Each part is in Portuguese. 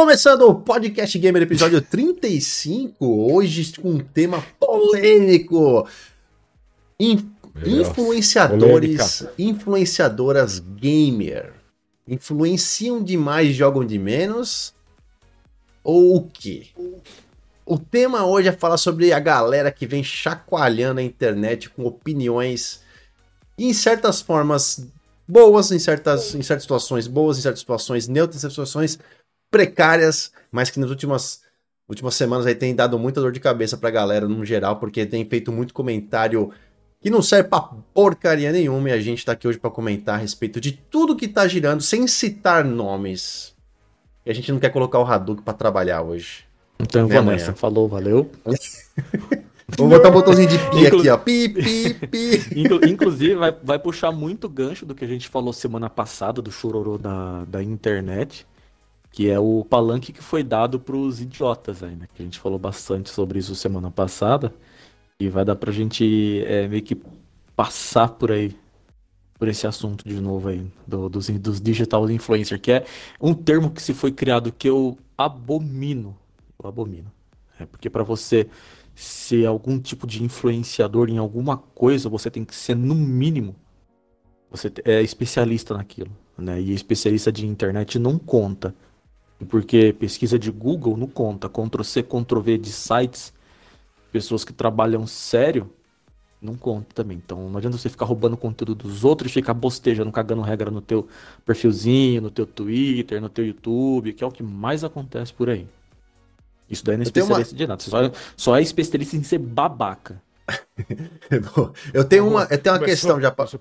Começando o Podcast Gamer episódio 35, hoje com um tema polêmico. In influenciadores, influenciadoras gamer. Influenciam demais, jogam de menos? Ou o quê? O tema hoje é falar sobre a galera que vem chacoalhando a internet com opiniões em certas formas boas, em certas, em certas situações boas, em certas situações neutras, em certas situações precárias, mas que nas últimas, últimas semanas aí tem dado muita dor de cabeça pra galera no geral, porque tem feito muito comentário que não serve pra porcaria nenhuma e a gente tá aqui hoje para comentar a respeito de tudo que tá girando, sem citar nomes. E a gente não quer colocar o Hadouken para trabalhar hoje. Então vamos nessa. Falou, valeu. Vamos botar o um botãozinho de pi Inclu... aqui, ó. Pi, pi, pi. Inclusive, vai, vai puxar muito gancho do que a gente falou semana passada, do chororô da, da internet que é o palanque que foi dado para os idiotas aí, né? Que a gente falou bastante sobre isso semana passada e vai dar para a gente é, meio que passar por aí por esse assunto de novo aí do, dos, dos digital influencer, que é um termo que se foi criado que eu abomino, eu abomino, é porque para você ser algum tipo de influenciador em alguma coisa, você tem que ser no mínimo você é especialista naquilo, né? E especialista de internet não conta. Porque pesquisa de Google não conta. Ctrl-C, Ctrl-V de sites, pessoas que trabalham sério, não conta também. Então não adianta você ficar roubando conteúdo dos outros e ficar bostejando, cagando regra no teu perfilzinho, no teu Twitter, no teu YouTube, que é o que mais acontece por aí. Isso daí não é especialista uma... de nada. Você só, só é especialista em ser babaca. eu tenho uma, eu tenho uma questão já. Isso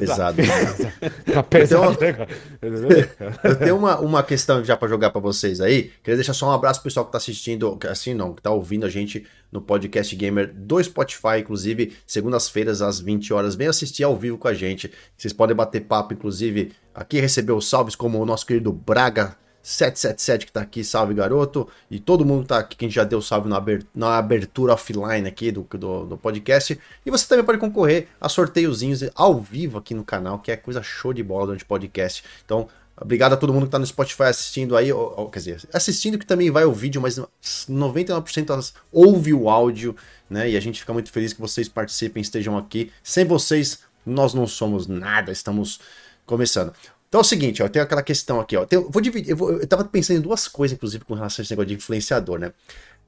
pesado. Pesado. tá pesado. Eu tenho uma, uma questão já para jogar para vocês aí. Queria deixar só um abraço pro pessoal que tá assistindo, assim não, que tá ouvindo a gente no Podcast Gamer do Spotify, inclusive, segundas-feiras às 20 horas. Vem assistir ao vivo com a gente. Vocês podem bater papo, inclusive, aqui recebeu salves como o nosso querido Braga 777 que tá aqui, salve garoto. E todo mundo tá aqui, quem já deu salve na abertura offline aqui do, do, do, podcast. E você também pode concorrer a sorteiozinhos ao vivo aqui no canal, que é coisa show de bola durante o podcast. Então, obrigado a todo mundo que tá no Spotify assistindo aí, ou, ou, quer dizer, assistindo que também vai o vídeo, mas 99% ouve o áudio, né? E a gente fica muito feliz que vocês participem, estejam aqui. Sem vocês, nós não somos nada, estamos começando. Então é o seguinte, ó, eu tenho aquela questão aqui, ó. Tenho, vou dividir, eu, vou, eu tava pensando em duas coisas, inclusive, com relação a esse negócio de influenciador, né?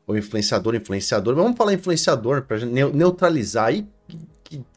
O influenciador, influenciador. Mas vamos falar influenciador para neutralizar aí.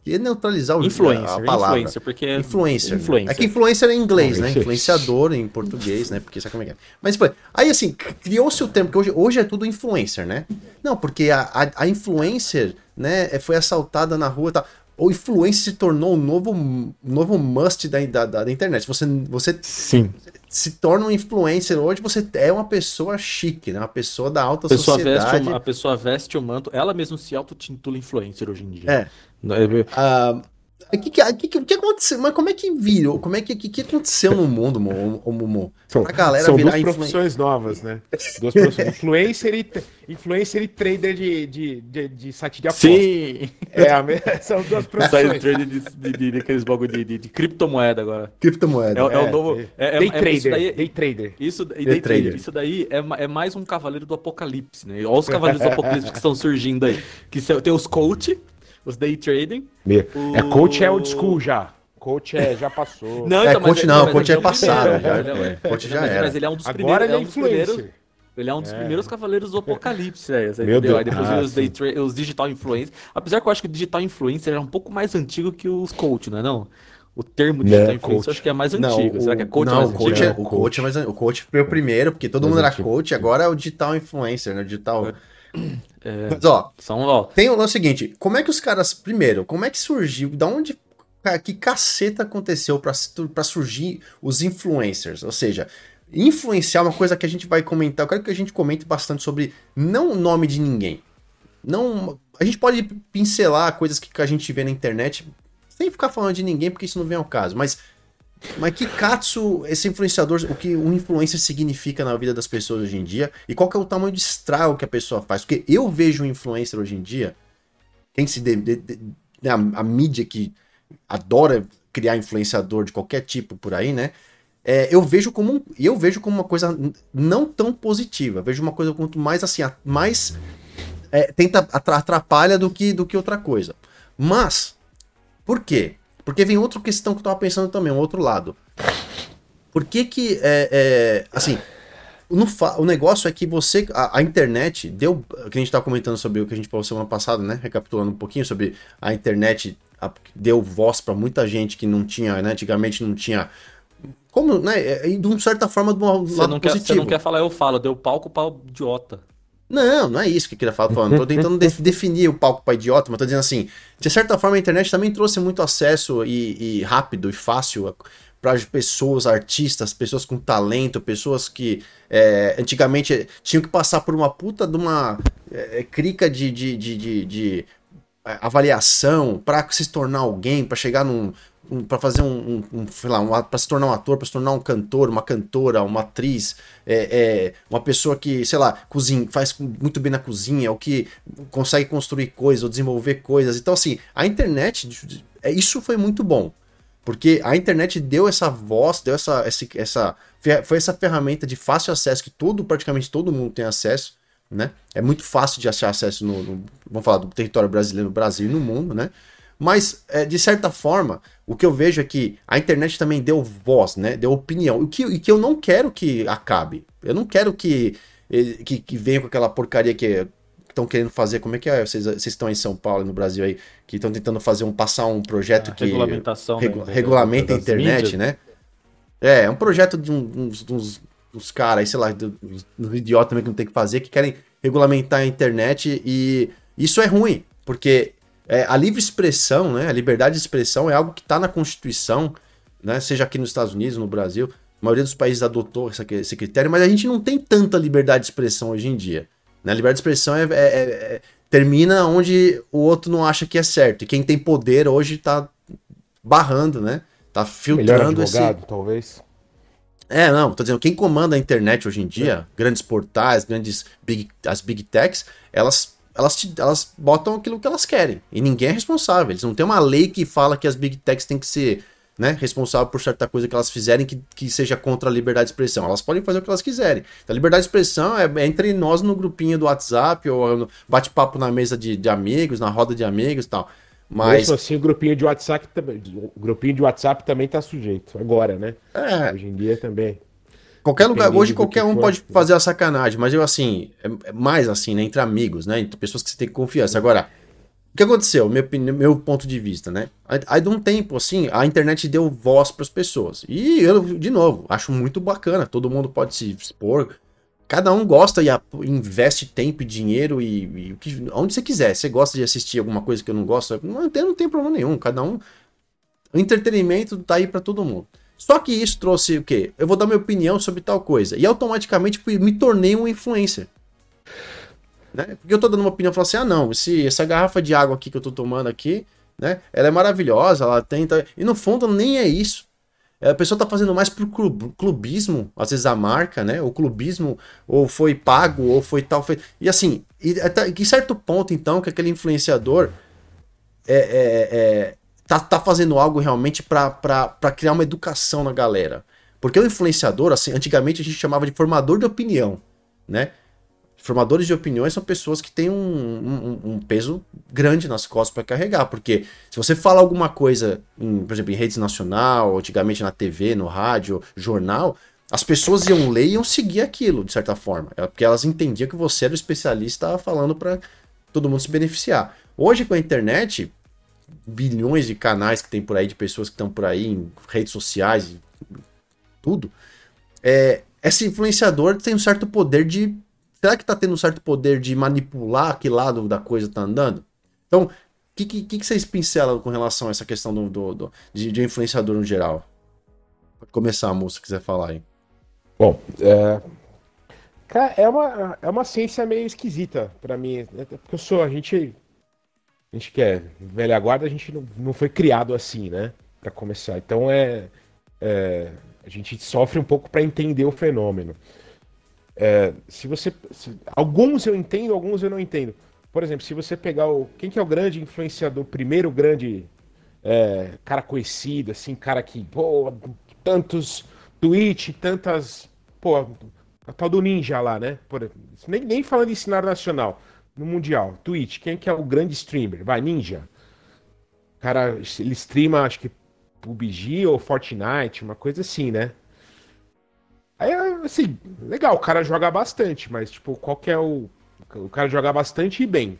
E neutralizar o, influencer, a, palavra. Influencer, porque influencer. influencer. É que influencer é em inglês, né? Influenciador em português, né? Porque sabe como é que é. Mas foi. Aí assim, criou-se o termo, que hoje, hoje é tudo influencer, né? Não, porque a, a, a influencer, né, foi assaltada na rua e tal o influencer se tornou um novo, novo must da, da, da internet. Você, você Sim. se torna um influencer hoje, você é uma pessoa chique, né? Uma pessoa da alta a pessoa sociedade. Veste, a pessoa veste o manto, ela mesma se auto-titula influencer hoje em dia. É. Uh, o que, que, que, que, aconteceu? Mas como é que virou? Como é que, que, que aconteceu no mundo, Momo? São, a galera são virar duas profissões novas, né? Duas profissões. influencer, e, influencer e trader de, de, de, de site de aposta. Sim! É, a, são duas profissões. trader de, de, de, daqueles bagulho de, de, de, criptomoeda agora. Criptomoeda. É, é, é o novo. É, é day trader. Isso daí, day trader. Isso, day, day trader. Isso daí é, é mais um cavaleiro do apocalipse, né? Olha os cavaleiros do apocalipse que estão surgindo aí. Que tem os coach os day trading. O... É coach é old school já. Coach é, já passou. Não, então, é, coach não, coach é, é passado. Já, é, coach já mas, era. Mas ele é um dos Agora primeiros. Ele é, um dos primeiros ele é um dos é. primeiros cavaleiros do apocalipse, é, Meu Deus. Aí depois ah, os, day os digital influencers. Apesar que eu acho que o digital influencer é um pouco mais antigo que os coach, não é não? O termo digital influencer acho que é mais antigo. Não, Será que é coach não, mais o coach é, o coach é mais O coach foi o primeiro, porque todo mais mundo era antigo. coach, agora é o digital influencer, né? O digital. É, Mas, ó, são, ó, tem o lance seguinte: como é que os caras. Primeiro, como é que surgiu? Da onde. Que caceta aconteceu para surgir os influencers? Ou seja, influenciar uma coisa que a gente vai comentar. Eu quero que a gente comente bastante sobre não o nome de ninguém. Não. A gente pode pincelar coisas que a gente vê na internet sem ficar falando de ninguém, porque isso não vem ao caso. Mas mas que katsu esse influenciador, o que um influencer significa na vida das pessoas hoje em dia e qual que é o tamanho de estrago que a pessoa faz? Porque eu vejo um influencer hoje em dia, quem se de, de, de, a, a, mídia que adora criar influenciador de qualquer tipo por aí, né? é, eu vejo como eu vejo como uma coisa não tão positiva. Vejo uma coisa quanto mais assim, mais é, tenta atrapalha do que do que outra coisa. Mas por quê? Porque vem outra questão que eu tava pensando também, um outro lado. Por que que é, é assim o negócio é que você. A, a, internet deu. Que a gente estava comentando sobre o que a gente falou semana passada, né? Recapitulando um pouquinho sobre a internet a, deu voz para muita gente que não tinha, né? Antigamente não tinha. Como, né? É, de uma certa forma, de um você não, quer, você não quer falar, eu falo, deu palco para idiota. Não, não é isso que eu queria falar. Falando. Tô tentando de definir o palco para idiota, mas tô dizendo assim, de certa forma a internet também trouxe muito acesso e, e rápido e fácil para pessoas, artistas, pessoas com talento, pessoas que é, antigamente tinham que passar por uma puta de uma é, crica de, de, de, de, de é, avaliação para se tornar alguém, para chegar num. Um, para fazer um, um, um, sei lá, um, para se tornar um ator, para se tornar um cantor, uma cantora, uma atriz, é, é, uma pessoa que, sei lá, cozinha, faz muito bem na cozinha, ou que consegue construir coisas, ou desenvolver coisas. Então, assim, a internet, é, isso foi muito bom. Porque a internet deu essa voz, deu essa, essa, foi essa ferramenta de fácil acesso que todo, praticamente todo mundo tem acesso, né? É muito fácil de achar acesso no, no vamos falar do território brasileiro, no Brasil e no mundo, né? Mas, é, de certa forma, o que eu vejo é que a internet também deu voz, né? Deu opinião. O que, e que eu não quero que acabe. Eu não quero que, que, que venha com aquela porcaria que estão querendo fazer. Como é que é? Vocês, vocês estão em São Paulo, no Brasil aí, que estão tentando fazer um passar um projeto a que regulamentação regu, né, regulamenta a internet, mídias. né? É, é um projeto de uns, uns, uns caras aí, sei lá, uns idiotas também que não tem que fazer, que querem regulamentar a internet e isso é ruim, porque é, a livre expressão, né, a liberdade de expressão é algo que está na Constituição, né, seja aqui nos Estados Unidos, no Brasil, a maioria dos países adotou esse critério, mas a gente não tem tanta liberdade de expressão hoje em dia. Né? A liberdade de expressão é, é, é, termina onde o outro não acha que é certo. E quem tem poder hoje tá barrando, né? Tá filtrando advogado, esse. talvez. É, não, tô dizendo, quem comanda a internet hoje em dia, é. grandes portais, grandes big, as big techs, elas elas, elas botam aquilo que elas querem. E ninguém é responsável. Eles não tem uma lei que fala que as big techs têm que ser né, responsável por certa coisa que elas fizerem que, que seja contra a liberdade de expressão. Elas podem fazer o que elas quiserem. Então, a liberdade de expressão é, é entre nós no grupinho do WhatsApp ou bate-papo na mesa de, de, amigos, na roda de amigos e tal. Mas Mesmo assim, o grupinho de WhatsApp também, o grupinho de WhatsApp também está sujeito agora, né? É. Hoje em dia também. Qualquer lugar, hoje qualquer um for, pode fazer a sacanagem, mas eu assim, é, é mais assim, né, entre amigos, né, entre pessoas que você tem confiança. Agora, o que aconteceu? Meu, meu ponto de vista, né? Aí de um tempo, assim, a internet deu voz para as pessoas. E eu, de novo, acho muito bacana. Todo mundo pode se expor. Cada um gosta e investe tempo e dinheiro e, e onde você quiser. Você gosta de assistir alguma coisa que eu não gosto? Não tem, não tem problema nenhum. Cada um. O entretenimento tá aí para todo mundo. Só que isso trouxe o quê? Eu vou dar minha opinião sobre tal coisa. E automaticamente me tornei um influencer. Né? Porque eu tô dando uma opinião, falando assim, ah não, se essa garrafa de água aqui que eu tô tomando aqui, né? Ela é maravilhosa, ela tenta... E no fundo nem é isso. A pessoa tá fazendo mais pro clubismo, às vezes a marca, né? O clubismo, ou foi pago, ou foi tal, foi... E assim, e até em certo ponto, então, que aquele influenciador é, é, é tá, tá fazendo algo realmente para criar uma educação na galera. Porque o influenciador, assim, antigamente a gente chamava de formador de opinião, né? formadores de opiniões são pessoas que têm um, um, um peso grande nas costas para carregar, porque se você fala alguma coisa, em, por exemplo, em redes nacional, antigamente na TV, no rádio, jornal, as pessoas iam ler e iam seguir aquilo, de certa forma, é porque elas entendiam que você era o especialista falando para todo mundo se beneficiar. Hoje, com a internet, bilhões de canais que tem por aí, de pessoas que estão por aí, em redes sociais, tudo, é, esse influenciador tem um certo poder de Será que tá tendo um certo poder de manipular que lado da coisa tá andando? Então, o que, que, que, vocês pincelam com relação a essa questão do, do, do de, de, influenciador no geral? Pode começar, moça, se quiser falar aí. Bom, é... Cara, é uma, é uma ciência meio esquisita para mim. Né? Porque eu sou, a gente. A gente que é velha guarda, a gente não, não foi criado assim, né? Para começar. Então é, é. A gente sofre um pouco para entender o fenômeno. É, se você. Se, alguns eu entendo, alguns eu não entendo. Por exemplo, se você pegar o. Quem que é o grande influenciador, primeiro grande é, cara conhecido, assim, cara que. Pô, tantos Twitch, tantas. Pô, a tal do Ninja lá, né? Por, nem, nem falando em cenário nacional, no Mundial. Twitch, quem que é o grande streamer? Vai, Ninja. Cara, ele streama, acho que PUBG ou Fortnite, uma coisa assim, né? Aí, assim, legal, o cara joga bastante, mas, tipo, qual que é o. O cara joga bastante e bem.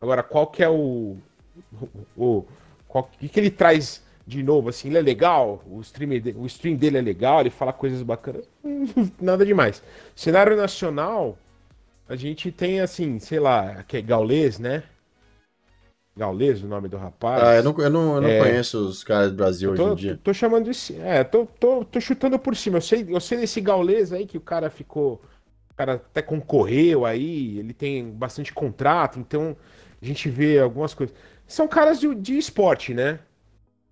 Agora, qual que é o. O. O que, que ele traz de novo, assim, ele é legal, o stream, o stream dele é legal, ele fala coisas bacanas, nada demais. Cenário nacional, a gente tem, assim, sei lá, que é Gaulês, né? Gaulês, o nome do rapaz. Ah, eu não, eu não, eu não é... conheço os caras do Brasil tô, hoje em dia. Tô, tô chamando de. É, tô, tô, tô chutando por cima. Eu sei, eu sei desse Gaulês aí que o cara ficou. O cara até concorreu aí, ele tem bastante contrato, então a gente vê algumas coisas. São caras de, de esporte, né?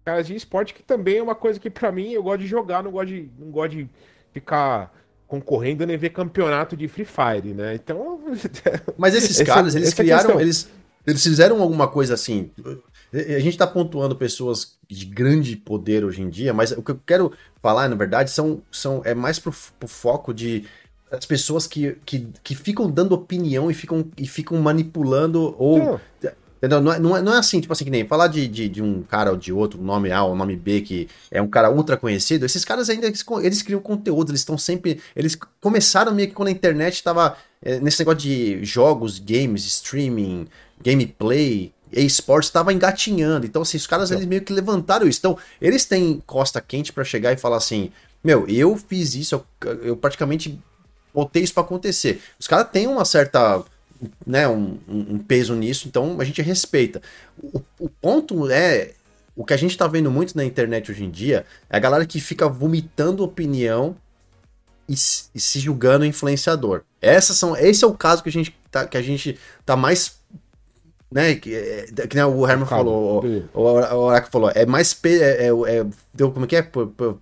caras de esporte, que também é uma coisa que para mim eu gosto de jogar, não gosto de, não gosto de ficar concorrendo nem ver campeonato de Free Fire, né? Então. Mas esses caras, eles é criaram. Eles, eles fizeram alguma coisa assim. A gente tá pontuando pessoas de grande poder hoje em dia, mas o que eu quero falar, na verdade, são, são é mais pro, pro foco de as pessoas que, que, que ficam dando opinião e ficam, e ficam manipulando ou. Entendeu? Não é, não, é, não é assim, tipo assim, que nem falar de, de, de, um cara ou de outro, nome A ou nome B, que é um cara ultra conhecido, esses caras ainda, eles, eles criam conteúdo, eles estão sempre, eles começaram meio que quando a internet tava é, nesse negócio de jogos, games, streaming, gameplay, esportes estava engatinhando, então assim, os caras eles meio que levantaram isso, então eles têm costa quente para chegar e falar assim, meu, eu fiz isso, eu, eu praticamente botei isso para acontecer. Os caras têm uma certa né, um, um, peso nisso, então a gente respeita. O, o ponto é. O que a gente tá vendo muito na internet hoje em dia é a galera que fica vomitando opinião e, e se julgando influenciador. Essas são, esse é o caso que a gente tá, que a gente tá mais né, que, é, que né, o Herman Calma. falou, o, o Oracle falou, é mais pe, é, é, é, deu como é que é?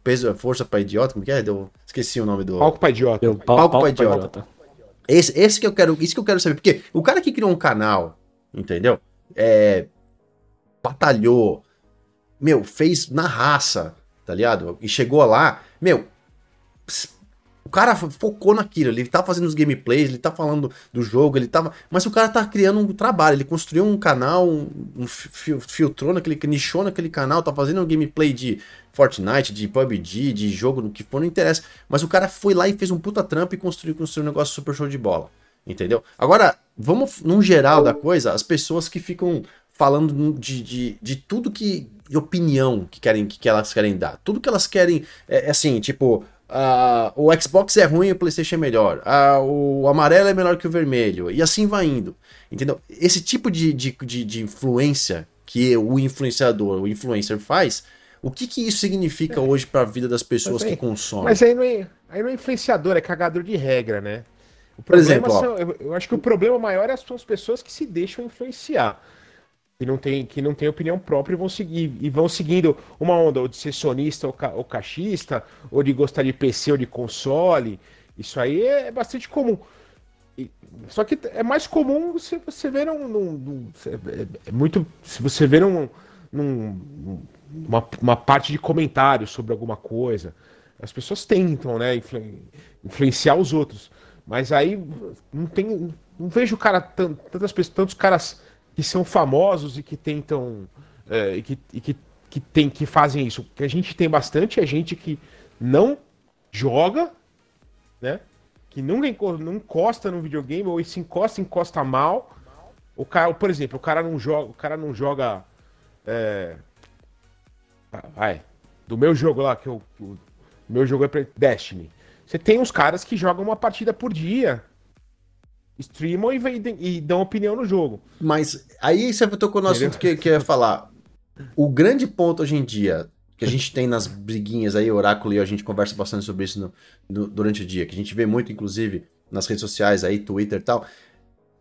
Peso, força para idiota, como é que é? Deu, esqueci o nome do Palco para idiota. Deu, palco, palco para idiota. idiota. Esse, esse que eu quero, isso que eu quero saber, porque o cara que criou um canal, entendeu? É, batalhou, meu, fez na raça, tá ligado? E chegou lá, meu, cara focou naquilo, ele tá fazendo os gameplays, ele tá falando do jogo, ele tava. Mas o cara tá criando um trabalho, ele construiu um canal, um, filtrou naquele, nichou naquele canal, tá fazendo um gameplay de Fortnite, de PUBG, de jogo, no que for, não interessa. Mas o cara foi lá e fez um puta trampo e construiu, construiu um negócio super show de bola. Entendeu? Agora, vamos, num geral da coisa, as pessoas que ficam falando de, de, de tudo que. de opinião que, querem, que elas querem dar. Tudo que elas querem. É, é assim, tipo, Uh, o Xbox é ruim e o PlayStation é melhor. Uh, o amarelo é melhor que o vermelho. E assim vai indo. Entendeu? Esse tipo de, de, de, de influência que o influenciador, o influencer faz, o que, que isso significa é. hoje para a vida das pessoas aí, que consomem? Mas aí não, é, aí não é influenciador, é cagador de regra, né? Por exemplo, são, eu, eu acho que o problema maior é são as pessoas que se deixam influenciar que não tem, que não tem opinião própria e vão seguir e vão seguindo uma onda ou de ser sonista ou, ca, ou caixista, ou de gostar de PC ou de console. Isso aí é, bastante comum. E, só que é mais comum você, você ver num é, é, muito. Se você ver num, uma, uma parte de comentários sobre alguma coisa. As pessoas tentam, né, influ, influenciar os outros. Mas aí não tem. Não vejo cara, tantas pessoas, tantos caras que são famosos e que tentam é, e, que, e que, que, tem, que fazem isso. O que a gente tem bastante é gente que não joga, né? Que nunca não encosta no videogame, ou se encosta, encosta mal. O cara, por exemplo, o cara não joga. O cara não joga. É... Vai. Do meu jogo lá, que eu, o meu jogo é Destiny. Você tem uns caras que jogam uma partida por dia streamam e, e, dão opinião no jogo. Mas aí você tocou no assunto que, que eu ia falar. O grande ponto hoje em dia que a gente tem nas briguinhas aí, Oráculo e a gente conversa bastante sobre isso no, no, durante o dia, que a gente vê muito, inclusive, nas redes sociais aí, Twitter e tal.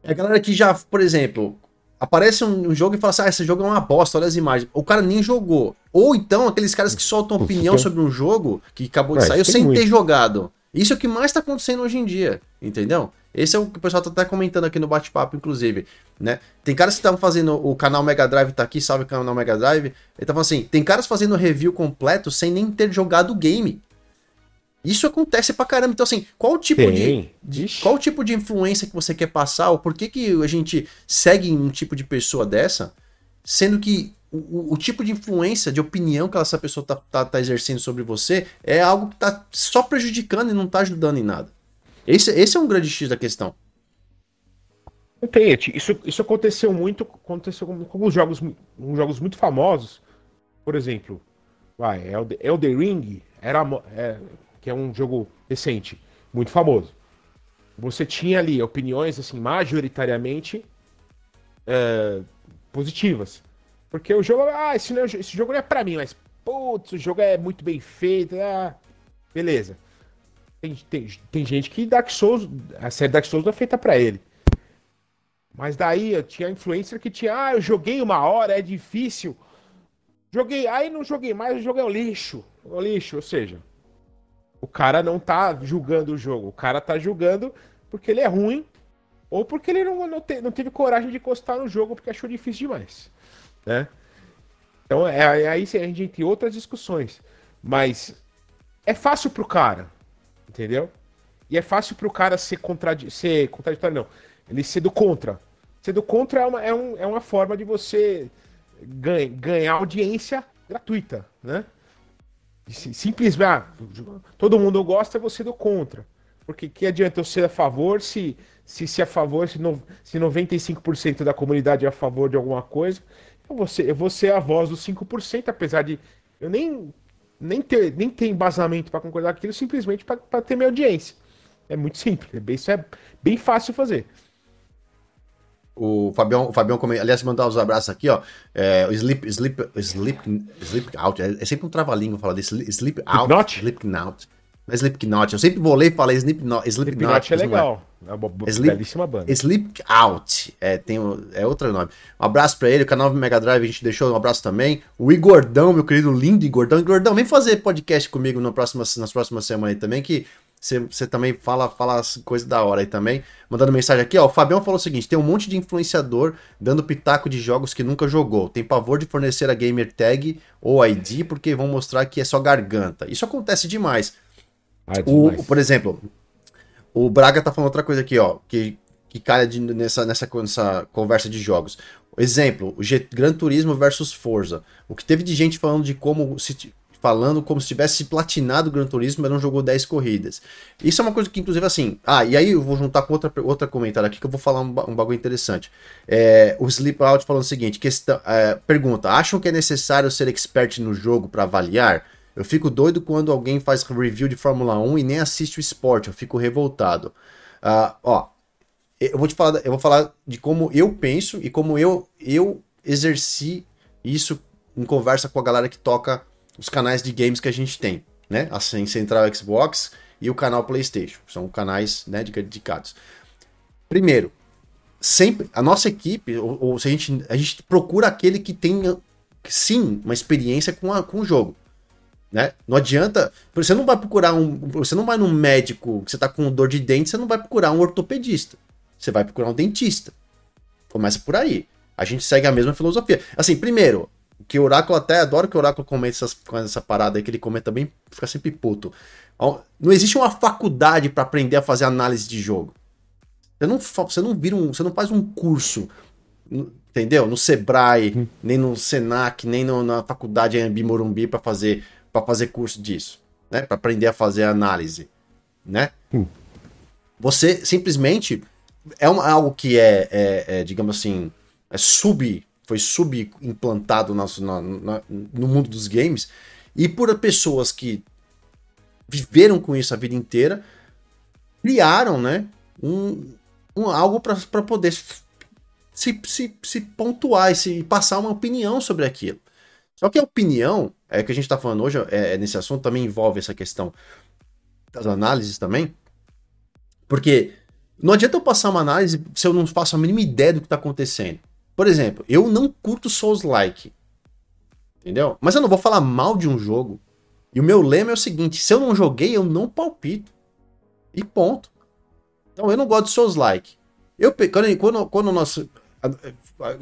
É a galera que já, por exemplo, aparece um, um, jogo e fala assim: ah, esse jogo é uma bosta, olha as imagens. O cara nem jogou. Ou então aqueles caras que soltam opinião sobre um jogo que acabou de é, sair sem muito. ter jogado. Isso é o que mais tá acontecendo hoje em dia, entendeu? Esse é o que o pessoal tá até comentando aqui no bate-papo, inclusive, né? Tem caras que estavam fazendo, o canal Mega Drive tá aqui, salve o canal Mega Drive, ele tava assim, tem caras fazendo review completo sem nem ter jogado o game. Isso acontece pra caramba. Então, assim, qual tipo de, de, Qual tipo de influência que você quer passar? Ou por que, que a gente segue um tipo de pessoa dessa, sendo que o, o tipo de influência, de opinião que essa pessoa tá, tá, tá, exercendo sobre você é algo que tá só prejudicando e não tá ajudando em nada. Esse, esse é um grande X da questão. Tem, isso, isso aconteceu muito, aconteceu com, alguns jogos, com jogos muito famosos. Por exemplo, vai, Elden, Elden Ring era, é, que é um jogo recente, muito famoso. Você tinha ali opiniões, assim, majoritariamente é, positivas. Porque o jogo, ah, esse, não, é esse jogo não é pra mim, mas, putz, o jogo é muito bem feito, ah, beleza. Tem, tem, tem gente que Dark Souls, a série Dark Souls não é feita pra ele. Mas daí eu tinha influencer que tinha, ah, eu joguei uma hora, é difícil. Joguei, aí não joguei mais, o jogo é um lixo. Um lixo, ou seja, o cara não tá julgando o jogo, o cara tá julgando porque ele é ruim ou porque ele não, não, te, não teve coragem de encostar no jogo porque achou difícil demais, né? Então é, é aí a gente tem outras discussões, mas é fácil pro cara, entendeu? E é fácil pro cara ser, contradi ser contraditório, não. Ele ser do contra. Ser do contra é uma, é um, é uma forma de você ganha, ganhar audiência gratuita, né? Simplesmente, ah, todo mundo gosta, você do contra. Porque que adianta eu ser a favor se se, se é a favor, se, no, se 95% da comunidade é a favor de alguma coisa, eu vou ser, eu vou ser a voz dos 5%, apesar de eu nem, nem, ter, nem ter embasamento para concordar com aquilo, simplesmente para ter minha audiência. É muito simples, é isso é bem fácil fazer. O Fabião, o Fabião aliás, mandar os abraços aqui, ó. É, o Sleep, Sleep, Sleep, Sleep Out, é, é sempre um trava-língua falar desse Sleep Out. Slipknot? Slipknot. Mas Slipknot, eu sempre bolei e falei Slipknot. Slipknot é legal. É uma Sleep, belíssima banda. Sleep Out, é, tem, é outro nome. Um abraço pra ele, o canal Mega Drive a gente deixou um abraço também. O Igordão, meu querido lindo Igordão. Igordão, vem fazer podcast comigo no próximo, nas próximas semanas aí também, que você também fala, fala as coisas da hora aí também. Mandando mensagem aqui, ó. O Fabião falou o seguinte: tem um monte de influenciador dando pitaco de jogos que nunca jogou. Tem pavor de fornecer a gamer tag ou ID porque vão mostrar que é só garganta. Isso acontece demais. Ah, é demais. O, por exemplo, o Braga tá falando outra coisa aqui, ó. Que, que cai de, nessa, nessa, nessa conversa de jogos. Exemplo, o G Gran Turismo versus Forza. O que teve de gente falando de como se falando como se tivesse platinado o Gran Turismo, mas não jogou 10 corridas. Isso é uma coisa que, inclusive, assim. Ah, e aí eu vou juntar com outra, outra comentário aqui que eu vou falar um, um bagulho interessante. É, o Sleep Out falando o seguinte: questão, é, pergunta: acham que é necessário ser expert no jogo para avaliar? Eu fico doido quando alguém faz review de Fórmula 1 e nem assiste o esporte, eu fico revoltado. Uh, ó, eu vou te falar, eu vou falar de como eu penso e como eu, eu exerci isso em conversa com a galera que toca os canais de games que a gente tem, né? A Central Xbox e o canal PlayStation. São canais né, dedicados. Primeiro, sempre a nossa equipe, ou, ou se a gente, a gente procura aquele que tenha sim uma experiência com, a, com o jogo. Né? Não adianta. Você não vai procurar um. Você não vai num médico que você tá com dor de dente, você não vai procurar um ortopedista. Você vai procurar um dentista. Começa por aí. A gente segue a mesma filosofia. Assim, primeiro, que o Oráculo até adoro que o Oráculo comente essas, essa parada aí, que ele comenta bem, fica sempre puto. Não existe uma faculdade para aprender a fazer análise de jogo. Você não, você não vira um, você não faz um curso, entendeu? No Sebrae, hum. nem no Senac, nem no, na faculdade Ambi Morumbi para fazer para fazer curso disso, né? Para aprender a fazer análise, né? Hum. Você simplesmente é uma, algo que é, é, é digamos assim, é sub foi subimplantado na, na, no mundo dos games, e por pessoas que viveram com isso a vida inteira, criaram né, um, um algo para poder se, se, se pontuar e se passar uma opinião sobre aquilo. Só que a opinião, é que a gente está falando hoje, é, é, nesse assunto, também envolve essa questão das análises também, porque não adianta eu passar uma análise se eu não faço a mínima ideia do que está acontecendo. Por exemplo, eu não curto Souls-like. Entendeu? Mas eu não vou falar mal de um jogo. E o meu lema é o seguinte: se eu não joguei, eu não palpito. E ponto. Então eu não gosto de Souls-like. Eu, quando, quando, quando nós.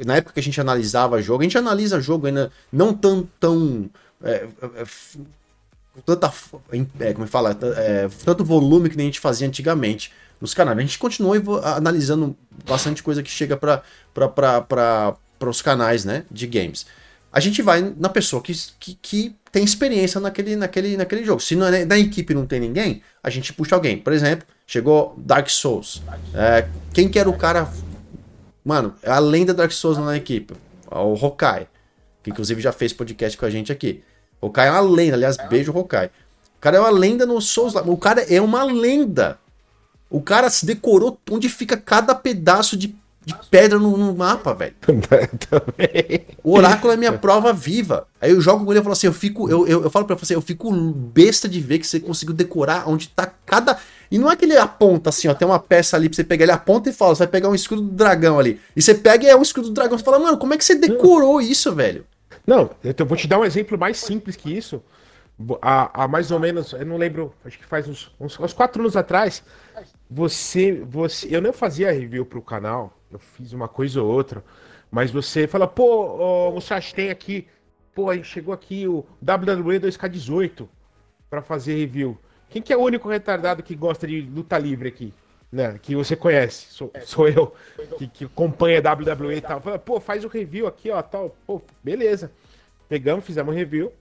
Na época que a gente analisava jogo, a gente analisa jogo ainda não tão. tão é, é, com tanta. É, como fala? É, tanto volume que nem a gente fazia antigamente nos canais. A gente continua analisando bastante coisa que chega para os canais né, de games. A gente vai na pessoa que, que, que, tem experiência naquele, naquele, naquele jogo. Se é, na equipe não tem ninguém, a gente puxa alguém. Por exemplo, chegou Dark Souls. É, quem que era o cara. Mano, a lenda Dark Souls na equipe. O Hokai. Que inclusive já fez podcast com a gente aqui. O Hokai é uma lenda. Aliás, beijo, Hokai. O cara é uma lenda no Souls. O cara é uma lenda. O cara se decorou onde fica cada pedaço de, de pedra no, no mapa, velho. o oráculo é minha prova viva. Aí eu jogo com ele e falo assim, eu fico, eu, eu, eu falo pra você, eu fico besta de ver que você conseguiu decorar onde tá cada. E não é que ele aponta assim, ó, tem uma peça ali pra você pegar, ele aponta e fala, você vai pegar um escudo do dragão ali. E você pega e é um escudo do dragão. Você fala, mano, como é que você decorou isso, velho? Não, eu vou te dar um exemplo mais simples que isso. Há, há mais ou menos, eu não lembro, acho que faz uns, uns, uns quatro anos atrás, você, você, eu não fazia review pro canal, eu fiz uma coisa ou outra, mas você fala, pô, o Musashi tem aqui, pô, chegou aqui o WWE 2K18 para fazer review. Quem que é o único retardado que gosta de luta livre aqui? Né, que você conhece, sou, sou eu, que, que acompanha WWE e tal. Fala, pô, faz o review aqui, ó, tal. Pô, beleza. Pegamos, fizemos um review.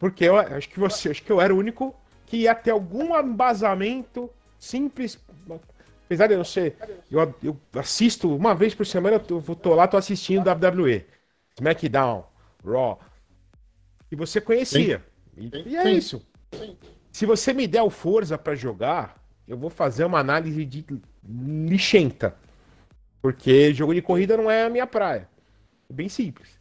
Porque eu acho que você, acho que eu era o único que ia ter algum embasamento simples Apesar de eu não ser. Eu, eu assisto uma vez por semana, eu tô lá, tô assistindo WWE. SmackDown, Raw. E você conhecia. Sim. E, e, é Sim. isso. Sim. Se você me der o Forza para jogar, eu vou fazer uma análise de lixenta. Porque jogo de corrida não é a minha praia. É bem simples.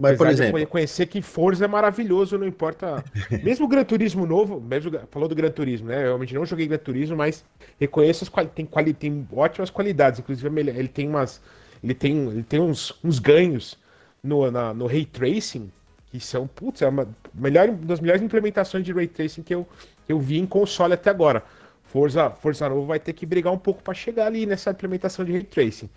Mas, Apesar por exemplo. De conhecer que Forza é maravilhoso, não importa. Mesmo o Gran Turismo novo, mesmo falou do Gran Turismo, né? Eu realmente não joguei Gran Turismo, mas reconheço as quali tem, quali tem ótimas qualidades. Inclusive, ele tem umas. Ele tem, ele tem uns, uns ganhos no, na, no Ray Tracing, que são, putz, é uma melhor, das melhores implementações de Ray Tracing que eu, que eu vi em console até agora. Forza, Forza Novo vai ter que brigar um pouco para chegar ali nessa implementação de Ray Tracing.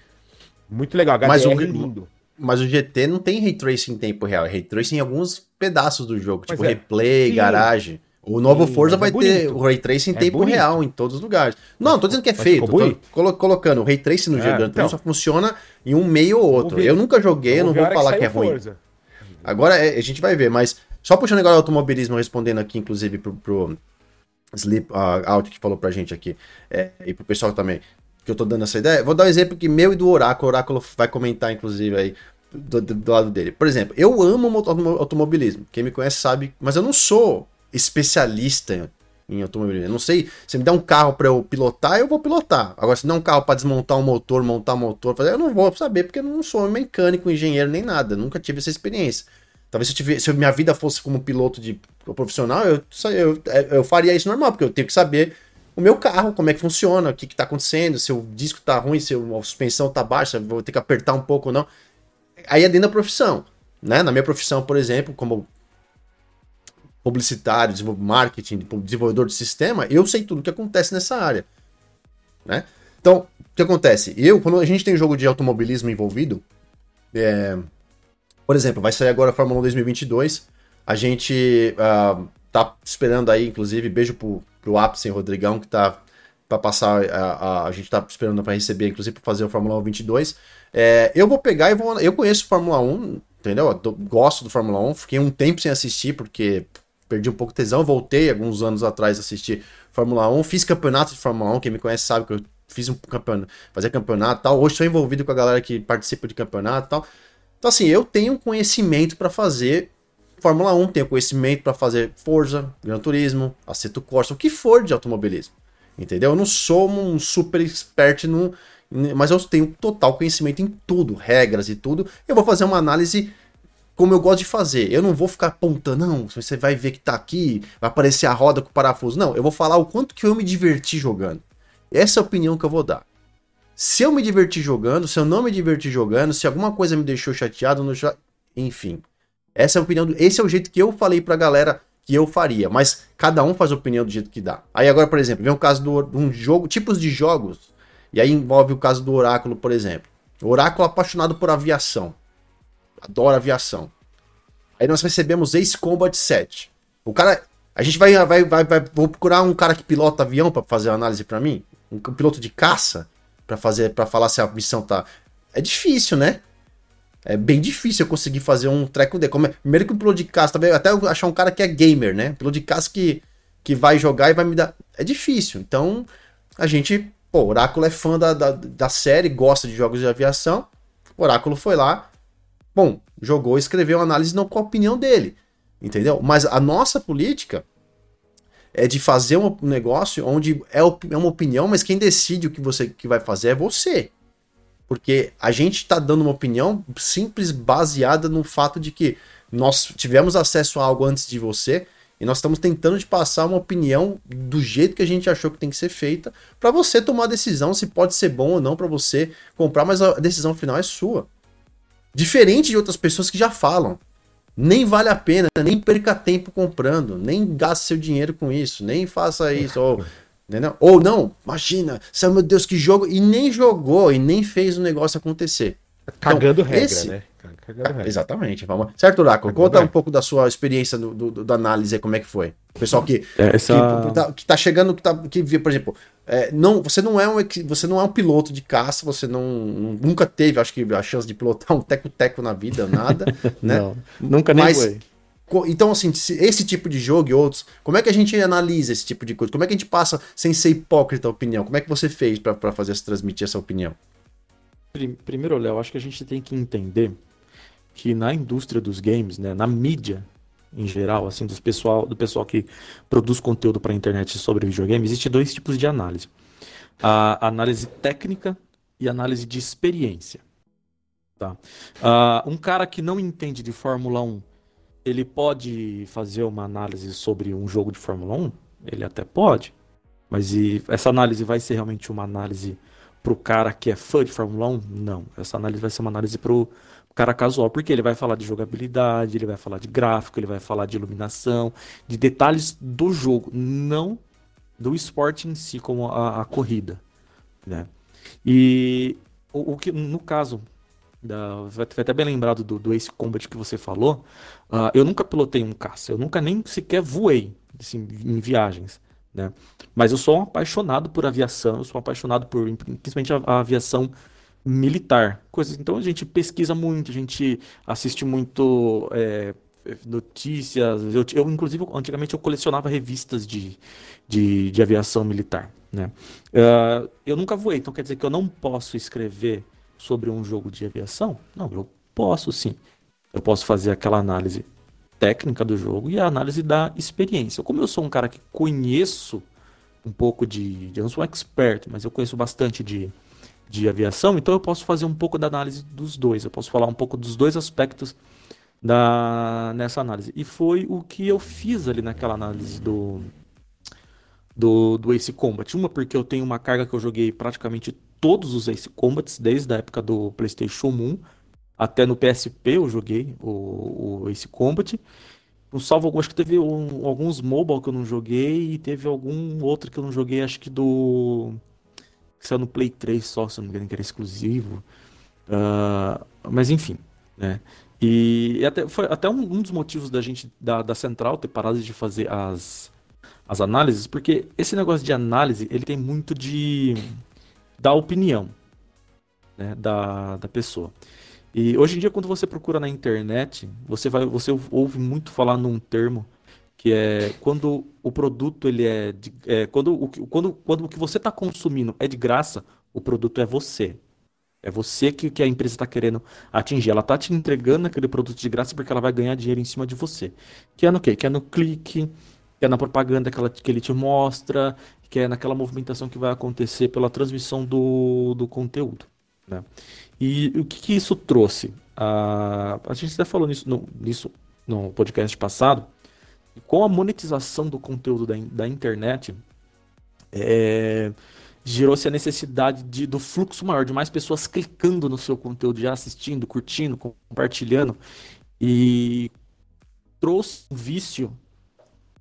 Muito legal, HDR mas o, lindo. Mas o GT não tem ray tracing em tempo real, é ray tracing em alguns pedaços do jogo, tipo é. replay, Sim. garagem. O novo Sim, Forza é vai bonito. ter o Ray Tracing em é tempo bonito. real em todos os lugares. Não, não tô dizendo que é feio, tô colo colocando o Ray Tracing no é, Gran então. só funciona em um meio ou outro. Eu nunca joguei, eu não vou falar que, que é ruim. Forza. Agora é, a gente vai ver, mas só puxando agora o automobilismo, respondendo aqui, inclusive, pro, pro Sleep uh, Out que falou pra gente aqui, é, e pro pessoal também que eu tô dando essa ideia, vou dar um exemplo que meu e do Oráculo, o Oráculo vai comentar, inclusive, aí, do, do, lado dele. Por exemplo, eu amo automobilismo, quem me conhece sabe, mas eu não sou especialista em automobilismo. Eu não sei, se me der um carro para eu pilotar, eu vou pilotar. Agora, se der um carro para desmontar um motor, montar um motor, fazer, eu não vou saber, porque eu não sou mecânico, engenheiro, nem nada, nunca tive essa experiência. Talvez se, eu tivesse, se minha vida fosse como piloto de profissional, eu, eu, eu faria isso normal, porque eu tenho que saber o meu carro, como é que funciona, o que, está acontecendo, se o disco está ruim, se a suspensão está baixa, vou ter que apertar um pouco ou não. Aí é dentro da profissão. Né? Na minha profissão, por exemplo, como publicitário, marketing, desenvolvedor de sistema, eu sei tudo o que acontece nessa área. Né? Então, o que acontece? Eu, quando a gente tem jogo de automobilismo envolvido, é... por exemplo, vai sair agora a Fórmula 1 2022, a gente uh, tá esperando aí, inclusive, beijo pro, pro Apsen Rodrigão, que tá para passar, a, a, a, gente tá esperando para receber, inclusive, para fazer o Fórmula 1 22. É, eu vou pegar e vou. Eu conheço Fórmula 1, entendeu? Eu gosto do Fórmula 1, fiquei um tempo sem assistir, porque perdi um pouco de tesão, voltei alguns anos atrás a assistir Fórmula 1, fiz campeonato de Fórmula 1, quem me conhece sabe que eu fiz um campeonato, fazia campeonato tal. Hoje estou envolvido com a galera que participa de campeonato tal. Então, assim, eu tenho conhecimento para fazer Fórmula 1, tenho conhecimento para fazer Forza, Gran Turismo, Assetto Corsa, o que for de automobilismo. Entendeu? Eu não sou um super expert no. Mas eu tenho total conhecimento em tudo, regras e tudo. Eu vou fazer uma análise como eu gosto de fazer. Eu não vou ficar apontando, não, você vai ver que tá aqui, vai aparecer a roda com o parafuso. Não, eu vou falar o quanto que eu me diverti jogando. Essa é a opinião que eu vou dar. Se eu me diverti jogando, se eu não me diverti jogando, se alguma coisa me deixou chateado, no... enfim. Essa é a opinião, do... esse é o jeito que eu falei pra galera que eu faria, mas cada um faz opinião do jeito que dá. Aí agora, por exemplo, vem o caso de um jogo, tipos de jogos, e aí envolve o caso do Oráculo, por exemplo. Oráculo é apaixonado por aviação. Adora aviação. Aí nós recebemos Ace Combat 7. O cara A gente vai, vai, vai, vai vou procurar um cara que pilota avião para fazer a análise para mim, um piloto de caça para fazer para falar se a missão tá é difícil, né? É bem difícil eu conseguir fazer um treco dele. Como é, primeiro que o piloto de caça, também, até eu achar um cara que é gamer, né? Piloto de caça que, que vai jogar e vai me dar. É difícil. Então, a gente. Pô, Oráculo é fã da, da, da série, gosta de jogos de aviação. Oráculo foi lá, bom, jogou escreveu análise não com a opinião dele. Entendeu? Mas a nossa política é de fazer um negócio onde é, é uma opinião, mas quem decide o que você que vai fazer é você. Porque a gente está dando uma opinião simples, baseada no fato de que nós tivemos acesso a algo antes de você e nós estamos tentando te passar uma opinião do jeito que a gente achou que tem que ser feita para você tomar a decisão se pode ser bom ou não para você comprar, mas a decisão final é sua. Diferente de outras pessoas que já falam. Nem vale a pena, nem perca tempo comprando, nem gaste seu dinheiro com isso, nem faça isso. Ou Entendeu? Ou não, imagina, meu Deus, que jogo, e nem jogou, e nem fez o negócio acontecer. Cagando então, regra, esse... né? Regra. Exatamente. Vamos... Certo, Uraco? Conta regra. um pouco da sua experiência do, do, da análise, como é que foi. O pessoal que, é, Essa... que, tá, que tá chegando, que, tá, que por exemplo, é, não, você, não é um, você não é um piloto de caça, você não, nunca teve, acho que, a chance de pilotar um teco-teco na vida, nada, né? Não, nunca nem Mas, foi. Então, assim, esse tipo de jogo e outros, como é que a gente analisa esse tipo de coisa? Como é que a gente passa sem ser hipócrita a opinião? Como é que você fez para fazer transmitir essa opinião? Primeiro, Léo, acho que a gente tem que entender que na indústria dos games, né, na mídia em geral, assim, do pessoal, do pessoal que produz conteúdo para a internet sobre videogame, existe dois tipos de análise: a análise técnica e análise de experiência. Tá? Um cara que não entende de Fórmula 1 ele pode fazer uma análise sobre um jogo de Fórmula 1? Ele até pode. Mas e essa análise vai ser realmente uma análise para o cara que é fã de Fórmula 1? Não. Essa análise vai ser uma análise para o cara casual, porque ele vai falar de jogabilidade, ele vai falar de gráfico, ele vai falar de iluminação, de detalhes do jogo, não do esporte em si, como a, a corrida. Né? E o, o que, no caso da, foi até bem lembrado do, do Ace Combat que você falou. Uh, eu nunca pilotei um caça, eu nunca nem sequer voei assim, em viagens. Né? Mas eu sou um apaixonado por aviação, eu sou um apaixonado por principalmente a, a aviação militar. Coisas, então a gente pesquisa muito, a gente assiste muito é, notícias. Eu, eu, inclusive, antigamente eu colecionava revistas de, de, de aviação militar. Né? Uh, eu nunca voei, então quer dizer que eu não posso escrever sobre um jogo de aviação? Não, eu posso sim. Eu posso fazer aquela análise técnica do jogo e a análise da experiência. Como eu sou um cara que conheço um pouco de. Eu não sou um expert, mas eu conheço bastante de, de aviação, então eu posso fazer um pouco da análise dos dois. Eu posso falar um pouco dos dois aspectos da, nessa análise. E foi o que eu fiz ali naquela análise do, do, do Ace Combat. Uma, porque eu tenho uma carga que eu joguei praticamente todos os Ace Combats, desde a época do PlayStation 1 até no PSP eu joguei o, o Ace Combat. Um salvo, acho que teve um, alguns mobile que eu não joguei e teve algum outro que eu não joguei, acho que do. Que saiu no Play 3 só, se não me engano, que era exclusivo. Uh, mas enfim, né? E, e até, foi até um, um, dos motivos da gente, da, da Central, ter parado de fazer as, as análises, porque esse negócio de análise, ele tem muito de da opinião né, da, da pessoa. E hoje em dia, quando você procura na internet, você vai, você ouve muito falar num termo que é quando o produto ele é, de, é quando, o, quando, quando o que você está consumindo é de graça, o produto é você. É você que, que a empresa está querendo atingir. Ela está te entregando aquele produto de graça porque ela vai ganhar dinheiro em cima de você. Que é no quê? Que é no clique, que é na propaganda que, ela, que ele te mostra, que é naquela movimentação que vai acontecer pela transmissão do, do conteúdo. Né? E o que, que isso trouxe? A, a gente até falou nisso no, nisso no podcast passado. Com a monetização do conteúdo da, da internet, é, gerou-se a necessidade de, do fluxo maior, de mais pessoas clicando no seu conteúdo, já assistindo, curtindo, compartilhando. E trouxe um vício,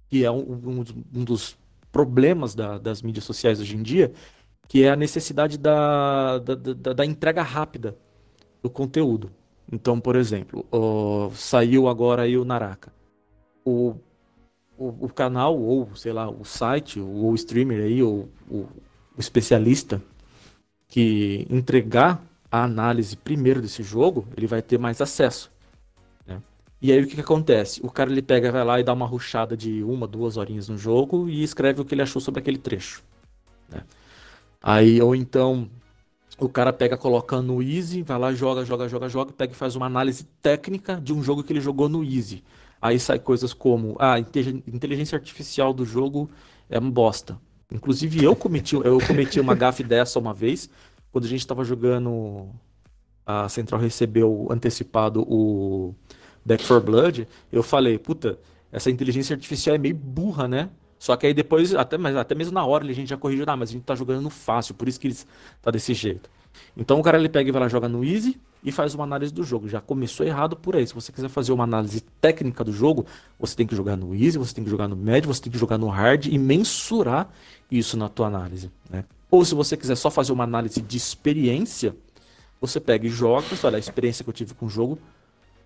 que é um, um, dos problemas da, das mídias sociais hoje em dia, que é a necessidade da, da, da, da entrega rápida do conteúdo. Então, por exemplo, saiu agora aí o Naraka. O o, canal, ou sei lá, o site, ou o streamer aí, ou o, o especialista que entregar a análise primeiro desse jogo, ele vai ter mais acesso. Né? E aí o que, que acontece? O cara ele pega, vai lá e dá uma ruchada de uma, duas horinhas no jogo e escreve o que ele achou sobre aquele trecho. Né? Aí, ou então, o cara pega, coloca no Easy, vai lá, joga, joga, joga, joga, pega e faz uma análise técnica de um jogo que ele jogou no Easy. Aí sai coisas como, ah, a inteligência artificial do jogo é uma bosta. Inclusive eu cometi, eu cometi uma gafe dessa uma vez, quando a gente estava jogando, a Central recebeu antecipado o Back for Blood, eu falei, puta, essa inteligência artificial é meio burra, né? Só que aí depois, até, mas até mesmo na hora, a gente já corrigiu, ah, mas a gente tá jogando no fácil, por isso que ele tá desse jeito. Então o cara ele pega e vai lá joga no easy e faz uma análise do jogo. Já começou errado por aí. Se você quiser fazer uma análise técnica do jogo, você tem que jogar no easy, você tem que jogar no médio, você tem que jogar no hard e mensurar isso na tua análise, né? Ou se você quiser só fazer uma análise de experiência, você pega e joga, olha, a experiência que eu tive com o jogo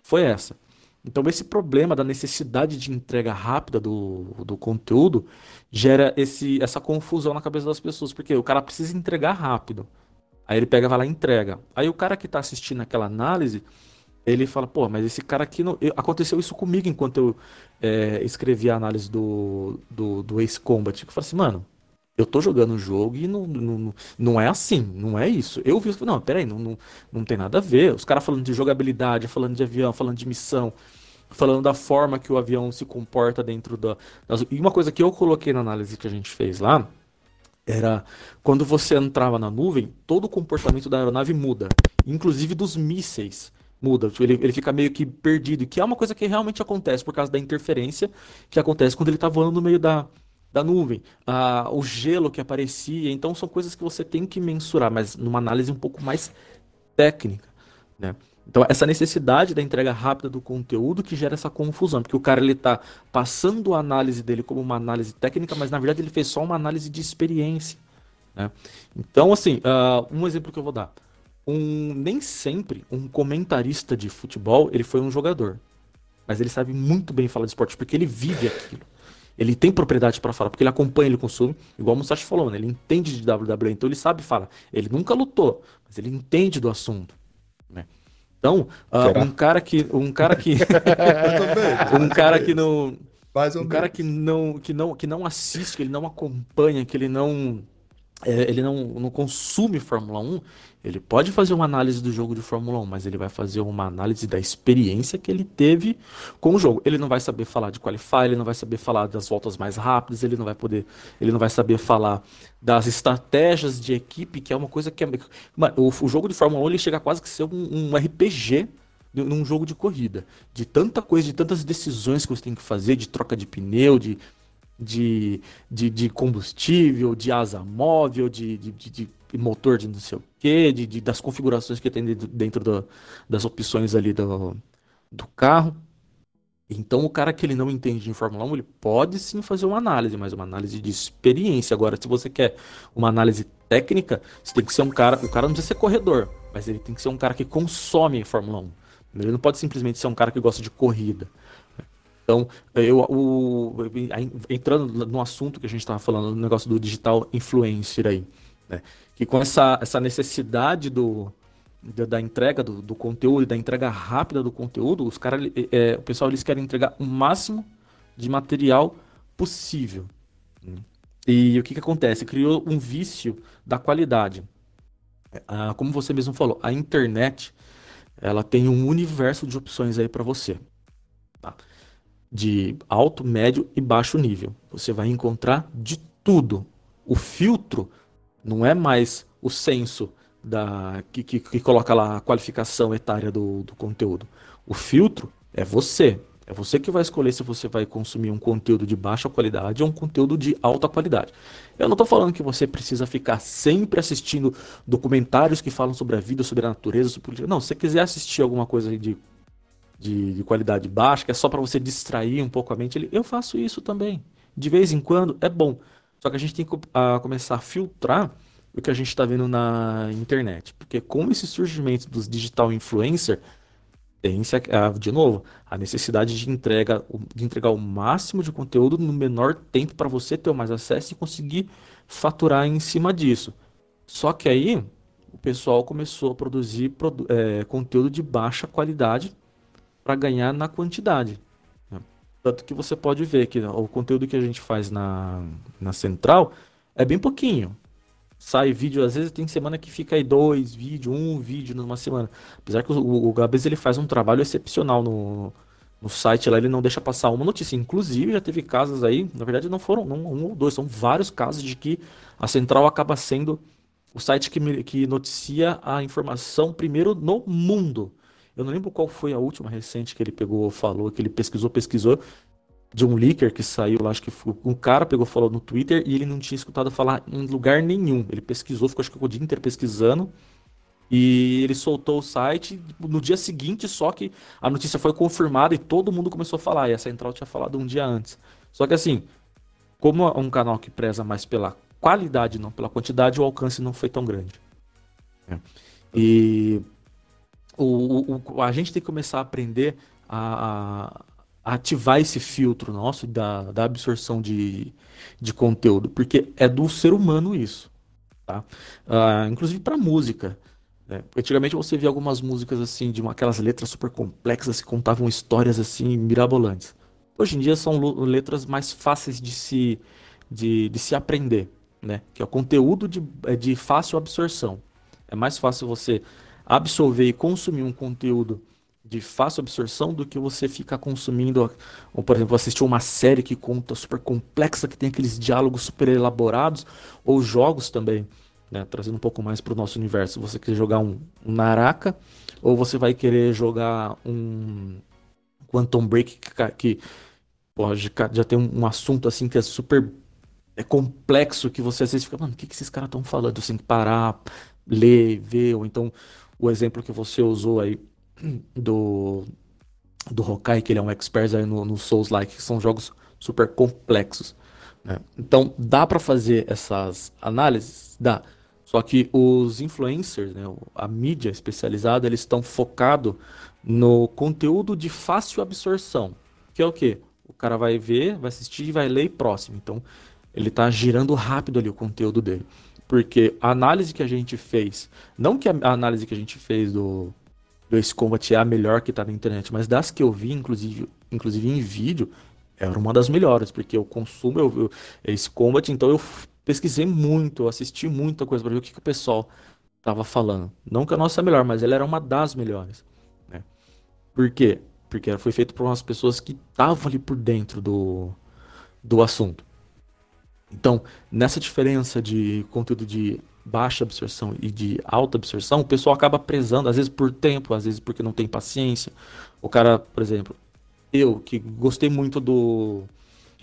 foi essa. Então, esse problema da necessidade de entrega rápida do, do conteúdo gera esse, essa confusão na cabeça das pessoas, porque o cara precisa entregar rápido. Aí ele pega, vai lá e entrega. Aí o cara que está assistindo aquela análise, ele fala, pô, mas esse cara aqui não... aconteceu isso comigo enquanto eu é, escrevi a análise do, do, do Ace Combat. Eu falei assim, mano, eu tô jogando o jogo e não, não, não é assim, não é isso. Eu vi, não, peraí, não, não, não tem nada a ver. Os caras falando de jogabilidade, falando de avião, falando de missão, falando da forma que o avião se comporta dentro da. Das... E uma coisa que eu coloquei na análise que a gente fez lá era quando você entrava na nuvem, todo o comportamento da aeronave muda, inclusive dos mísseis muda, ele, ele fica meio que perdido, que é uma coisa que realmente acontece por causa da interferência que acontece quando ele está voando no meio da, da nuvem, ah, o gelo que aparecia. Então são coisas que você tem que mensurar, mas numa análise um pouco mais técnica, né? Então essa necessidade da entrega rápida do conteúdo que gera essa confusão, porque o cara ele está passando a análise dele como uma análise técnica, mas na verdade ele fez só uma análise de experiência. Né? Então assim, uh, um exemplo que eu vou dar, um nem sempre um comentarista de futebol ele foi um jogador, mas ele sabe muito bem falar de esporte porque ele vive aquilo. Ele tem propriedade para falar, porque ele acompanha, ele consome, igual o Musashi falou, né? ele entende de WWE, então ele sabe falar. Ele nunca lutou, mas ele entende do assunto. Né? Então, uh, um cara que. Um cara que. um cara que não. um cara que não, que, não, que não assiste, que ele não acompanha, que ele não. É, ele não, não consome Fórmula 1, ele pode fazer uma análise do jogo de Fórmula 1, mas ele vai fazer uma análise da experiência que ele teve com o jogo. Ele não vai saber falar de qualify, ele não vai saber falar das voltas mais rápidas, ele não vai poder, ele não vai saber falar das estratégias de equipe, que é uma coisa que é, mano, o, o, jogo de Fórmula 1 ele chega quase que ser um, um RPG num jogo de corrida, de tanta coisa, de tantas decisões que você tem que fazer, de troca de pneu, de de, de, de combustível, de asa móvel, de, de, de, motor de não sei o que, de, de, das configurações que tem dentro do, das opções ali do, do carro. Então, o cara que ele não entende de Fórmula 1, ele pode sim fazer uma análise, mas uma análise de experiência. Agora, se você quer uma análise técnica, você tem que ser um cara. O cara não precisa ser corredor, mas ele tem que ser um cara que consome Fórmula 1. Ele não pode simplesmente ser um cara que gosta de corrida. Então, eu, o, entrando no assunto que a gente estava falando, no negócio do digital influencer aí, né? que com essa, essa necessidade do, da, entrega do, do, conteúdo, da entrega rápida do conteúdo, os caras, é, o pessoal eles querem entregar o máximo de material possível. Né? E o que, que acontece? Criou um vício da qualidade. Ah, como você mesmo falou, a internet ela tem um universo de opções aí para você. Tá? De alto, médio e baixo nível. Você vai encontrar de tudo. O filtro não é mais o censo da, que, que, que coloca lá a qualificação etária do, do conteúdo. O filtro é você. É você que vai escolher se você vai consumir um conteúdo de baixa qualidade ou um conteúdo de alta qualidade. Eu não estou falando que você precisa ficar sempre assistindo documentários que falam sobre a vida, sobre a natureza, sobre... Não, se você quiser assistir alguma coisa de de, de qualidade baixa, que é só para você distrair um pouco a mente, ele, eu faço isso também. De vez em quando é bom. Só que a gente tem que a, começar a filtrar o que a gente está vendo na internet. Porque com esse surgimento dos digital influencer, tem de novo a necessidade de entrega de entregar o máximo de conteúdo no menor tempo para você ter mais acesso e conseguir faturar em cima disso. Só que aí o pessoal começou a produzir é, conteúdo de baixa qualidade para ganhar na quantidade. Né? Tanto que você pode ver que o conteúdo que a gente faz na, na central é bem pouquinho. Sai vídeo, às vezes tem semana que fica aí dois vídeos, um vídeo numa semana. Apesar que o, o Gabes ele faz um trabalho excepcional no, no site lá, ele não deixa passar uma notícia. Inclusive, já teve casos aí, na verdade não foram um ou dois, são vários casos de que a central acaba sendo o site que, que noticia a informação primeiro no mundo. Eu não lembro qual foi a última recente que ele pegou, falou, que ele pesquisou, pesquisou de um leaker que saiu lá, acho que foi, um cara pegou, falou no Twitter e ele não tinha escutado falar em lugar nenhum. Ele pesquisou, ficou acho que o dia inteiro pesquisando e ele soltou o site no dia seguinte, só que a notícia foi confirmada e todo mundo começou a falar. E a Central tinha falado um dia antes. Só que assim, como é um canal que preza mais pela qualidade, não pela quantidade, o alcance não foi tão grande. É. E o, o, a gente tem que começar a aprender a, a ativar esse filtro nosso da, da absorção de, de conteúdo, porque é do ser humano isso. Tá? Uh, inclusive para música. Né? Antigamente você via algumas músicas assim, de uma, aquelas letras super complexas que contavam histórias assim mirabolantes. Hoje em dia são letras mais fáceis de se, de, de se aprender né? Que é o conteúdo de, é de fácil absorção. É mais fácil você absorver e consumir um conteúdo de fácil absorção do que você ficar consumindo, ou por exemplo, assistir uma série que conta super complexa, que tem aqueles diálogos super elaborados, ou jogos também, né? Trazendo um pouco mais para o nosso universo. Você quer jogar um, Naraka, ou você vai querer jogar um Quantum Break que, que já tem um, um assunto assim que é super é complexo que você às vezes fica, mano, o que, que esses caras estão falando? Você tem que parar, ler, ver, ou então o exemplo que você usou aí do, do Hokai, que ele é um expert aí no, no Souls-like, que são jogos super complexos. Né? Então, dá para fazer essas análises? Dá. Só que os influencers, né, a mídia especializada, eles estão focados no conteúdo de fácil absorção. Que é o quê? O cara vai ver, vai assistir, vai ler e próximo. Então, ele está girando rápido ali o conteúdo dele. Porque a análise que a gente fez, não que a análise que a gente fez do, do Ace Combat é a melhor que está na internet, mas das que eu vi, inclusive, inclusive em vídeo, era uma das melhores, porque eu consumo eu, eu, Ace Combat, então eu pesquisei muito, eu assisti muita coisa para ver o que, que o pessoal estava falando. Não que a nossa é melhor, mas ela era uma das melhores. Né? Por quê? Porque foi feito por umas pessoas que estavam ali por dentro do, do assunto. Então, nessa diferença de conteúdo de baixa absorção e de alta absorção, o pessoal acaba prezando, às vezes por tempo, às vezes porque não tem paciência. O cara, por exemplo, eu que gostei muito do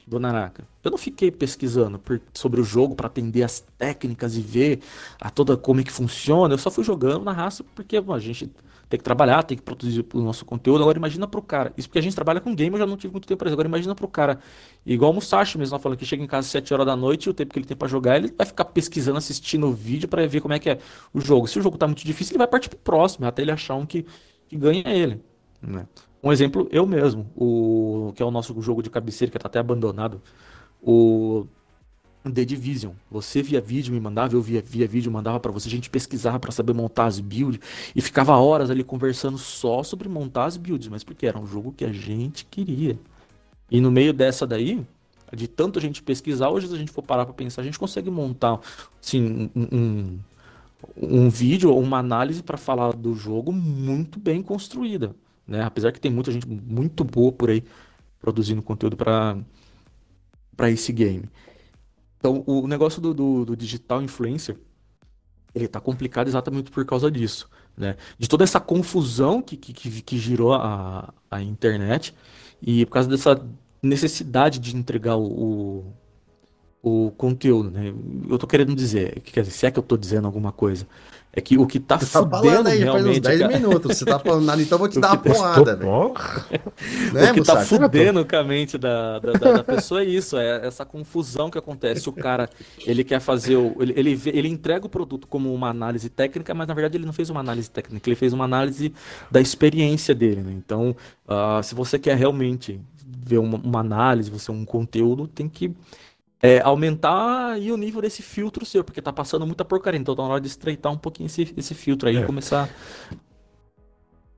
do Naraka. Eu não fiquei pesquisando por, sobre o jogo para atender as técnicas e ver a toda como é que funciona. Eu só fui jogando na raça porque bom, a gente tem que trabalhar, tem que produzir o nosso conteúdo. Agora imagina pro cara, isso porque a gente trabalha com game, eu já não tive muito tempo para isso. Agora imagina pro cara, igual o Musashi mesmo, falando que chega em casa às 7 horas da noite e o tempo que ele tem para jogar, ele vai ficar pesquisando, assistindo o vídeo para ver como é que é o jogo. Se o jogo tá muito difícil, ele vai partir pro próximo, até ele achar um que, que ganha ele. Né? Um exemplo, eu mesmo, o que é o nosso jogo de cabeceira, que tá até abandonado, o The Division. Você via vídeo, me mandava, eu via, via vídeo, mandava para você, a gente pesquisava para saber montar as builds e ficava horas ali conversando só sobre montar as builds, mas porque era um jogo que a gente queria. E no meio dessa daí, de tanto a gente pesquisar, hoje se a gente for parar para pensar, a gente consegue montar assim, um, um, um vídeo ou uma análise para falar do jogo muito bem construída. Né? Apesar que tem muita gente muito boa por aí produzindo conteúdo para esse game. Então, o negócio do, do, do digital influencer, ele está complicado exatamente por causa disso, né? De toda essa confusão que, que, que girou a, a internet e por causa dessa necessidade de entregar o, o, o conteúdo, né? Eu estou querendo dizer, quer dizer, se é que eu estou dizendo alguma coisa, É que o que tá você tá fudendo aí, realmente... Faz uns 10 cara... minutos, você tá falando nada, então eu vou te dar uma tá porrada, velho. Né, o que tá fudendo com a mente da, da, da, da, pessoa é isso, é essa confusão que acontece. O cara, ele quer fazer, o, ele, ele, ele entrega o produto como uma análise técnica, mas na verdade ele não fez uma análise técnica, ele fez uma análise da experiência dele, né? Então, uh, se você quer realmente ver uma, uma análise, você um conteúdo, tem que é, aumentar o nível desse filtro seu, porque tá passando muita porcaria. Então tá na hora de estreitar um pouquinho esse, esse filtro aí e é. começar.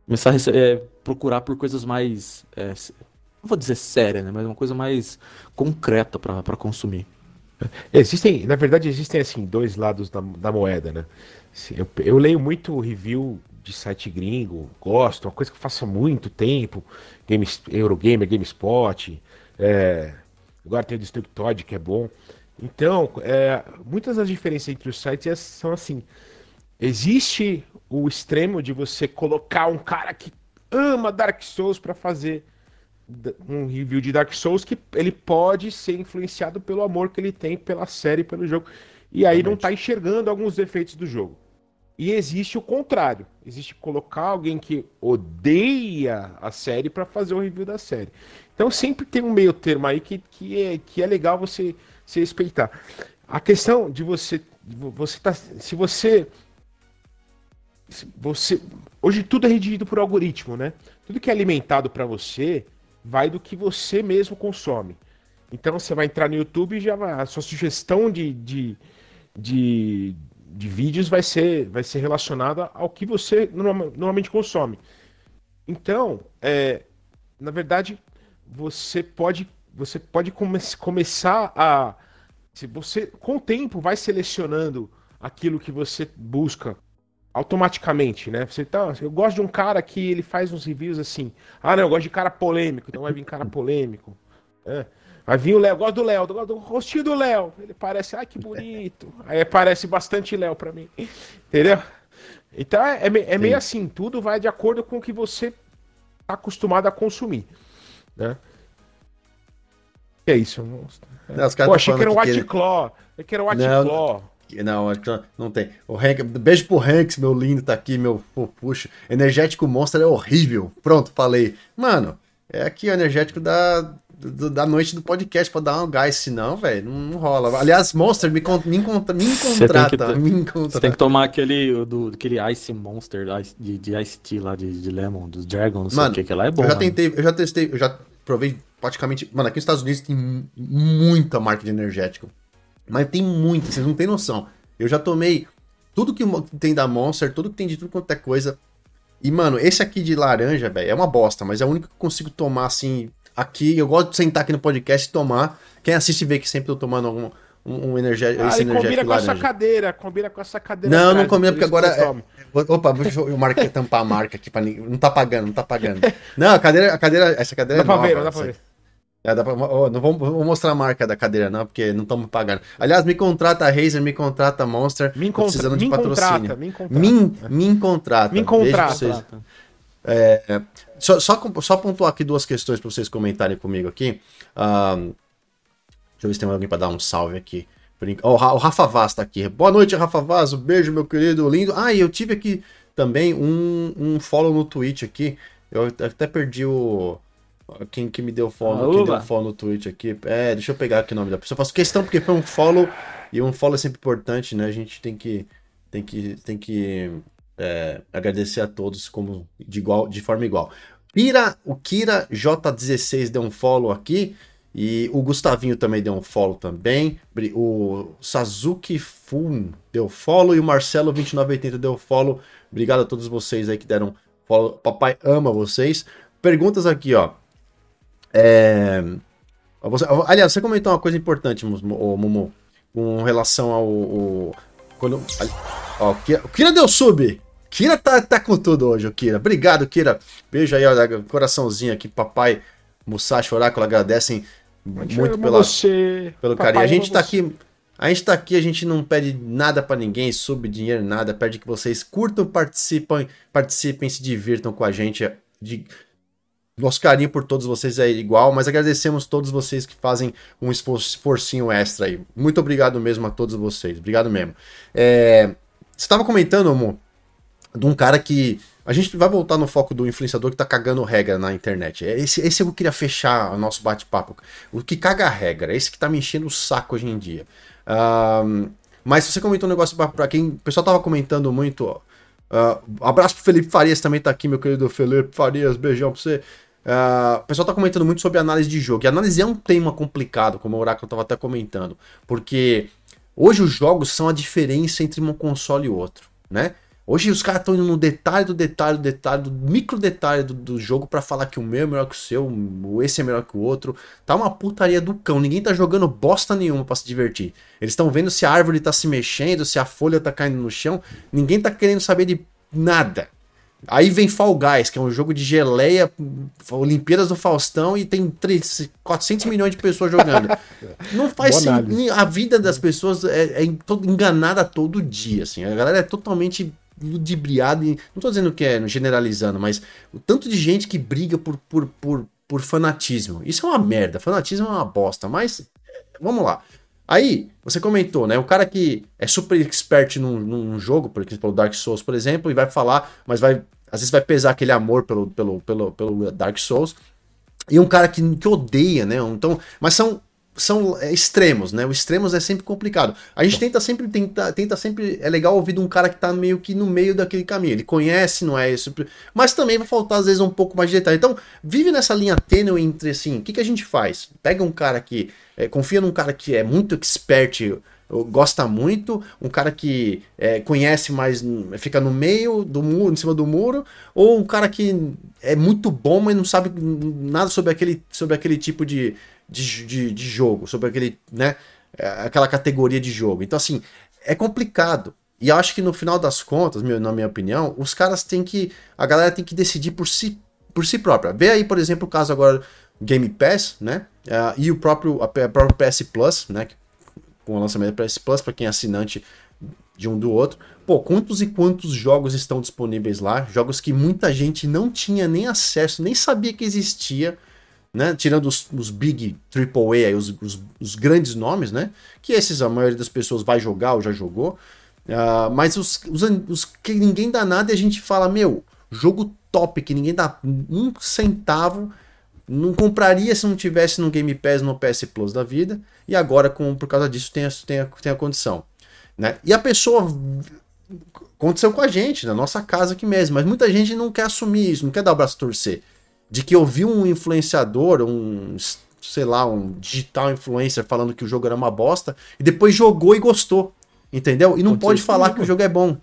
Começar a é, procurar por coisas mais. É, não vou dizer séria, né? Mas uma coisa mais concreta para consumir. Existem, na verdade, existem assim, dois lados da, da moeda, né? Eu, eu leio muito review de site gringo, gosto, uma coisa que eu faço há muito tempo, Games, Eurogamer, GameSpot, é, Agora tem o Destructoid, que é bom. Então, é, muitas das diferenças entre os sites são assim. Existe o extremo de você colocar um cara que ama Dark Souls para fazer um review de Dark Souls que ele pode ser influenciado pelo amor que ele tem pela série, pelo jogo. E aí Realmente. não tá enxergando alguns defeitos do jogo. E existe o contrário. Existe colocar alguém que odeia a série para fazer o review da série. Então sempre tem um meio termo aí que, que, é, que é legal você se respeitar. A questão de você. você tá, se você. Você hoje tudo é redigido por algoritmo, né? Tudo que é alimentado para você vai do que você mesmo consome. Então você vai entrar no YouTube e já vai, a sua sugestão de, de, de, de vídeos vai ser, vai ser relacionada ao que você normalmente consome. Então, é, na verdade, você pode você pode come começar a se você com o tempo vai selecionando aquilo que você busca automaticamente, né? Você tá, eu gosto de um cara que ele faz uns reviews assim. Ah, não, eu gosto de cara polêmico, então vai vir cara polêmico. É. Vai vir o Léo, gosto do Léo, gosto do rostinho do Léo. Ele parece, ai que bonito. Aí parece bastante Léo para mim. Entendeu? Então é, é, é meio assim, tudo vai de acordo com o que você tá acostumado a consumir. Né? Que é isso, monstro? Não, os Pô, achei que era o White ele... Claw. Achei que era o White não, Claw. Não, não tem. O Hank, beijo pro Hanks, meu lindo, tá aqui, meu puxa. Energético Monster é horrível. Pronto, falei. Mano, é aqui o energético da, do, da noite do podcast pra dar um gás, senão, velho, não, rola. Aliás, Monster, me, me, encontra, me contrata. Me encontra. Você tem que tomar aquele, do, aquele Ice Monster de, de Ice Tea lá, de, de Lemon, dos Dragons, mano, que, que lá é bom. Eu já mano. tentei, eu já testei, eu já provei praticamente. Mano, aqui nos Estados Unidos tem muita marca de energético. Mas tem muita, vocês não têm noção. Eu já tomei tudo que tem da Monster, tudo que tem de tudo quanto é coisa. E, mano, esse aqui de laranja, velho, é uma bosta, mas é o único que eu consigo tomar assim. Aqui, eu gosto de sentar aqui no podcast e tomar. Quem assiste vê que sempre eu tô tomando algum, um, um energético, ah, esse energético combina com laranja. essa cadeira, combina com essa cadeira. Não, atrás, não combina porque agora. É... Opa, deixa eu marcar, tampar a marca aqui para Não tá pagando, não tá pagando. Não, a cadeira, a cadeira, essa cadeira dá é nova. Ver, dá pra ver. É, pra, oh, não vou, vou, mostrar a marca da cadeira, não, porque não estamos pagando. Aliás, me contrata a Razer, me contrata a Monster. Me contra, precisando de patrocínio. me contrata. Me, me contrata. Me contrata. É, só, só, só pontuar aqui duas questões para vocês comentarem comigo aqui. Um, deixa eu ver se tem alguém para dar um salve aqui. Oh, o Rafa Vaz tá aqui. Boa noite, Rafa Vaz. Um beijo, meu querido, lindo. Ah, e eu tive aqui também um, um follow no Twitch aqui. Eu até perdi o quem que me deu follow, quem deu follow no Twitch aqui. É, deixa eu pegar aqui o nome da pessoa. Eu faço questão porque foi um follow e um follow é sempre importante, né? A gente tem que tem que tem que é, agradecer a todos como de igual de forma igual. Kira, o Kira J16 deu um follow aqui e o Gustavinho também deu um follow também. O Sazuki Fun deu follow e o Marcelo 2980 deu follow. Obrigado a todos vocês aí que deram follow. Papai ama vocês. Perguntas aqui, ó. É... Você, aliás, você comentou uma coisa importante, Mumu, com relação ao. ao quando, ó, o Kira deu sub! Kira tá, tá com tudo hoje, o Kira. Obrigado, Kira. Beijo aí, ó, coraçãozinho aqui, papai Musashi Oráculo agradecem muito pela, você. pelo papai carinho. A gente tá você. aqui. A gente tá aqui, a gente não pede nada para ninguém, sub dinheiro, nada. Pede que vocês curtam, participem, participem, se divirtam com a gente. De, nosso carinho por todos vocês é igual, mas agradecemos todos vocês que fazem um esforcinho extra aí. Muito obrigado mesmo a todos vocês. Obrigado mesmo. É, Você tava comentando, amor, de um cara que. A gente vai voltar no foco do influenciador que tá cagando regra na internet. É esse, esse eu queria fechar o nosso bate-papo. O que caga a regra, esse que tá me enchendo o saco hoje em dia. Mas você comentou um negócio para quem. O pessoal tava comentando muito. Uh, abraço pro Felipe Farias também tá aqui, meu querido Felipe Farias. Beijão pra você. Uh, o pessoal tá comentando muito sobre análise de jogo. E análise é um tema complicado, como o Oráculo tava até comentando. Porque hoje os jogos são a diferença entre um console e outro, né? Hoje os caras estão indo no detalhe do detalhe do detalhe, do micro detalhe do, do jogo para falar que o meu é melhor que o seu, esse é melhor que o outro. Tá uma putaria do cão. Ninguém tá jogando bosta nenhuma para se divertir. Eles estão vendo se a árvore tá se mexendo, se a folha tá caindo no chão. Ninguém tá querendo saber de nada. Aí vem Fall Guys, que é um jogo de geleia, Olimpíadas do Faustão, e tem 3, 400 milhões de pessoas jogando. Não faz sentido. A vida das pessoas é, é enganada todo dia. Assim. A galera é totalmente ludibriado. E, não tô dizendo que é generalizando, mas o tanto de gente que briga por, por, por, por fanatismo. Isso é uma merda. Fanatismo é uma bosta. Mas vamos lá. Aí, você comentou, né? O cara que é super expert num, num jogo, por exemplo, Dark Souls, por exemplo, e vai falar, mas vai. Às vezes vai pesar aquele amor pelo, pelo, pelo, pelo Dark Souls. E um cara que, que odeia, né? Então, mas são são é, extremos, né? O extremos é sempre complicado. A gente tenta sempre tenta, tenta sempre é legal ouvir de um cara que tá meio que no meio daquele caminho. Ele conhece, não é isso, mas também vai faltar às vezes um pouco mais de detalhe. Então, vive nessa linha tênue entre assim, o que, que a gente faz? Pega um cara que é, confia num cara que é muito expert gosta muito, um cara que é, conhece mais, fica no meio do muro, em cima do muro, ou um cara que é muito bom, mas não sabe nada sobre aquele, sobre aquele tipo de, de, de, de jogo, sobre aquele, né, é, aquela categoria de jogo. Então, assim, é complicado. E acho que no final das contas, meu, na minha opinião, os caras têm que. A galera tem que decidir por si, por si própria. Vê aí, por exemplo, o caso agora Game Pass, né? Uh, e o próprio, a, a próprio PS Plus, né? Com o lançamento do PS Plus, para quem é assinante de um do outro. Pô, quantos e quantos jogos estão disponíveis lá? Jogos que muita gente não tinha nem acesso, nem sabia que existia né? Tirando os, os big AAA, os, os, os, grandes nomes, né? Que esses a maioria das pessoas vai jogar ou já jogou. Uh, mas os, os, os, que ninguém dá nada e a gente fala, meu, jogo top que ninguém dá um centavo. Não compraria se não tivesse no Game Pass no PS Plus da vida. E agora, com, por causa disso, tem a, tem a, tem a condição. Né? E a pessoa aconteceu com a gente, na nossa casa aqui mesmo. Mas muita gente não quer assumir isso, não quer dar o braço a torcer de que eu vi um influenciador, um, sei lá, um digital influencer falando que o jogo era uma bosta, e depois jogou e gostou. Entendeu? E não pode falar que o jogo é bom.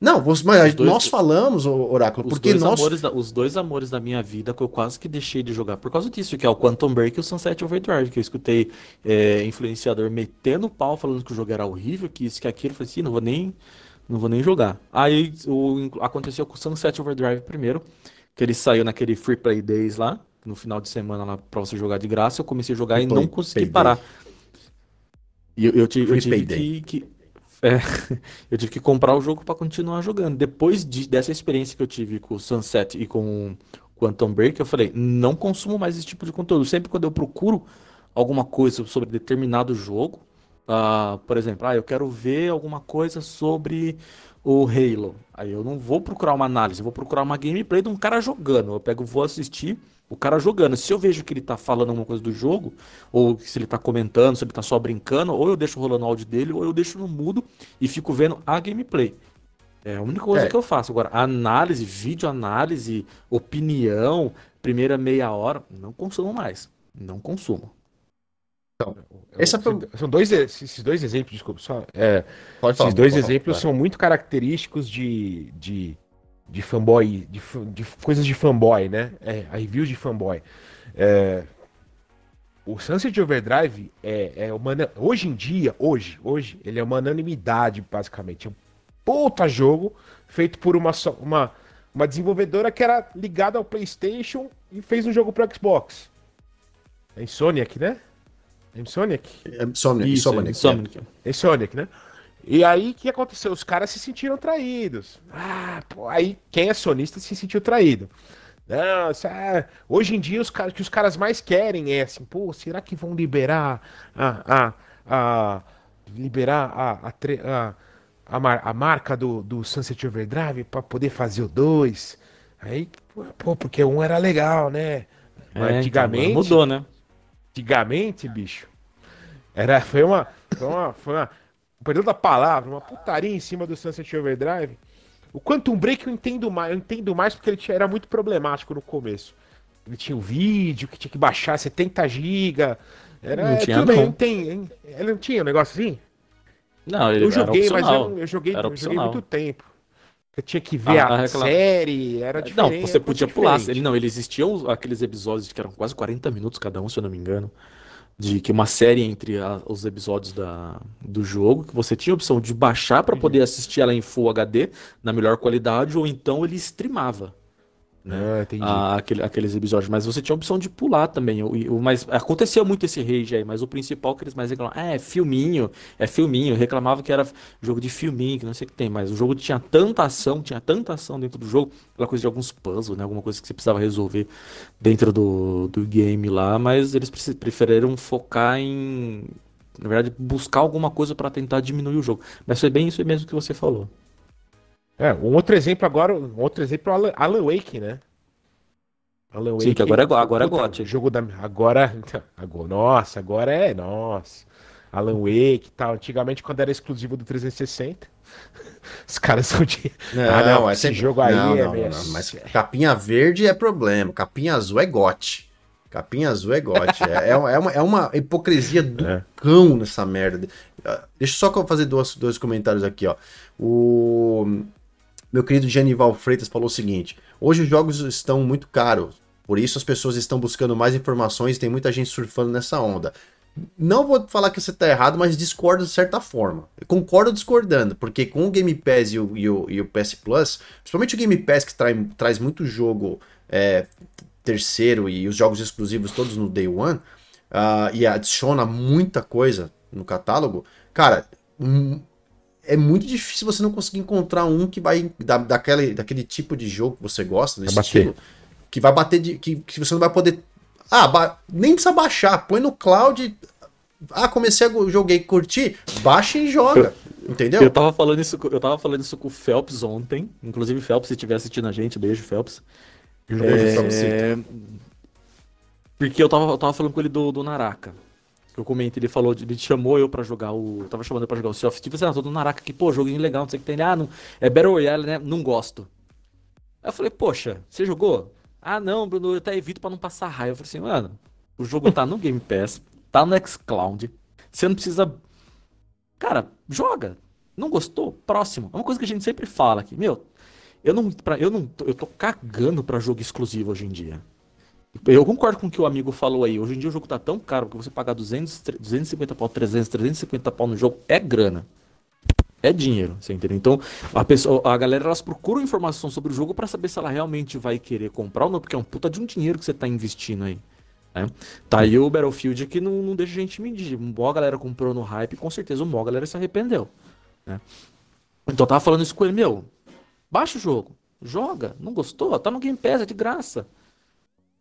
Não, mas dois, nós falamos, Oráculo, porque nós. Da, os dois amores da minha vida que eu quase que deixei de jogar por causa disso, que é o Quantum Break e o Sunset Overdrive, que eu escutei é, influenciador metendo pau falando que o jogo era horrível, que isso, que aquilo. Eu falei assim, não vou nem, não vou nem jogar. Aí o, aconteceu com o Sunset Overdrive primeiro que ele saiu naquele Free Play Days lá, no final de semana lá pra você jogar de graça. Eu comecei a jogar Free e não consegui parar. E eu, eu, tive, eu tive que, que é, eu tive que comprar o jogo para continuar jogando. Depois de, dessa experiência que eu tive com o Sunset e com o Quantum Break, eu falei, não consumo mais esse tipo de conteúdo. Sempre quando eu procuro alguma coisa sobre determinado jogo, uh, por exemplo, ah, eu quero ver alguma coisa sobre o Halo. Aí eu não vou procurar uma análise, eu vou procurar uma gameplay de um cara jogando. Eu pego, vou assistir o cara jogando. Se eu vejo que ele tá falando alguma coisa do jogo, ou se ele tá comentando, se ele tá só brincando, ou eu deixo rolando o áudio dele, ou eu deixo no mudo e fico vendo a gameplay. É a única coisa é. que eu faço. Agora, análise, vídeo análise, opinião, primeira meia hora, não consumo mais. Não consumo. Então, essa foi... São dois, esses dois exemplos, desculpa, só. É, esses dois pode exemplos falar, são muito característicos de, de, de fanboy, de, de coisas de fanboy, né? É, a reviews de fanboy. É, o Sunset Overdrive é, é uma, hoje em dia, hoje, hoje, ele é uma unanimidade, basicamente. É um puta jogo feito por uma, uma, uma desenvolvedora que era ligada ao PlayStation e fez um jogo para Xbox. É Insomniac, né? Insomniac? Insomniac, Isso, Insomniac. Insomniac. É. Insomniac, né? E aí, o que aconteceu? Os caras se sentiram traídos. Ah, pô, aí quem é sonista se sentiu traído. Não, é... hoje em dia os caras que os caras mais querem é assim, pô, será que vão liberar a, a, a liberar a, a, a a, mar, a marca do, do Sunset Overdrive para poder fazer o 2. Aí, pô, porque um era legal, né? Mas é, antigamente. Então, mudou, né? Antigamente, bicho. Era, foi uma. Foi uma. Foi uma perdão da palavra, uma putaria em cima do Sunset Overdrive. O Quantum Break eu entendo mais, eu entendo mais porque ele tinha, era muito problemático no começo. Ele tinha o um vídeo que tinha que baixar 70 GB. Era, não tinha, tudo não. Tem, ele não tinha um negócio assim? Não, ele eu joguei, mas eu, eu joguei, eu joguei muito tempo. Eu tinha que ver a, a série, era diferente. Não, você podia pular. Ele, não, ele existiam aqueles episódios que eram quase 40 minutos cada um, se eu não me engano. De que uma série entre a, os episódios da, do jogo, que você tinha a opção de baixar para poder assistir ela em Full HD, na melhor qualidade, ou então ele streamava né? Ah, aquele, aqueles episódios. Mas você tinha a opção de pular também. O, o, mas aconteceu muito esse rage aí, mas o principal que eles mais reclamavam, ah, é filminho, é filminho. Reclamava que era jogo de filminho, que não sei o que tem, mas o jogo tinha tanta ação, tinha tanta ação dentro do jogo, aquela coisa de alguns puzzles, né? Alguma coisa que você precisava resolver dentro do, do game lá, mas eles preferiram focar em. Na verdade, buscar alguma coisa para tentar diminuir o jogo. Mas foi bem isso mesmo que você falou. É, um outro exemplo agora, um outro exemplo é Alan Wake, né? Alan Wake. Sim, que agora é, agora é GOT. Jogo da, agora, agora, nossa, agora é, nossa. Alan Wake e tal. Antigamente, quando era exclusivo do 360, os caras são de. Não, ah, não esse sempre... jogo aí não, é não, não, Mas capinha verde é problema, capinha azul é gote. Capinha azul é gote. é, é, uma, é uma hipocrisia do é. cão nessa merda. Deixa só eu fazer dois, dois comentários aqui, ó. O meu querido Genival Freitas falou o seguinte: hoje os jogos estão muito caros, por isso as pessoas estão buscando mais informações e tem muita gente surfando nessa onda. Não vou falar que você está errado, mas discordo de certa forma. Eu concordo discordando, porque com o Game Pass e o, e o, e o PS Plus, principalmente o Game Pass que trai, traz muito jogo é, terceiro e os jogos exclusivos todos no Day One, uh, e adiciona muita coisa no catálogo, cara, um, é muito difícil você não conseguir encontrar um que vai da, daquele, daquele tipo de jogo que você gosta, desse estilo, que vai bater de. Que, que você não vai poder. Ah, ba... nem precisa baixar, põe no cloud. Ah, comecei a joguei curtir, baixa e joga. entendeu? Eu tava falando isso, eu tava falando isso com o Phelps ontem. Inclusive, Phelps, se estiver assistindo a gente, beijo, Phelps. É... Porque eu tava, eu tava falando com ele do, do Naraka que eu comentei, ele falou, ele chamou eu pra jogar o. Tava chamando eu pra jogar o Sea of Thieves, ah, tô do Naraka aqui, pô, joguinho legal, não sei o que tem. Ah, não, é Battle Royale, né? Não gosto. Aí eu falei, poxa, você jogou? Ah, não, Bruno, eu até evito pra não passar raiva. Eu falei assim, mano, o jogo tá no Game Pass, tá no Xcloud, você não precisa. Cara, joga. Não gostou? Próximo. É uma coisa que a gente sempre fala aqui. Meu, eu não. Pra, eu não. Eu tô cagando pra jogo exclusivo hoje em dia. Eu concordo com o que o amigo falou aí. Hoje em dia o jogo tá tão caro que você pagar 200, 250 pau, 300, 350 pau no jogo é grana. É dinheiro, você entendeu? Então, a, pessoa, a galera elas procuram informação sobre o jogo para saber se ela realmente vai querer comprar ou não, porque é um puta de um dinheiro que você tá investindo aí. Né? Tá aí o Battlefield que não, não deixa a gente medir. A galera comprou no hype, com certeza uma a galera se arrependeu. Né? Então eu tava falando isso com ele, meu, baixa o jogo, joga, não gostou? Tá no Game Pass, é de graça.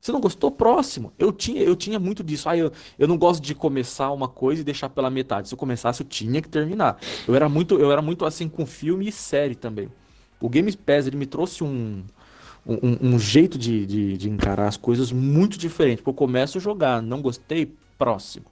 Você não gostou? Próximo. Eu tinha, eu tinha muito disso. Ah, eu, eu não gosto de começar uma coisa e deixar pela metade. Se eu começasse, eu tinha que terminar. Eu era muito, eu era muito assim com filme e série também. O Game Pass ele me trouxe um, um, um jeito de, de, de, encarar as coisas muito diferente. Eu começo a jogar, não gostei, próximo.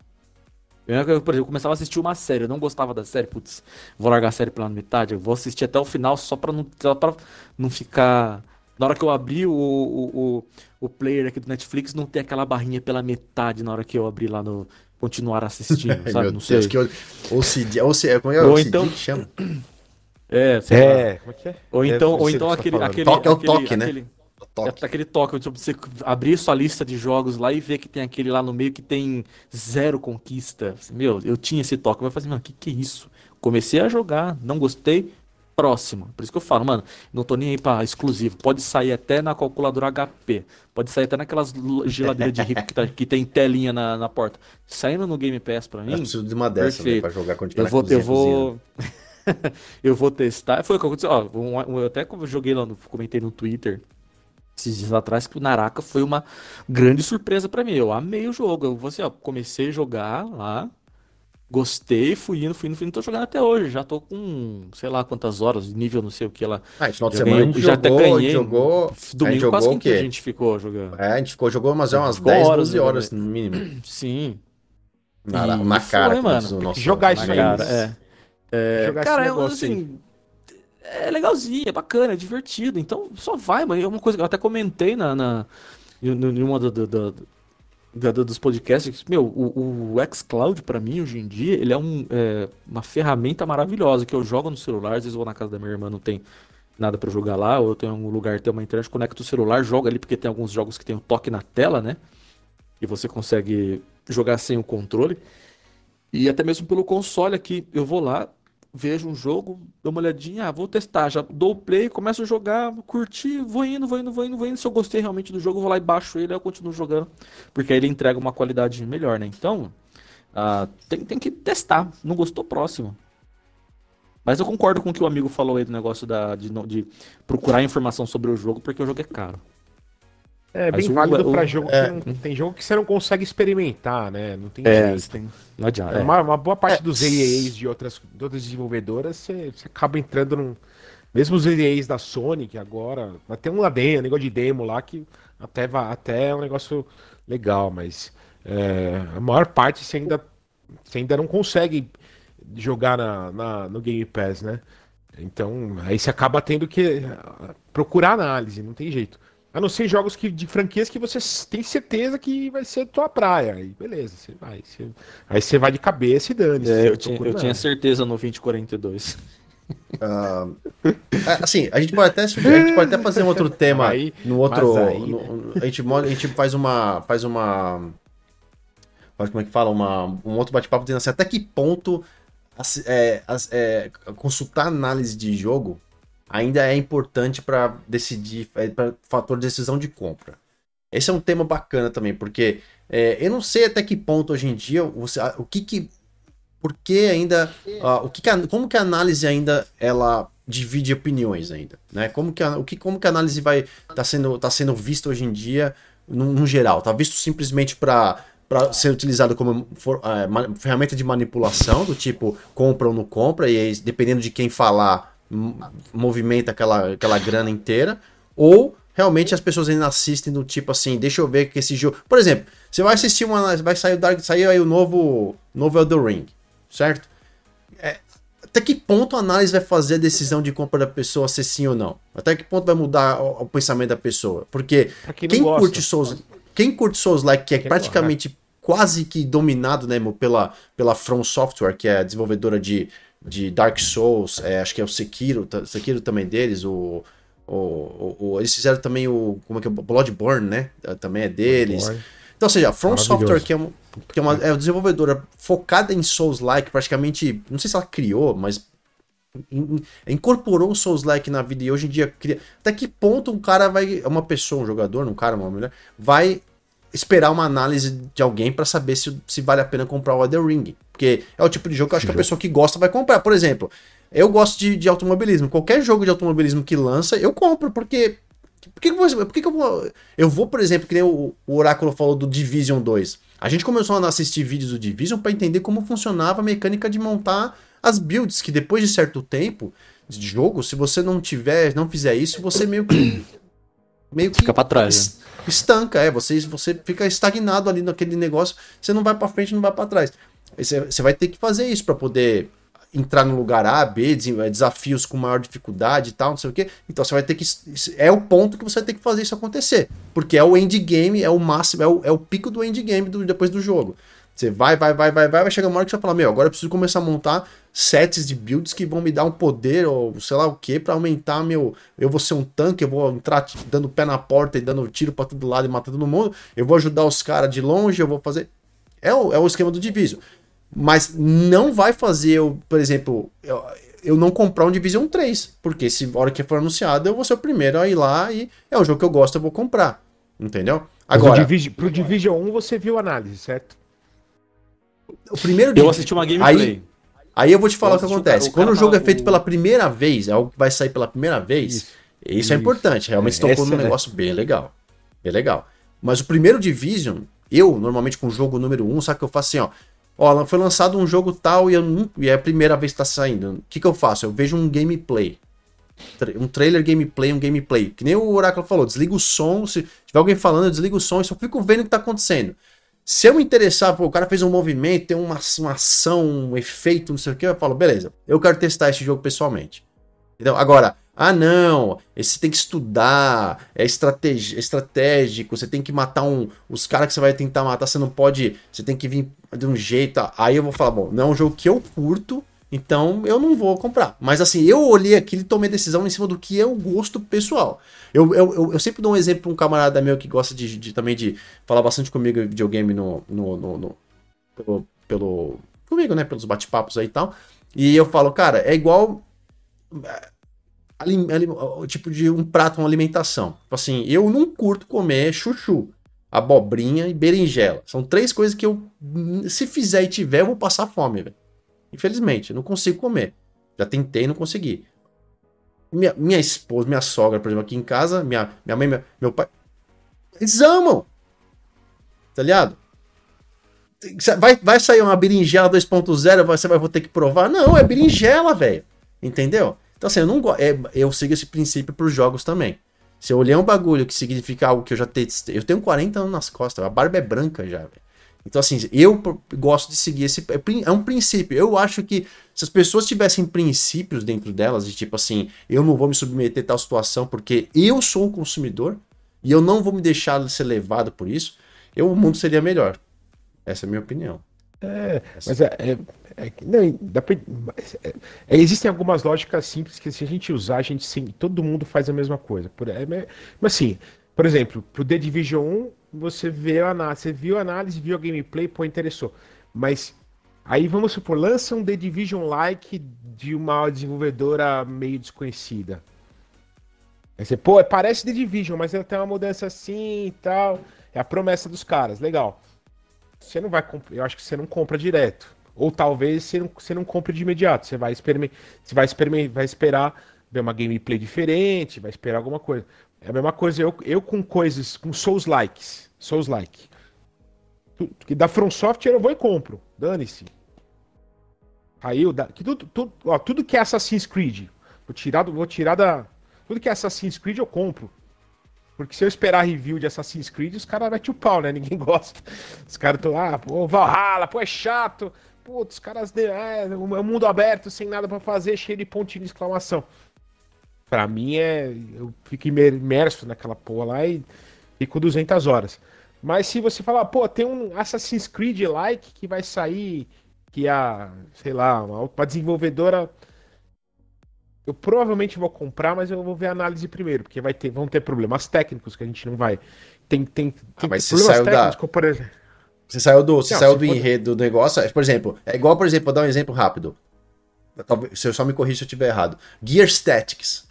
Eu, por exemplo, eu começava a assistir uma série, eu não gostava da série, putz, vou largar a série pela metade, eu vou assistir até o final só pra não, só pra não ficar na hora que eu abri o, o, o, o player aqui do Netflix, não tem aquela barrinha pela metade na hora que eu abri lá no. Continuar assistindo, sabe? não sei. Que eu, ou se, ou se, como é, ou então, que chama? É, sei é, como é que é? Ou então, é, ou então aquele, tá aquele. Toque é o toque, né? Aquele, toque. É aquele toque, onde você abrir sua lista de jogos lá e ver que tem aquele lá no meio que tem zero conquista. Meu, eu tinha esse toque, mas eu falei assim, mano, o que, que é isso? Comecei a jogar, não gostei, próximo. Por isso que eu falo, mano, não tô nem aí pra exclusivo. Pode sair até na calculadora HP. Pode sair até naquelas geladeiras de rico que, tá, que tem telinha na, na porta. Saindo no Game Pass pra mim. Eu preciso de uma dessa né, pra jogar quando tiver Eu vou. Cozinha, eu vou... eu vou testar. Foi o que aconteceu. Ó, eu até joguei lá, no, comentei no Twitter esses dias atrás que o Naraka foi uma grande surpresa para mim. Eu amei o jogo. Eu assim, ó, comecei a jogar lá. Gostei, fui indo, fui indo, fui indo, tô jogando até hoje. Já tô com, sei lá quantas horas, nível não sei o que lá. Ah, final de semana ganhei, a gente já jogou, até ganhei. Jogou, domingo a gente quase jogou que a gente ficou jogando. É, a gente ficou, jogou umas, umas 10, horas, 12 horas no mínimo. Sim. Na, na cara, foi, mano. Nosso, jogar isso aí. Cara, é. é jogar cara, é, assim, é legalzinho, é bacana, é divertido. Então só vai, mano. É uma coisa que eu até comentei na, na, em uma do, do, do, dos podcasts, meu, o, o xCloud para mim hoje em dia, ele é, um, é, uma ferramenta maravilhosa que eu jogo no celular, às vezes vou na casa da minha irmã, não tem nada para jogar lá, ou eu tenho um lugar, tem uma internet, conecto o celular, joga ali, porque tem alguns jogos que tem o um toque na tela, né? E você consegue jogar sem o controle. E até mesmo pelo console aqui, eu vou lá, vejo um jogo, dou uma olhadinha, ah, vou testar, já dou o play, começo a jogar, curtir, vou indo, vou indo, vou indo, vou indo. Se eu gostei realmente do jogo, vou lá e baixo ele, eu continuo jogando, porque aí ele entrega uma qualidade melhor, né? Então, ah, tem, tem que testar, não gostou, próximo. Mas eu concordo com o que o amigo falou aí do negócio da, de, de procurar informação sobre o jogo, porque o jogo é caro. É bem válido para jogo é, não, tem jogo que você não consegue experimentar, né? Não tem é, jeito. Tem, não adianta. É. Uma, uma, boa parte é. dos EAs de outras, de outras desenvolvedoras, você, você acaba entrando num. Mesmo os EAs da Sony, que agora. Até um ADM, um negócio de demo lá, que até, até é um negócio legal, mas é, a maior parte você ainda, você ainda não consegue jogar na, na, no Game Pass, né? Então, aí você acaba tendo que procurar análise, não tem jeito. A não ser jogos que, de franquias que você tem certeza que vai ser tua praia. Aí beleza, você vai. Você, aí você vai de cabeça e dane. É, eu, tinha, eu tinha, certeza no 2042. Uh, assim, a gente pode até a gente pode até fazer um outro tema aí, no outro. Aí... No, a, gente, a gente faz uma. Faz uma. Como é que fala? Uma, um outro bate-papo dizendo assim, até que ponto é, é, consultar análise de jogo ainda é importante para decidir, é, para fator de decisão de compra. Esse é um tema bacana também, porque é, eu não sei até que ponto hoje em dia você, o que que, por que ainda, uh, o que, que a, como que a análise ainda ela divide opiniões ainda, né? Como que a, o que como que a análise vai tá sendo tá sendo vista hoje em dia no, no geral? Tá visto simplesmente para para ser utilizado como for, uh, ferramenta de manipulação do tipo compra ou não compra e aí, dependendo de quem falar movimenta aquela, aquela grana inteira, ou realmente as pessoas ainda assistem do tipo assim, deixa eu ver que esse jogo. Por exemplo, você vai assistir uma. Vai sair o Dark. Sair aí o novo. Novo Elden Ring, certo? É, até que ponto a análise vai fazer a decisão de compra da pessoa ser sim ou não? Até que ponto vai mudar o, o pensamento da pessoa? Porque quem curte Souls. Quem curte Souls like, que é praticamente quase que dominado, né, pela, pela From Software, que é a desenvolvedora de de Dark Souls, é, acho que é o Sekiro, Sekiro também deles, o, o, o, o, eles fizeram também o, como é que é, Bloodborne, né, é, também é deles. Bloodborne. Então, ou seja, a From Software, que, é, um, que é, uma, é uma desenvolvedora focada em Souls-like, praticamente, não sei se ela criou, mas incorporou o Souls-like na vida e hoje em dia cria... até que ponto um cara vai, uma pessoa, um jogador, um cara, uma mulher, vai esperar uma análise de alguém para saber se, se vale a pena comprar o Elden Ring. Porque é o tipo de jogo que eu acho que a pessoa que gosta vai comprar. Por exemplo, eu gosto de, de automobilismo. Qualquer jogo de automobilismo que lança, eu compro, porque. Por que, por que, eu vou. Eu vou, por exemplo, que nem o, o Oráculo falou do Division 2. A gente começou a assistir vídeos do Division para entender como funcionava a mecânica de montar as builds, que depois de certo tempo de jogo, se você não tiver, não fizer isso, você meio que. Meio que. Fica pra trás. Né? estanca, é, você, você fica estagnado ali naquele negócio, você não vai para frente, não vai para trás. Você, você vai ter que fazer isso para poder entrar no lugar A, B, é, desafios com maior dificuldade e tal, não sei o que. Então você vai ter que. É o ponto que você vai ter que fazer isso acontecer. Porque é o endgame, é o máximo, é o, é o pico do endgame do, depois do jogo. Você vai, vai, vai, vai, vai, vai chegar uma hora que você vai falar, meu, agora eu preciso começar a montar sets de builds que vão me dar um poder, ou sei lá o que, para aumentar meu. Eu vou ser um tanque, eu vou entrar dando pé na porta e dando tiro para todo lado e matando todo mundo. Eu vou ajudar os caras de longe, eu vou fazer. É o, é o esquema do Division. Mas não vai fazer, eu, por exemplo, eu, eu não comprar um Division 3. Porque se a hora que for anunciado, eu vou ser o primeiro a ir lá e é o jogo que eu gosto, eu vou comprar. Entendeu? Agora. Division, pro Division 1 você viu a análise, certo? O primeiro Eu assisti uma gameplay. Aí, aí eu vou te falar o que acontece. O Quando o jogo é feito o... pela primeira vez, é algo que vai sair pela primeira vez, isso, isso, isso. é importante. Realmente é, tocou num negócio bem legal. Bem legal. Mas o primeiro Division, eu, normalmente com o jogo número 1, um, sabe que eu faço assim, ó. Ó, foi lançado um jogo tal e, eu, e é a primeira vez que tá saindo. O que, que eu faço? Eu vejo um gameplay. Um trailer gameplay, um gameplay. Que nem o Oráculo falou, desliga o som. Se tiver alguém falando, eu desligo o som e só fico vendo o que tá acontecendo. Se eu me interessar, pô, o cara fez um movimento, tem uma, uma ação, um efeito, não sei o que, eu falo, beleza, eu quero testar esse jogo pessoalmente. Entendeu? Agora, ah, não, esse tem que estudar, é estratégico, você tem que matar um. Os caras que você vai tentar matar, você não pode. Você tem que vir de um jeito. Aí eu vou falar, bom, não é um jogo que eu curto, então eu não vou comprar. Mas assim, eu olhei aquilo e tomei decisão em cima do que é o gosto pessoal. Eu, eu, eu, sempre dou um exemplo para um camarada meu que gosta de, de, também de falar bastante comigo de videogame no, no, no, no pelo, pelo. comigo, né? Pelos bate-papos aí e tal. E eu falo, cara, é igual tipo de um prato, uma alimentação. Tipo assim, eu não curto comer chuchu, abobrinha e berinjela. São três coisas que eu, se fizer e tiver, eu vou passar fome, velho. Infelizmente, não consigo comer. Já tentei não consegui. Minha, minha esposa, minha sogra, por exemplo, aqui em casa, minha, minha mãe, meu, meu pai, eles amam. Tá ligado? Vai, vai sair uma berinjela 2.0, você vai ter que provar? Não, é berinjela, velho. Entendeu? Então, assim, eu não é, eu sigo esse princípio para os jogos também. Se eu olhar um bagulho que significa algo que eu já tenho. Eu tenho 40 anos nas costas, a barba é branca já, velho. Então, assim, eu gosto de seguir esse. É, é um princípio. Eu acho que se as pessoas tivessem princípios dentro delas, de tipo assim, eu não vou me submeter a tal situação porque eu sou um consumidor e eu não vou me deixar ser levado por isso, eu, o mundo seria melhor. Essa é a minha opinião. É, mas é, é, é, não, pra, é, é, existem algumas lógicas simples que se a gente usar, a gente sim, todo mundo faz a mesma coisa. Por, é, mas assim, por exemplo, pro The Division 1, você vê a análise, você viu a análise, viu a gameplay, pô, interessou. Mas aí vamos supor, lança um The Division like de uma desenvolvedora meio desconhecida. Aí você, pô, parece The Division, mas ela tem uma mudança assim e tal. É a promessa dos caras, legal você não vai eu acho que você não compra direto. Ou talvez você não, você não compre de imediato. Você vai experimentar, você vai, experimentar, vai esperar ver uma gameplay diferente, vai esperar alguma coisa. É a mesma coisa eu, eu com coisas, com Souls likes, Souls like. Que da From Software eu vou e compro. Dane-se. Aí eu que tudo, tudo, ó, tudo que é Assassin's Creed, vou tirar, vou tirar da tudo que é Assassin's Creed eu compro. Porque se eu esperar review de Assassin's Creed, os caras metem o pau, né? Ninguém gosta. Os caras estão lá, ah, pô, Valhalla, pô, é chato. Putz, os caras. É, é um mundo aberto, sem nada para fazer, cheio de pontinho de exclamação. Pra mim é. Eu fico imerso naquela porra lá e fico 200 horas. Mas se você falar, pô, tem um Assassin's Creed like que vai sair, que a, sei lá, uma, uma desenvolvedora eu provavelmente vou comprar, mas eu vou ver a análise primeiro, porque vai ter, vão ter problemas técnicos que a gente não vai. Tem, tem, tem ah, mas problemas saiu técnicos, da... por exemplo. Você saiu do, você não, saiu do enredo do negócio. Por exemplo, é igual, por exemplo, vou dar um exemplo rápido. Talvez, se eu só me corrija se eu estiver errado. Gear Statics.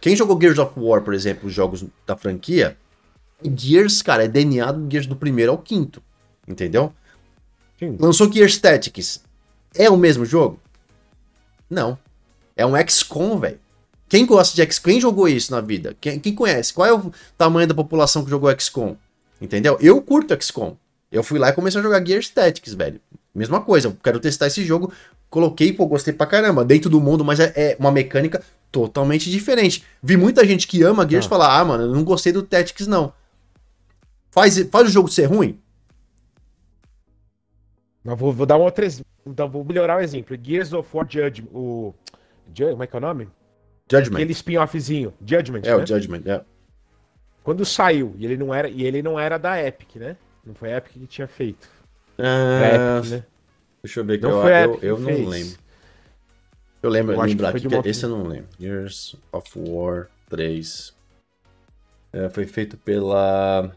Quem jogou Gears of War, por exemplo, os jogos da franquia, Gears, cara, é DNA do Gears do primeiro ao quinto. Entendeu? Sim. Lançou Gear Statics. É o mesmo jogo? Não. É um XCOM, velho. Quem gosta de XCOM? Quem jogou isso na vida? Quem, quem, conhece? Qual é o tamanho da população que jogou XCOM? Entendeu? Eu curto XCOM. Eu fui lá e comecei a jogar Gear Statics, velho. Mesma coisa, eu quero testar esse jogo. Coloquei, pô, gostei pra caramba. Dentro do mundo, mas é, é uma mecânica totalmente diferente. Vi muita gente que ama Gears ah. falar: ah, mano, eu não gostei do Tactics, não. Faz, faz o jogo ser ruim? Mas vou, vou dar uma outra. Vou melhorar o exemplo. Gears of War Judgment, o como é que é o nome? Judgment. Aquele spin-offzinho. Judgment. É, né? o Judgment, é. Quando saiu, e ele não era, e ele não era da Epic, né? Não foi a Epic que tinha feito. Ah, Epic, né? Deixa eu ver aqui. Não eu, eu, eu, não lembro. Eu lembro, eu lembrar aqui, que esse eu não lembro. Years of War 3. É, foi feito pela.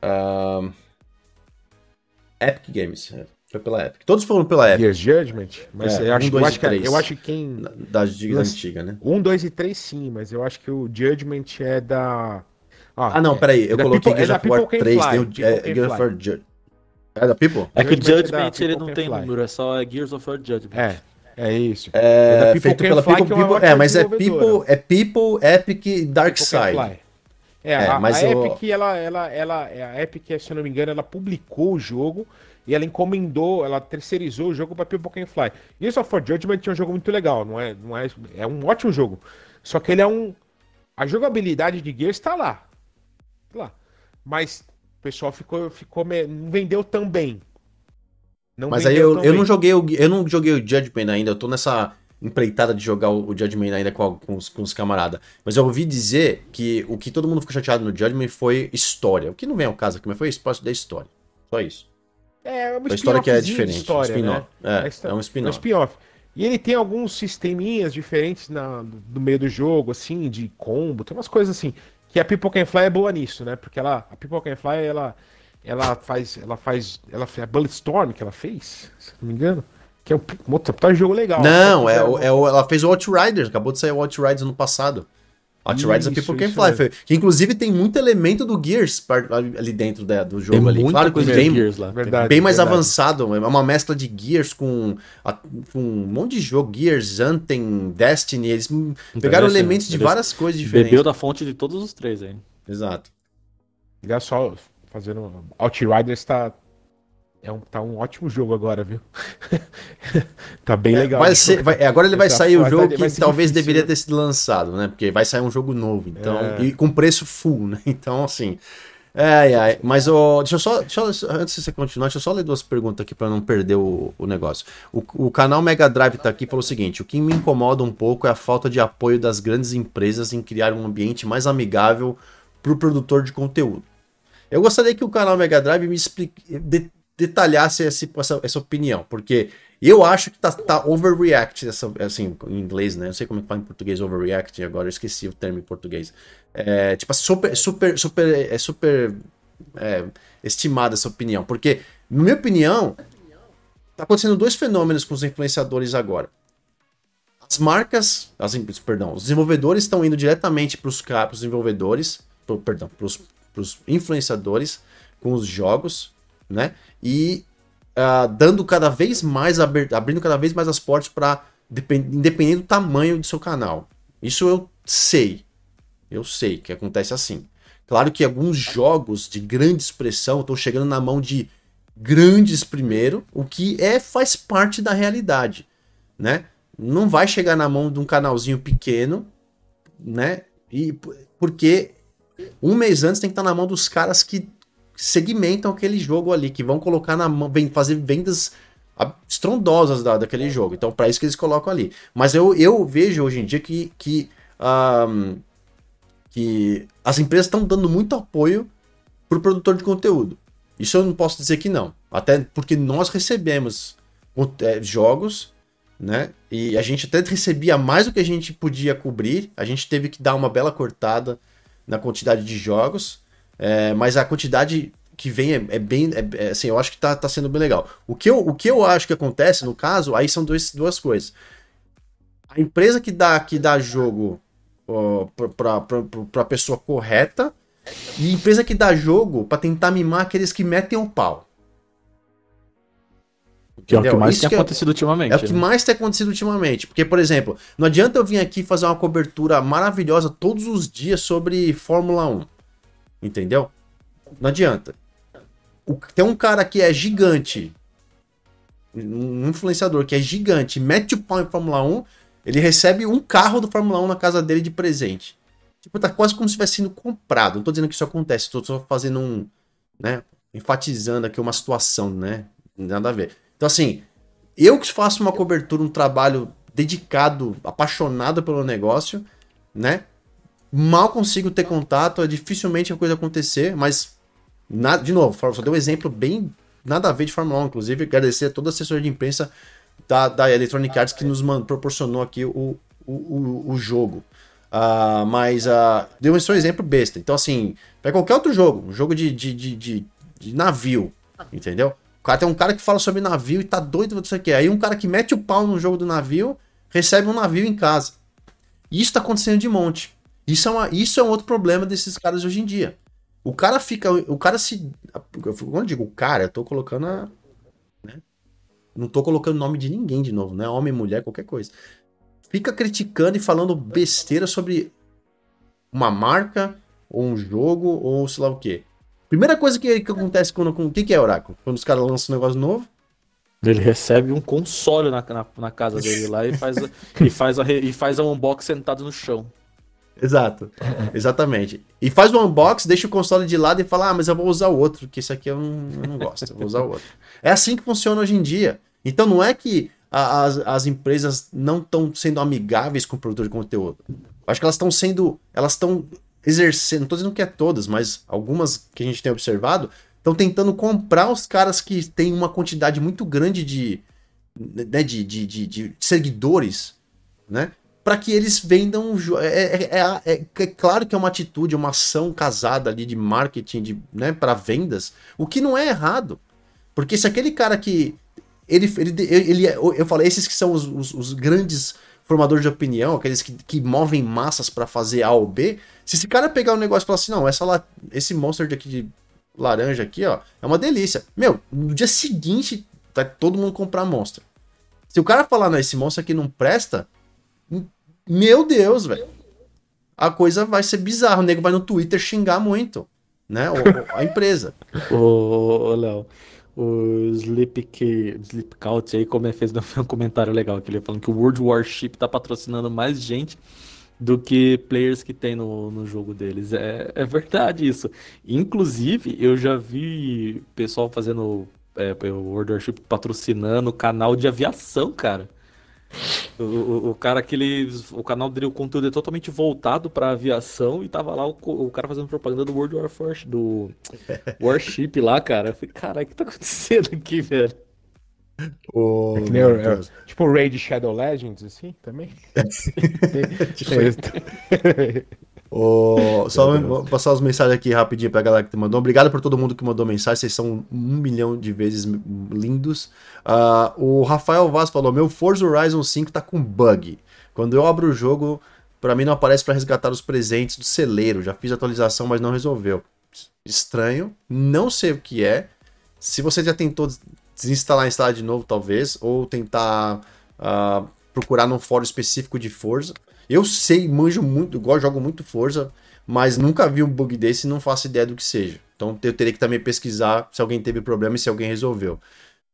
Uh, Epic Games. É. Foi pela Epic. Todos foram pela Epic. Gears Judgment? Mas é, eu, acho, um, eu, acho que, eu acho que quem. Das digas antigas, né? Um, dois e três, sim, mas eu acho que o Judgment é da. Ah, ah não, é, peraí. Eu é coloquei Gears of War 3, tem o é, Gears of War É da People? É que o Judgment ele não tem número, é só Gears of War Judgment. É. É isso. É, é feito pela People, People é, mas é People, é People, Epic e Dark Side. É, a, a Epic, ela, ela, ela, a Epic, se eu não me engano, ela publicou o jogo e ela encomendou, ela terceirizou o jogo para People Can Fly. Of War Judgment é um jogo muito legal, não é, não é, é um ótimo jogo. Só que ele é um a jogabilidade de Gears está lá. Lá. Mas o pessoal ficou ficou não vendeu tão bem. Não Mas aí eu, eu não joguei o eu não joguei o Judgment ainda, eu tô nessa empreitada de jogar o, Judgment ainda com, com os, com os camaradas. Mas eu ouvi dizer que o que todo mundo ficou chateado no Judgment foi história. O que não vem ao caso aqui, mas foi espaço da história. Só isso. É, é uma a história que é diferente. História, um né? é, é, um spin-off. É um spin-off. E ele tem alguns sisteminhas diferentes na, no meio do jogo, assim, de combo, tem umas coisas assim. Que a People Can Fly é boa nisso, né? Porque ela, a People Can Fly, ela, ela faz, ela faz, ela fez a Bulletstorm que ela fez, se não me engano. Que é um puta, tá jogo legal. Não, é, é, é, ela fez o Outriders, acabou de sair o Outriders no passado. Outriders é People Can Fly. Que inclusive tem muito elemento do Gears ali dentro da, do jogo tem ali. Claro que bem, Gears lá. Verdade, bem mais verdade. avançado. É uma mescla de Gears com, com, um monte de jogo. Gears, Anthem, Destiny. Eles pegaram elementos de várias coisas diferentes. Bebeu da fonte de todos os três aí. Exato. Olha só, fazendo. Outriders tá é um, tá um ótimo jogo agora, viu? tá bem é, legal. Vai ser, vai, agora ele vai sair o jogo que talvez difícil, deveria né? ter sido lançado, né? Porque vai sair um jogo novo, então. É. E com preço full, né? Então, assim. É, é, mas oh, deixa eu só, deixa eu, antes de você continuar, deixa eu só ler duas perguntas aqui para não perder o, o negócio. O, o, canal Mega Drive tá aqui e falou o seguinte: o que me incomoda um pouco é a falta de apoio das grandes empresas em criar um ambiente mais amigável para o produtor de conteúdo. Eu gostaria que o canal Mega Drive me explique, detalhasse esse, essa, essa opinião, porque eu acho que tá, tá overreact, essa, assim, em inglês, né? Não sei como é que fala em português overreact, agora eu esqueci o termo em português. É, tipo, super, super, super, é super é, estimada essa opinião, porque, na minha opinião, tá acontecendo dois fenômenos com os influenciadores agora. As marcas, as, perdão, os desenvolvedores estão indo diretamente para os desenvolvedores, pro, perdão, para os influenciadores com os jogos, né? E uh, dando cada vez mais, abrindo cada vez mais as portas para, independente do tamanho do seu canal. Isso eu sei. Eu sei que acontece assim. Claro que alguns jogos de grande expressão estão chegando na mão de grandes primeiro, o que é faz parte da realidade, né? Não vai chegar na mão de um canalzinho pequeno, né? E porque um mês antes tem que estar na mão dos caras que segmentam aquele jogo ali, que vão colocar na mão, fazer vendas estrondosas da, daquele jogo. Então, para isso que eles colocam ali. Mas eu, eu vejo hoje em dia que, que, um, que as empresas estão dando muito apoio pro produtor de conteúdo. Isso eu não posso dizer que não. Até porque nós recebemos é, jogos, né? E a gente até recebia mais do que a gente podia cobrir. A gente teve que dar uma bela cortada na quantidade de jogos. É, mas a quantidade que vem é, é bem. É, é, assim, eu acho que tá, tá sendo bem legal. O que, eu, o que eu acho que acontece, no caso, aí são dois, duas coisas. A empresa que dá, que dá jogo ó, pra, pessoa correta e empresa que dá jogo para tentar mimar aqueles que metem o pau. Que é o que mais Isso tem é acontecido ultimamente. É o que né? mais tem acontecido ultimamente. Porque, por exemplo, não adianta eu vir aqui fazer uma cobertura maravilhosa todos os dias sobre Fórmula 1. Entendeu? Não adianta. O, tem um cara que é gigante, um influenciador que é gigante, mete o pau em Fórmula 1, ele recebe um carro do Fórmula 1 na casa dele de presente. Tipo, tá quase como se tivesse sido comprado. Não tô dizendo que isso acontece, tô só fazendo um, né, enfatizando aqui uma situação, né? Nada a ver. Então, assim, eu que faço uma cobertura, um trabalho dedicado, apaixonado pelo negócio, né? mal consigo ter contato, é dificilmente a coisa acontecer, mas, nada, de novo, só deu um exemplo bem nada a ver de Fórmula 1, inclusive agradecer a toda a assessoria de imprensa da, da Electronic Arts que nos proporcionou aqui o, o, o, o jogo. Uh, mas uh, deu um exemplo besta. Então, assim, para qualquer outro jogo, um jogo de, de, de, de, de navio, entendeu? Cara tem um cara que fala sobre navio e tá doido, não sei o que. Aí um cara que mete o pau no jogo do navio recebe um navio em casa. Isso tá acontecendo de monte. Isso é, uma, isso é um outro problema desses caras hoje em dia. O cara fica. O cara se. Quando eu digo cara, eu tô colocando a. Né? Não tô colocando o nome de ninguém de novo, né? Homem, mulher, qualquer coisa. Fica criticando e falando besteira sobre uma marca, ou um jogo, ou sei lá o quê. Primeira coisa que, que acontece quando. O que, que é Oráculo? Quando os caras lançam um negócio novo? Ele recebe um console na, na, na casa dele lá e faz, e, faz a, e faz a unbox sentado no chão. Exato. Exatamente. E faz o unbox, deixa o console de lado e fala: Ah, mas eu vou usar o outro, que esse aqui eu não, eu não gosto, eu vou usar o outro. É assim que funciona hoje em dia. Então não é que a, as, as empresas não estão sendo amigáveis com o produtor de conteúdo. Acho que elas estão sendo. Elas estão exercendo, não estou dizendo que é todas, mas algumas que a gente tem observado, estão tentando comprar os caras que têm uma quantidade muito grande de, né, de, de, de, de seguidores, né? para que eles vendam. É, é, é, é, é, claro que é uma atitude, uma ação casada ali de marketing de, né, para vendas, o que não é errado. Porque se aquele cara que. Ele, ele, ele, eu falei, esses que são os, os, os grandes formadores de opinião, aqueles que, que movem massas para fazer A ou B. Se esse cara pegar um negócio e falar assim, não, essa esse monster aqui de laranja aqui, ó, é uma delícia. Meu, no dia seguinte vai todo mundo comprar monster. Se o cara falar, não, esse monstro aqui não presta, meu Deus, velho. A coisa vai ser bizarra. O nego vai no Twitter xingar muito, né? a empresa. Ô, Léo, o Sleep, que, aí como é, fez um comentário legal aqui, ele falando que o World Warship tá patrocinando mais gente do que players que tem no, no jogo deles. É, é verdade isso. Inclusive, eu já vi pessoal fazendo é, o World Warship patrocinando canal de aviação, cara. O, o, o, cara que ele. O canal dele, o conteúdo é totalmente voltado pra aviação e tava lá o, o cara fazendo propaganda do World War Force, do Warship lá, cara. Eu falei, caralho, o que tá acontecendo aqui, velho? O... É nem, é, tipo o Raid Shadow Legends, assim, também? tipo Oh, só vou passar as mensagens aqui rapidinho pra galera que mandou. Obrigado por todo mundo que mandou mensagem. Vocês são um milhão de vezes lindos. Uh, o Rafael Vaz falou: Meu Forza Horizon 5 tá com bug. Quando eu abro o jogo, para mim não aparece para resgatar os presentes do celeiro. Já fiz a atualização, mas não resolveu. Estranho. Não sei o que é. Se você já tentou desinstalar e instalar de novo, talvez, ou tentar uh, procurar num fórum específico de Forza. Eu sei, manjo muito, igual jogo muito Forza, mas nunca vi um bug desse e não faço ideia do que seja. Então eu teria que também pesquisar se alguém teve problema e se alguém resolveu.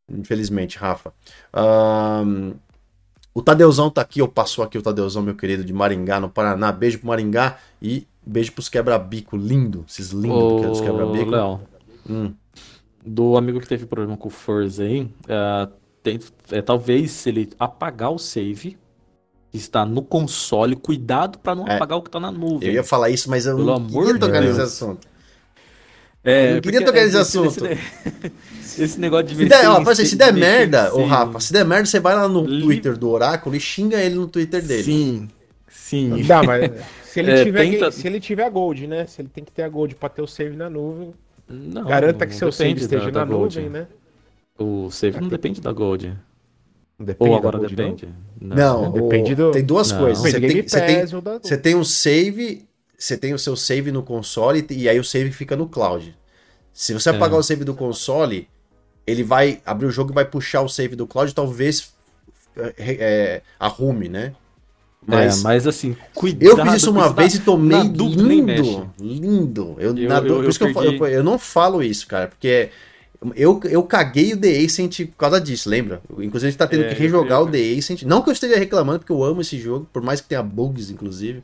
Infelizmente, Rafa. Um, o Tadeuzão tá aqui, eu passou aqui o Tadeuzão, meu querido, de Maringá, no Paraná. Beijo pro Maringá e beijo pros quebra-bico lindo. Esses lindos dos quebra-bico. Léo, hum. do amigo que teve problema com o Forza aí, uh, tem, é, talvez se ele apagar o save, está no console, cuidado para não é. apagar o que está na nuvem. Eu ia falar isso, mas eu Pelo não queria tocar nesse assunto. É, eu não queria tocar nesse assunto. Esse, esse, negócio de ver. Se der, ó, se, se der merda, ô Rafa, se der merda, você vai lá no Li... Twitter do Oráculo e xinga ele no Twitter dele. Sim, sim. Não, mas se ele, é, tiver, tenta... se ele tiver a Gold, né? Se ele tem que ter a Gold para ter o save na nuvem, não, garanta que seu save esteja da, na da nuvem, né? O save não depende da Gold. Depende Ou agora depende? Não, não depende do... tem duas não. coisas. Você tem, você, tem, você tem um save, você tem o seu save no console e aí o save fica no cloud. Se você é. apagar o save do console, ele vai abrir o jogo e vai puxar o save do cloud, talvez é, é arrume, né? Mas, é, mas assim, cuidado. Eu fiz isso uma vez e tomei lindo. Lindo. Eu, eu, na, eu, por isso eu, que perdi... eu, eu, não falo isso, cara, porque eu, eu caguei o The Ascent por causa disso, lembra? Inclusive a gente tá tendo é, que rejogar o The Ascent. Não que eu esteja reclamando, porque eu amo esse jogo, por mais que tenha bugs, inclusive.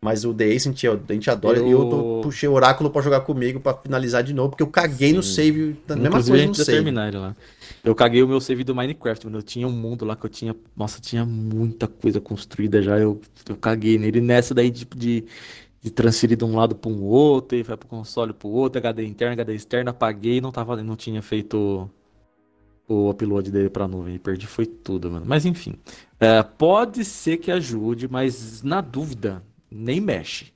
Mas o The Ascent a gente adora. Eu... E eu tô, puxei o Oráculo pra jogar comigo pra finalizar de novo, porque eu caguei Sim. no save. Da mesma inclusive, coisa no save. terminar ele lá. Eu caguei o meu save do Minecraft, mano. Eu tinha um mundo lá que eu tinha. Nossa, tinha muita coisa construída já. Eu, eu caguei nele. Nessa daí, tipo, de de transferir de um lado para um outro, e vai para o console para o outro, HD interno, HD externo, apaguei, não não tinha feito o upload dele para nuvem, perdi foi tudo, mano. Mas enfim, é, pode ser que ajude, mas na dúvida nem mexe,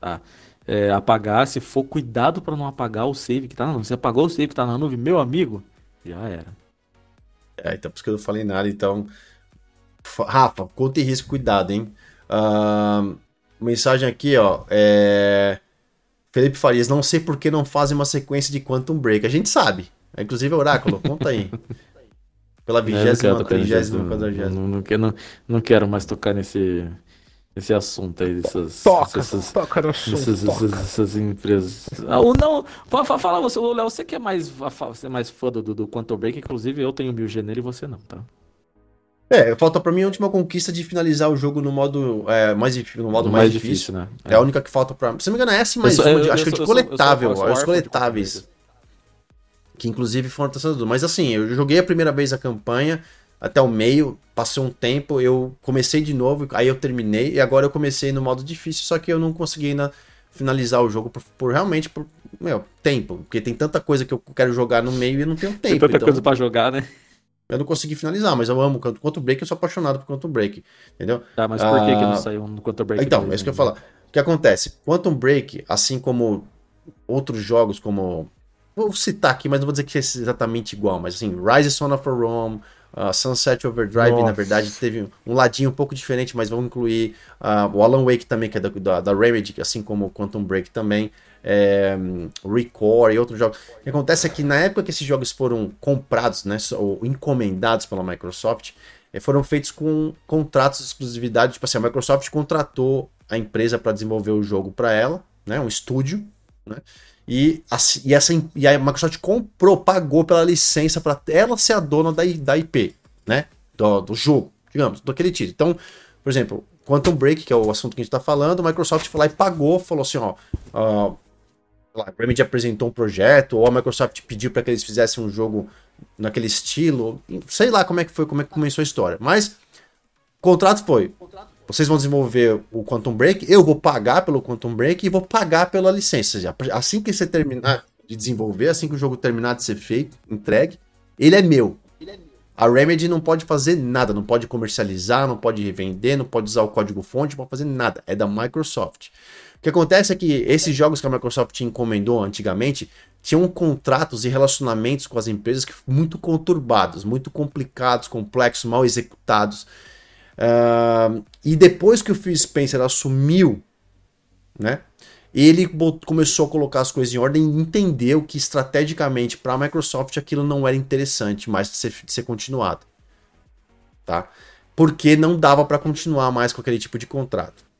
tá? É, apagar, se for cuidado para não apagar o save que tá na nuvem. Se apagou o save que tá na nuvem, meu amigo, já era. É, então por isso que eu não falei nada, então Rafa, conta e risco, cuidado, hein? Uh, Mensagem aqui, ó. É... Felipe Farias, não sei por que não fazem uma sequência de Quantum Break. A gente sabe. Inclusive, Oráculo, conta aí. Pela vigésima, trigésima, quadragésima. Não, não, não, não quero mais tocar nesse, esse assunto aí dessas. Toca, essas, toca no assunto. essas, toca. essas, essas empresas. Ah, ou não, fa- fa- fala você, Léo, você que é mais, você é mais fã do, do Quantum Break, inclusive eu tenho mil gênero e você não, tá? É, falta pra mim a última conquista de finalizar o jogo no modo é, mais, no modo mais, difícil. né? É a única que falta pra. Se não me engano, é essa, mas Eu sou- eu- acho eu que sou- de coletável, sou os coletáveis. Que inclusive foram testados. Mas assim, eu joguei a primeira vez a campanha até o meio, passou um tempo, eu comecei de novo, aí eu terminei, e agora eu comecei no modo difícil, só que eu não consegui ainda finalizar o jogo por, por realmente por meu, tempo. Porque tem tanta coisa que eu quero jogar no meio e não tenho tempo. Tem tanta então- coisa pra jogar, né? Eu não consegui finalizar, mas eu amo Quantum Quantum Break, eu sou apaixonado por Quantum Break, entendeu? Tá, mas por que, que Ah, não saiu no Quantum Break? Então, 2 é isso que eu ia falar. O que acontece? Quantum Break, assim como outros jogos, como. Vou citar aqui, mas não vou dizer que é exatamente igual, mas assim, Rise Son of Rome, uh, Sunset Overdrive, Nossa. na verdade, teve um ladinho um pouco diferente, mas vamos incluir uh, o Alan Wake também, que é da, da, da Remedy, assim como o Quantum Break também. É, Recore e outros jogos. O que acontece é que na época que esses jogos foram comprados, né, ou encomendados pela Microsoft, eh, foram feitos com contratos de exclusividade. Tipo assim, a Microsoft contratou a empresa para desenvolver o jogo para ela, né, um estúdio, né, e, assim- e, essa, e a Microsoft comprou, pagou pela licença para ela ser a dona da, da IP, né, do, do jogo, digamos, daquele título. Então, por exemplo, Quantum Break, que é o assunto que a gente está falando, a Microsoft foi lá e pagou, falou assim, ó, ó, lá, a Remedy apresentou um projeto, ou a Microsoft pediu para que eles fizessem um jogo naquele estilo, sei lá como é que foi, como é que começou a história. Mas o contrato foi: vocês vão desenvolver o Quantum Break, eu vou pagar pelo Quantum Break e vou pagar pela licença. Assim que você terminar de desenvolver, assim que o jogo terminar de ser feito, entregue, ele é meu. A Remedy não pode fazer nada, não pode comercializar, não pode revender, não pode usar o código-fonte, não pode fazer nada. É da Microsoft. O que acontece é que esses jogos que a Microsoft encomendou antigamente tinham contratos e relacionamentos com as empresas que muito conturbados, muito complicados, complexos, mal executados. Ah, e depois que o Phil Spencer assumiu, né? Ele começou a colocar as coisas em ordem e entendeu que estrategicamente para a Microsoft aquilo não era interessante mais de ser, de ser continuado, tá? Porque não dava para continuar mais com aquele tipo de contrato.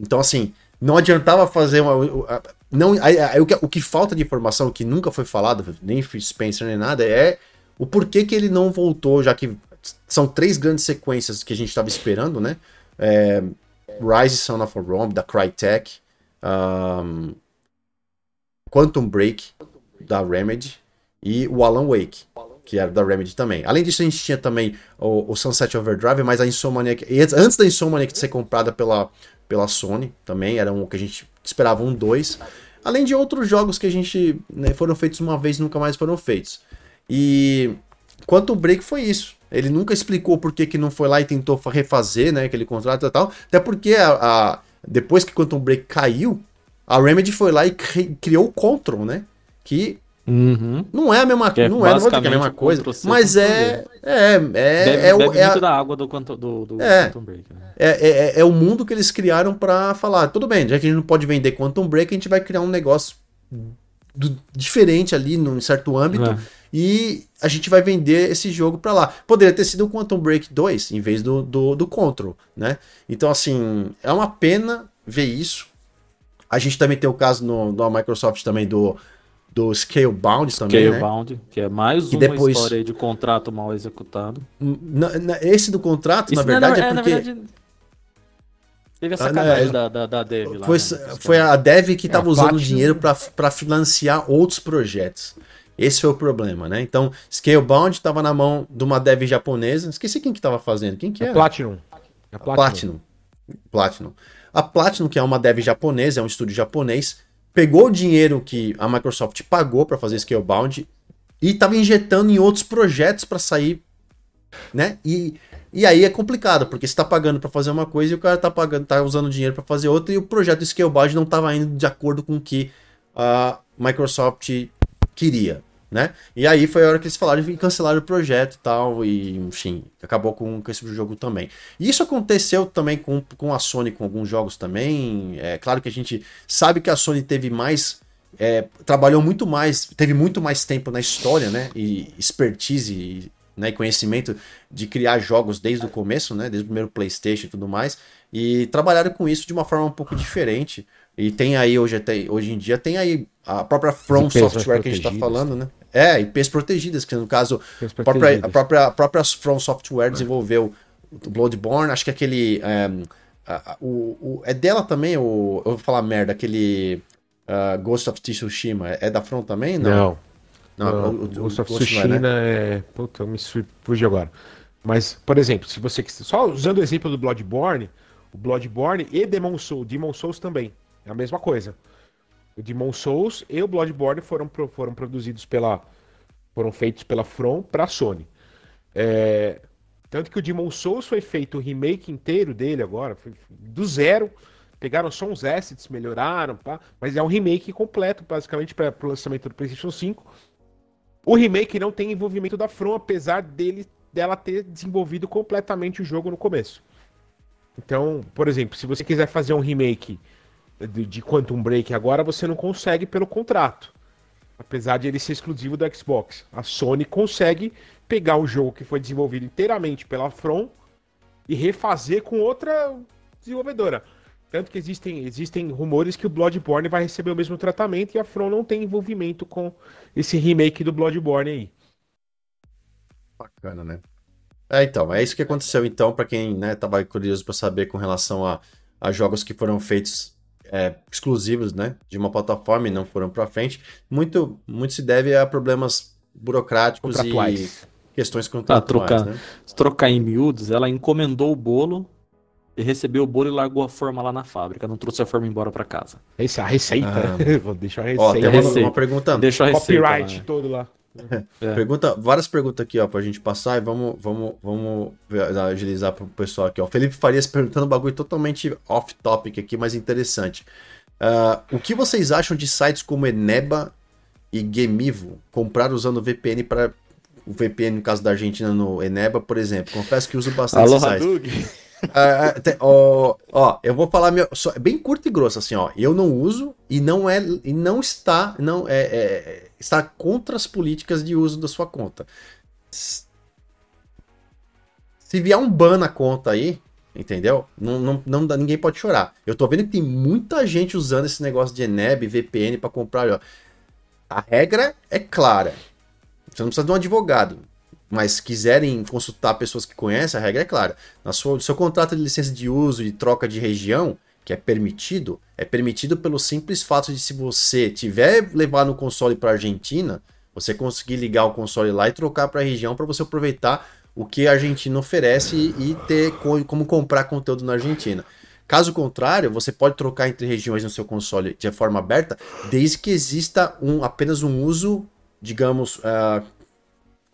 Então, assim, não adiantava fazer uma. Não, aí- aí o, que, o que falta de informação, que nunca foi falado, nem Spencer nem nada, é o porquê que ele não voltou, já que são três grandes sequências que a gente estava esperando, né? É, Rise Son of a Rome, da Crytek, um, Quantum Break, da Remedy, e o Alan Wake, que era da Remedy também. Além disso, a gente tinha também o, o Sunset Overdrive, mas a Insomniac, antes da Insomniac ser comprada pela, pela Sony, também, era um que a gente esperava um 2. Além de outros jogos que a gente né, foram feitos uma vez nunca mais foram feitos. E Quantum Break foi isso. Ele nunca explicou por que, que não foi lá e tentou fa- refazer né, aquele contrato e tal. Até porque a, a- depois que Quantum Break caiu, a Remedy foi lá e cri- criou o Control, né? Que Uhum. não é a mesma Que é não é, não vou dizer que é a mesma coisa, mas é, é, é, Bebe, é, o- bebe é, a- da água do, Quantum- do, do É. Quantum Break, né? é, é- é o mundo que eles criaram pra falar, tudo bem, já que a gente não pode vender Quantum Break, a gente vai criar um negócio do- diferente ali num certo âmbito É. e a gente vai vender esse jogo pra lá. Poderia ter sido o Quantum Break 2 em vez do, do, do Control, né? Então, assim, é uma pena ver isso. A gente também tem o caso no, da Microsoft também do, do Scalebound também, né? Scalebound, que é mais E uma depois- história aí de contrato mal executado. Na- na- esse do contrato, na verdade, não, é na porque verdade, teve a Ah, sacanagem é- da, da, da Dev lá. foi, né? foi a Dev que estava a usando Platinum- dinheiro para financiar outros projetos. Esse foi o problema, né? Então, Scalebound estava na mão de uma Dev japonesa. Esqueci quem que estava fazendo. Quem que É era? Platinum. É Platinum. Platinum. A Platinum, que é uma dev japonesa, é um estúdio japonês, pegou o dinheiro que a Microsoft pagou para fazer Scalebound e estava injetando em outros projetos para sair, né? E, e aí é complicado, porque você tá pagando para fazer uma coisa e o cara tá pagando, tá usando dinheiro para fazer outra e o projeto Scalebound não estava indo de acordo com o que a Microsoft queria, né? E aí foi a hora que eles falaram e cancelaram o projeto e tal, e enfim, acabou com, com esse jogo também. E isso aconteceu também com, com a Sony, com alguns jogos também. É claro que a gente sabe que a Sony teve mais. é, trabalhou muito mais, teve muito mais tempo na história, né? E expertise né, e conhecimento de criar jogos desde o começo, né, desde o primeiro PlayStation e tudo mais, e trabalharam com isso de uma forma um pouco diferente. E tem aí hoje, até, hoje em dia, tem aí a própria From Software que a gente está falando, né? É, IPs protegidas, que no caso, a própria, a própria, a própria From Software desenvolveu o Bloodborne, acho que aquele. É, a, o, o, é dela também, o, eu vou falar merda, aquele uh, Ghost of Tsushima, é da From também? Não. Não, não o, o, Ghost of Tsushima é, né? é. Puta, eu me fugi agora. Mas, por exemplo, se você. Só usando o exemplo do Bloodborne, o Bloodborne e Demon Souls, Demon Souls também. É a mesma coisa. O Demon Souls e o Bloodborne foram, foram produzidos pela. foram feitos pela From pra Sony. É, tanto que o Demon Souls foi feito o remake inteiro dele agora, foi do zero. Pegaram só uns assets, melhoraram, pá, mas é um remake completo, basicamente, para o lançamento do PlayStation 5. O remake não tem envolvimento da From, apesar dele dela ter desenvolvido completamente o jogo no começo. Então, por exemplo, se você quiser fazer um remake de, de Quantum Break agora, você não consegue pelo contrato. Apesar de ele ser exclusivo do Xbox. A Sony consegue pegar um jogo que foi desenvolvido inteiramente pela From e refazer com outra desenvolvedora. Tanto que existem, existem rumores que o Bloodborne vai receber o mesmo tratamento e a From não tem envolvimento com esse remake do Bloodborne aí. Bacana, né? É, então, é isso que aconteceu então, para quem né, tava curioso para saber com relação a, a jogos que foram feitos é, exclusivos, né, de uma plataforma e não foram para frente. Muito, muito se deve a problemas burocráticos e questões contratuais. Ah, trocar, né? trocar em miúdos, ela encomendou o bolo e recebeu o bolo e largou a forma lá na fábrica. Não trouxe a forma embora para casa. Essa é a receita. Ah, Vou deixar a receita. Ó, tem uma, receita. uma pergunta. Deixa a receita Copyright lá, né? todo lá. É. Pergunta, várias perguntas aqui, ó, pra gente passar e vamos, vamos, vamos agilizar pro pessoal aqui, ó. Felipe Farias perguntando um bagulho totalmente off-topic aqui, mas interessante. Uh, o que vocês acham de sites como Eneba e Gemivo comprar usando VPN para o VPN no caso da Argentina no Eneba, por exemplo? Confesso que uso bastante Alô, sites. Uh, te, ó, ó, eu vou falar meu, só, bem curto e grosso assim, ó. Eu não uso e não é e não está não é, é está contra as políticas de uso da sua conta. Se vier um ban na conta aí, entendeu? Não, não, não ninguém pode chorar. Eu tô vendo que tem muita gente usando esse negócio de Eneb, VPN para comprar. Ó. A regra é clara. Você não precisa de um advogado mas quiserem consultar pessoas que conhecem, a regra é clara. Na sua, no seu contrato de licença de uso e troca de região, que é permitido, é permitido pelo simples fato de se você tiver levar no console para Argentina, você conseguir ligar o console lá e trocar para a região para você aproveitar o que a Argentina oferece e ter como comprar conteúdo na Argentina. Caso contrário, você pode trocar entre regiões no seu console de forma aberta, desde que exista um, apenas um uso, digamos, uh,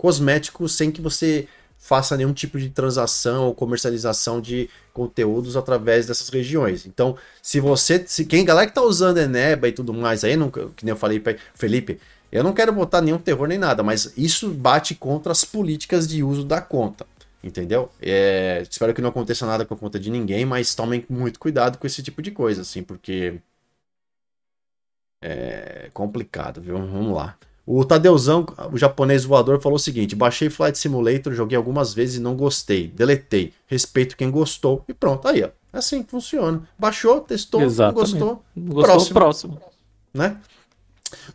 cosmético sem que você faça nenhum tipo de transação ou comercialização de conteúdos através dessas regiões. Então, se você, se quem galera que tá usando Eneba e tudo mais aí, que nem eu falei para Felipe, eu não quero botar nenhum terror nem nada, mas isso bate contra as políticas de uso da conta. Entendeu? É, espero que não aconteça nada com a conta de ninguém, mas tomem muito cuidado com esse tipo de coisa, assim, porque é complicado, viu? Vamos lá. O Tadeuzão, o japonês voador, falou o seguinte: baixei Flight Simulator, joguei algumas vezes e não gostei, deletei. Respeito quem gostou e pronto. Aí, ó. É assim que funciona. Baixou, testou, Exatamente. gostou. Gostou, próximo. próximo. Né?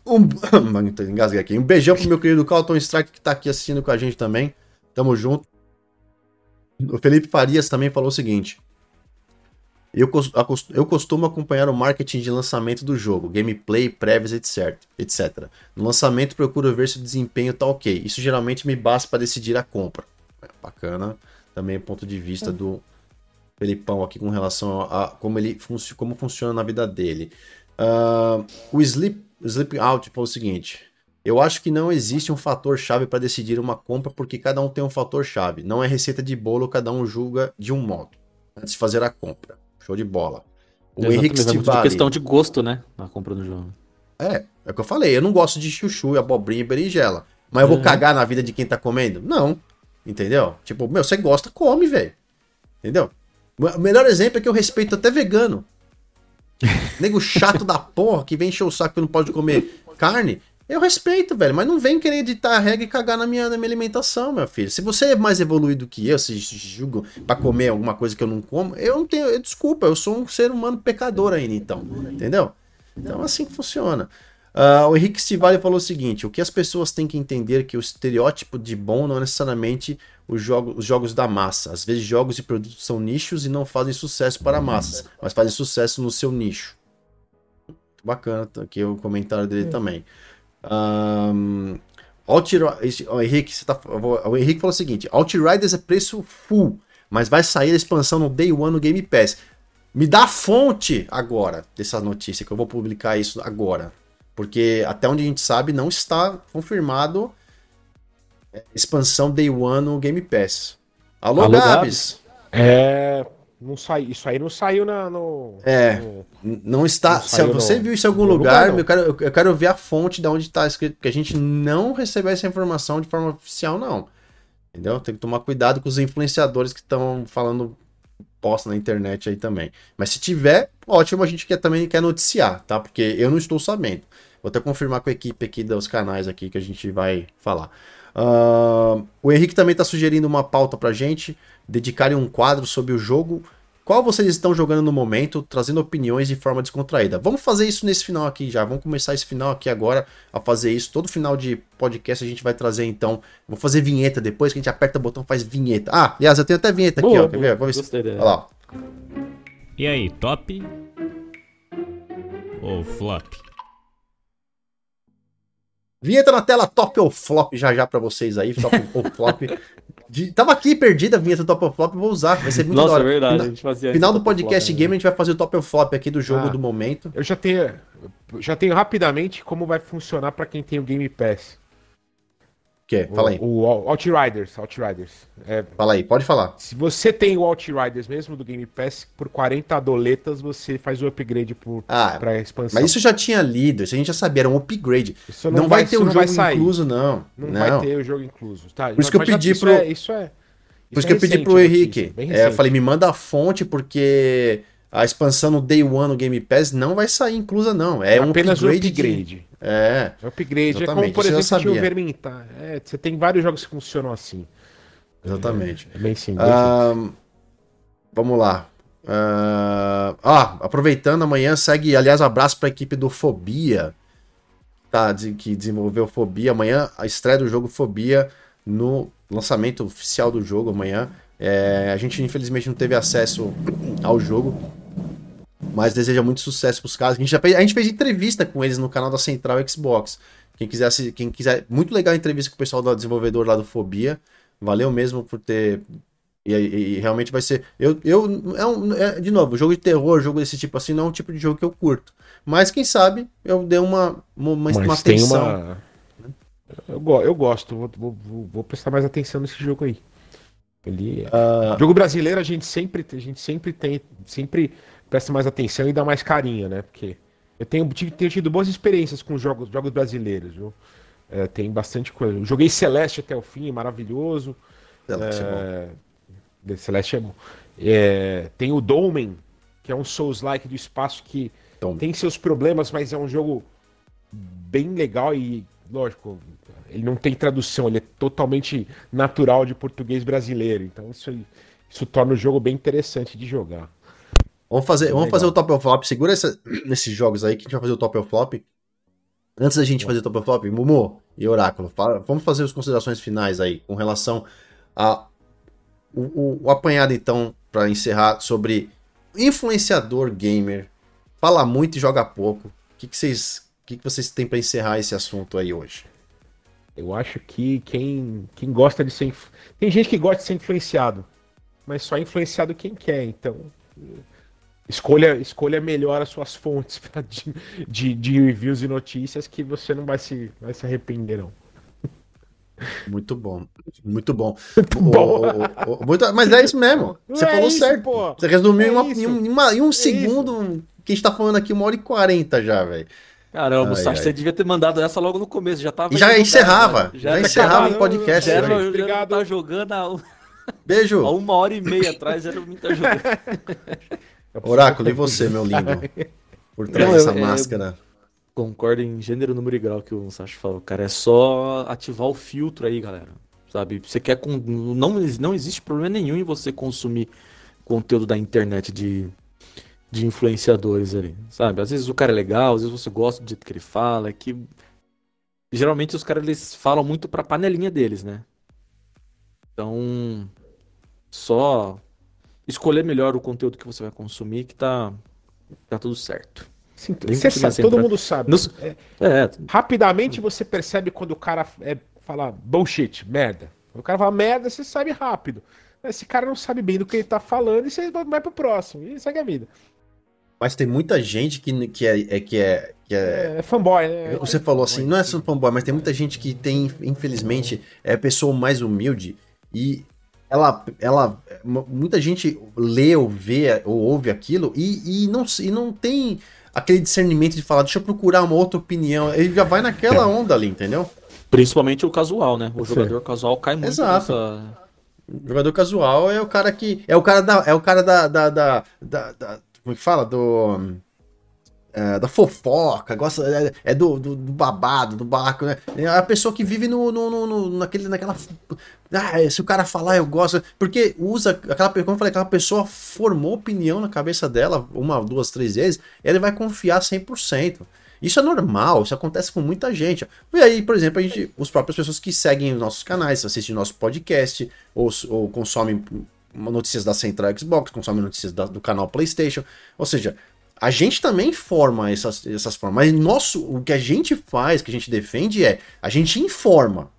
Um... Engasguei aqui. Um beijão pro meu querido Calton Strike que tá aqui assistindo com a gente também. Tamo junto. O Felipe Farias também falou o seguinte: eu, eu costumo acompanhar o marketing de lançamento do jogo, gameplay, prévias, etc, etc. No lançamento procuro ver se o desempenho tá ok. Isso geralmente me basta para decidir a compra. É bacana também o ponto de vista do Felipão aqui com relação a como ele como funciona na vida dele. Uh, o Sleep, Sleep Out falou o seguinte: eu acho que não existe um fator chave para decidir uma compra porque cada um tem um fator chave. Não é receita de bolo, cada um julga de um modo antes de fazer a compra. Show de bola. O Exato, Henrique Stivali... questão de gosto, né? Na compra do jogo. É, é o que eu falei. Eu não gosto de chuchu, abobrinha e berinjela. Mas eu vou uhum. cagar na vida de quem tá comendo? Não. Entendeu? Tipo, meu, você gosta, come, velho. Entendeu? O melhor exemplo é que eu respeito até vegano. Nego chato da porra que vem encher o saco que não pode comer carne. Eu respeito, velho, mas não vem querer editar a regra e cagar na minha, na minha alimentação, meu filho. Se você é mais evoluído que eu, se julga pra comer alguma coisa que eu não como, eu não tenho. Desculpa, eu sou um ser humano pecador ainda, então. Entendeu? Então, assim que funciona. Uh, o Henrique Stivali falou o seguinte: o que as pessoas têm que entender é que o estereótipo de bom não é necessariamente os, jogo, os jogos da massa. Às vezes, jogos e produtos são nichos e não fazem sucesso para massas, mas fazem sucesso no seu nicho. Muito bacana, tá aqui o comentário dele também. Um, o Henrique, tá, o Henrique falou o seguinte: Outriders é preço full, mas vai sair a expansão no Day One no Game Pass. Me dá a fonte agora dessa notícia, que eu vou publicar isso agora. Porque até onde a gente sabe, não está confirmado expansão Day One no Game Pass. Alô, Alô Gabs. Gabs. É. Não sai, isso aí não saiu na, no. É. No, não está. Não se você no, viu isso em algum lugar, lugar eu, quero, eu quero ver a fonte de onde está escrito, porque a gente não recebeu essa informação de forma oficial, não. Entendeu? Tem que tomar cuidado com os influenciadores que estão falando posta na internet aí também. Mas se tiver, ótimo, a gente quer, também quer noticiar, tá? Porque eu não estou sabendo. Vou até confirmar com a equipe aqui dos canais aqui que a gente vai falar. Uh, o Henrique também está sugerindo uma pauta para gente, dedicarem um quadro sobre o jogo. Qual vocês estão jogando no momento, trazendo opiniões de forma descontraída. Vamos fazer isso nesse final aqui já. Vamos começar esse final aqui agora a fazer isso. Todo final de podcast a gente vai trazer então. Vou fazer vinheta depois que a gente aperta o botão faz vinheta. Ah, aliás, eu tenho até vinheta boa, aqui, ó. Quer ver? Vamos ver. Olha lá. E aí, top ou flop? Vinheta na tela, top ou flop, já já pra vocês aí, top ou flop. De, tava aqui perdida a vinheta do top ou flop, vou usar, vai ser muito Nossa, da hora. é verdade, a gente fazia Final do podcast flop, game, né? a gente vai fazer o top ou flop aqui do jogo ah, do momento. Eu já tenho, já tenho rapidamente como vai funcionar para quem tem o Game Pass que? Fala aí. O, o Outriders. Outriders. É, Fala aí, pode falar. Se você tem o Outriders mesmo do Game Pass, por 40 doletas você faz o upgrade por, ah, pra expansão. Mas isso já tinha lido, isso a gente já sabia, era um upgrade. Isso não, não vai, vai ter o jogo incluso, não. Não, não, vai ter o jogo incluso. Tá, por isso que eu pedi pro. É, isso é. Por isso que eu pedi pro Henrique. É, eu falei, me manda a fonte, porque a expansão no Day One no Game Pass não vai sair inclusa, não. É, é um apenas upgrade. upgrade. É. é upgrade. Exatamente. É como, por exemplo, tinha o Vermintar. É, você tem vários jogos que funcionam assim. Exatamente. É, é bem simples. Uh, vamos lá. Uh, ah, aproveitando, amanhã segue, aliás, abraço para a equipe do Fobia, tá, de, que desenvolveu Fobia. Amanhã a estreia do jogo Fobia no lançamento oficial do jogo amanhã. É, a gente infelizmente não teve acesso ao jogo, mas deseja muito sucesso pros caras. A gente, já fez, a gente fez entrevista com eles no canal da Central Xbox. Quem quiser, quem quiser, muito legal a entrevista com o pessoal do desenvolvedor lá do Fobia. Valeu mesmo por ter. E, e, e realmente vai ser. Eu, eu é um, é, de novo, jogo de terror, jogo desse tipo assim, não é um tipo de jogo que eu curto. Mas quem sabe eu dei uma, uma, uma, Mas uma atenção. Uma... Eu, eu gosto, vou, vou, vou prestar mais atenção nesse jogo aí. Ele... Uh... Jogo brasileiro a gente sempre, a gente sempre tem, sempre presta mais atenção e dá mais carinho, né? Porque eu tenho, tenho tido boas experiências com jogos, jogos brasileiros, viu? É, tem bastante coisa. Eu joguei Celeste até o fim, maravilhoso. Celeste é, é bom. Celeste é bom. É, tem o Dolmen, que é um Souls-like do espaço que tem seus problemas, mas é um jogo bem legal e, lógico, ele não tem tradução, ele é totalmente natural de português brasileiro. Então isso, isso torna o jogo bem interessante de jogar. Vamos fazer, vamos fazer o top ou flop. Segura essa, nesses jogos aí que a gente vai fazer o top ou flop. Antes da gente fazer o top ou flop, Mumu e Oráculo, fala, vamos fazer as considerações finais aí com relação a o, o, o apanhado então para encerrar sobre influenciador gamer. Fala muito e joga pouco. O que, que vocês, o que, que vocês têm para encerrar esse assunto aí hoje? Eu acho que quem, quem gosta de ser. Tem gente que gosta de ser influenciado, mas só é influenciado quem quer. Então, escolha, escolha melhor as suas fontes de, de, de, reviews e notícias que você não vai se, vai se arrepender, não. Muito bom, muito bom. bom. O, o, o, muito, mas é isso mesmo. Você é falou isso, certo. Pô. Você resumiu é em, uma, em, uma, em, um é segundo isso. que a gente tá falando aqui, uma hora e quarenta já, velho. Caramba, ai, Sacha, você devia ter mandado essa logo no começo, já tava. E já encerrava, já, já encerrava o podcast. Já era, Obrigado. tá jogando a... Beijo. Há uma hora e meia atrás era o tá jogando. Oráculo, e você, meu lindo? Por trás dessa máscara. Concordo em gênero, número e grau que o Sacha falou, cara. É só ativar o filtro aí, galera. Sabe? Você quer. Com... Não, não existe problema nenhum em você consumir conteúdo da internet de, de influenciadores ali. Sabe? Às vezes o cara é legal, às vezes você gosta do jeito que ele fala. É que. Geralmente os caras eles falam muito pra panelinha deles, né? Então. Só escolher melhor o conteúdo que você vai consumir que tá, tá tudo certo. Sim, você sabe, todo mundo sabe. Nos... É, é. Rapidamente você percebe quando o cara é, fala bullshit, merda. O cara fala merda, você sabe rápido. Esse cara não sabe bem do que ele tá falando e você vai pro próximo. E segue a vida. Mas tem muita gente que, que, é, é, que, é, que é. É fanboy, né? Você falou assim, não é só fanboy, mas tem muita gente que tem, infelizmente, é a pessoa mais humilde e ela, ela, muita gente lê ou vê ou ouve aquilo e, e, não, e não tem aquele discernimento de falar, deixa eu procurar uma outra opinião. Ele já vai naquela é. onda ali, entendeu? Principalmente o casual, né? O jogador casual cai muito Exato. nessa. O jogador casual é o cara que. É o cara da. É o cara da. da, da, da, da como é que fala? Do é, da fofoca, gosta é, é do, do, do, babado, do barco, né? É a pessoa que vive no, no, no, no, naquele, naquela. Ah, se o cara falar, eu gosto. Porque usa aquela como eu falei, aquela pessoa formou opinião na cabeça dela uma, duas, três vezes, ele vai confiar 100%. Isso é normal, isso acontece com muita gente. E aí, por exemplo, a gente, os próprias pessoas que seguem os nossos canais, assistem nosso podcast, ou, ou consomem notícias da Central Xbox, consomem notícias da, do canal PlayStation. Ou seja, a gente também forma essas, essas formas, mas nosso, o que a gente faz, que a gente defende é, a gente informa.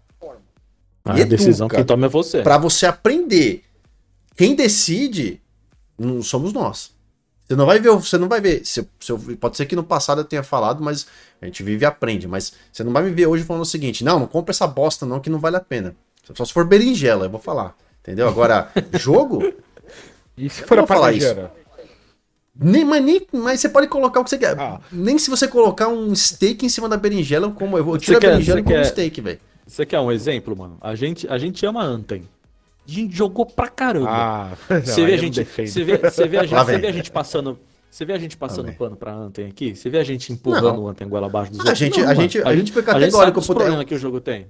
Ah, a decisão que toma é você. Para você aprender. Quem decide não somos nós. Você não vai ver, você não vai ver. Se, se pode ser que no passado eu tenha falado, mas a gente vive e aprende. Mas você não vai me ver hoje falando o seguinte: não, não compra essa bosta, não, que não vale a pena. Só se for berinjela, eu vou falar. Entendeu? Agora, jogo. E se for a falar isso? Nem, mas, nem, mas você pode colocar o que você quer. Ah. Nem se você colocar um steak em cima da berinjela, como eu vou tirar a berinjela como quer, steak, velho. Você quer um exemplo, mano? A gente, a gente ama Anthem. A gente jogou pra caramba. Ah, você vê a gente, você vê, você vê a gente, você vê a gente passando, você vê a gente passando pano pra Anthem aqui? Você vê a gente empurrando não. o Anthem goela abaixo dos ah, outros? A gente, não, a, gente, a, a gente foi categórico. A gente sabe que o jogo tem.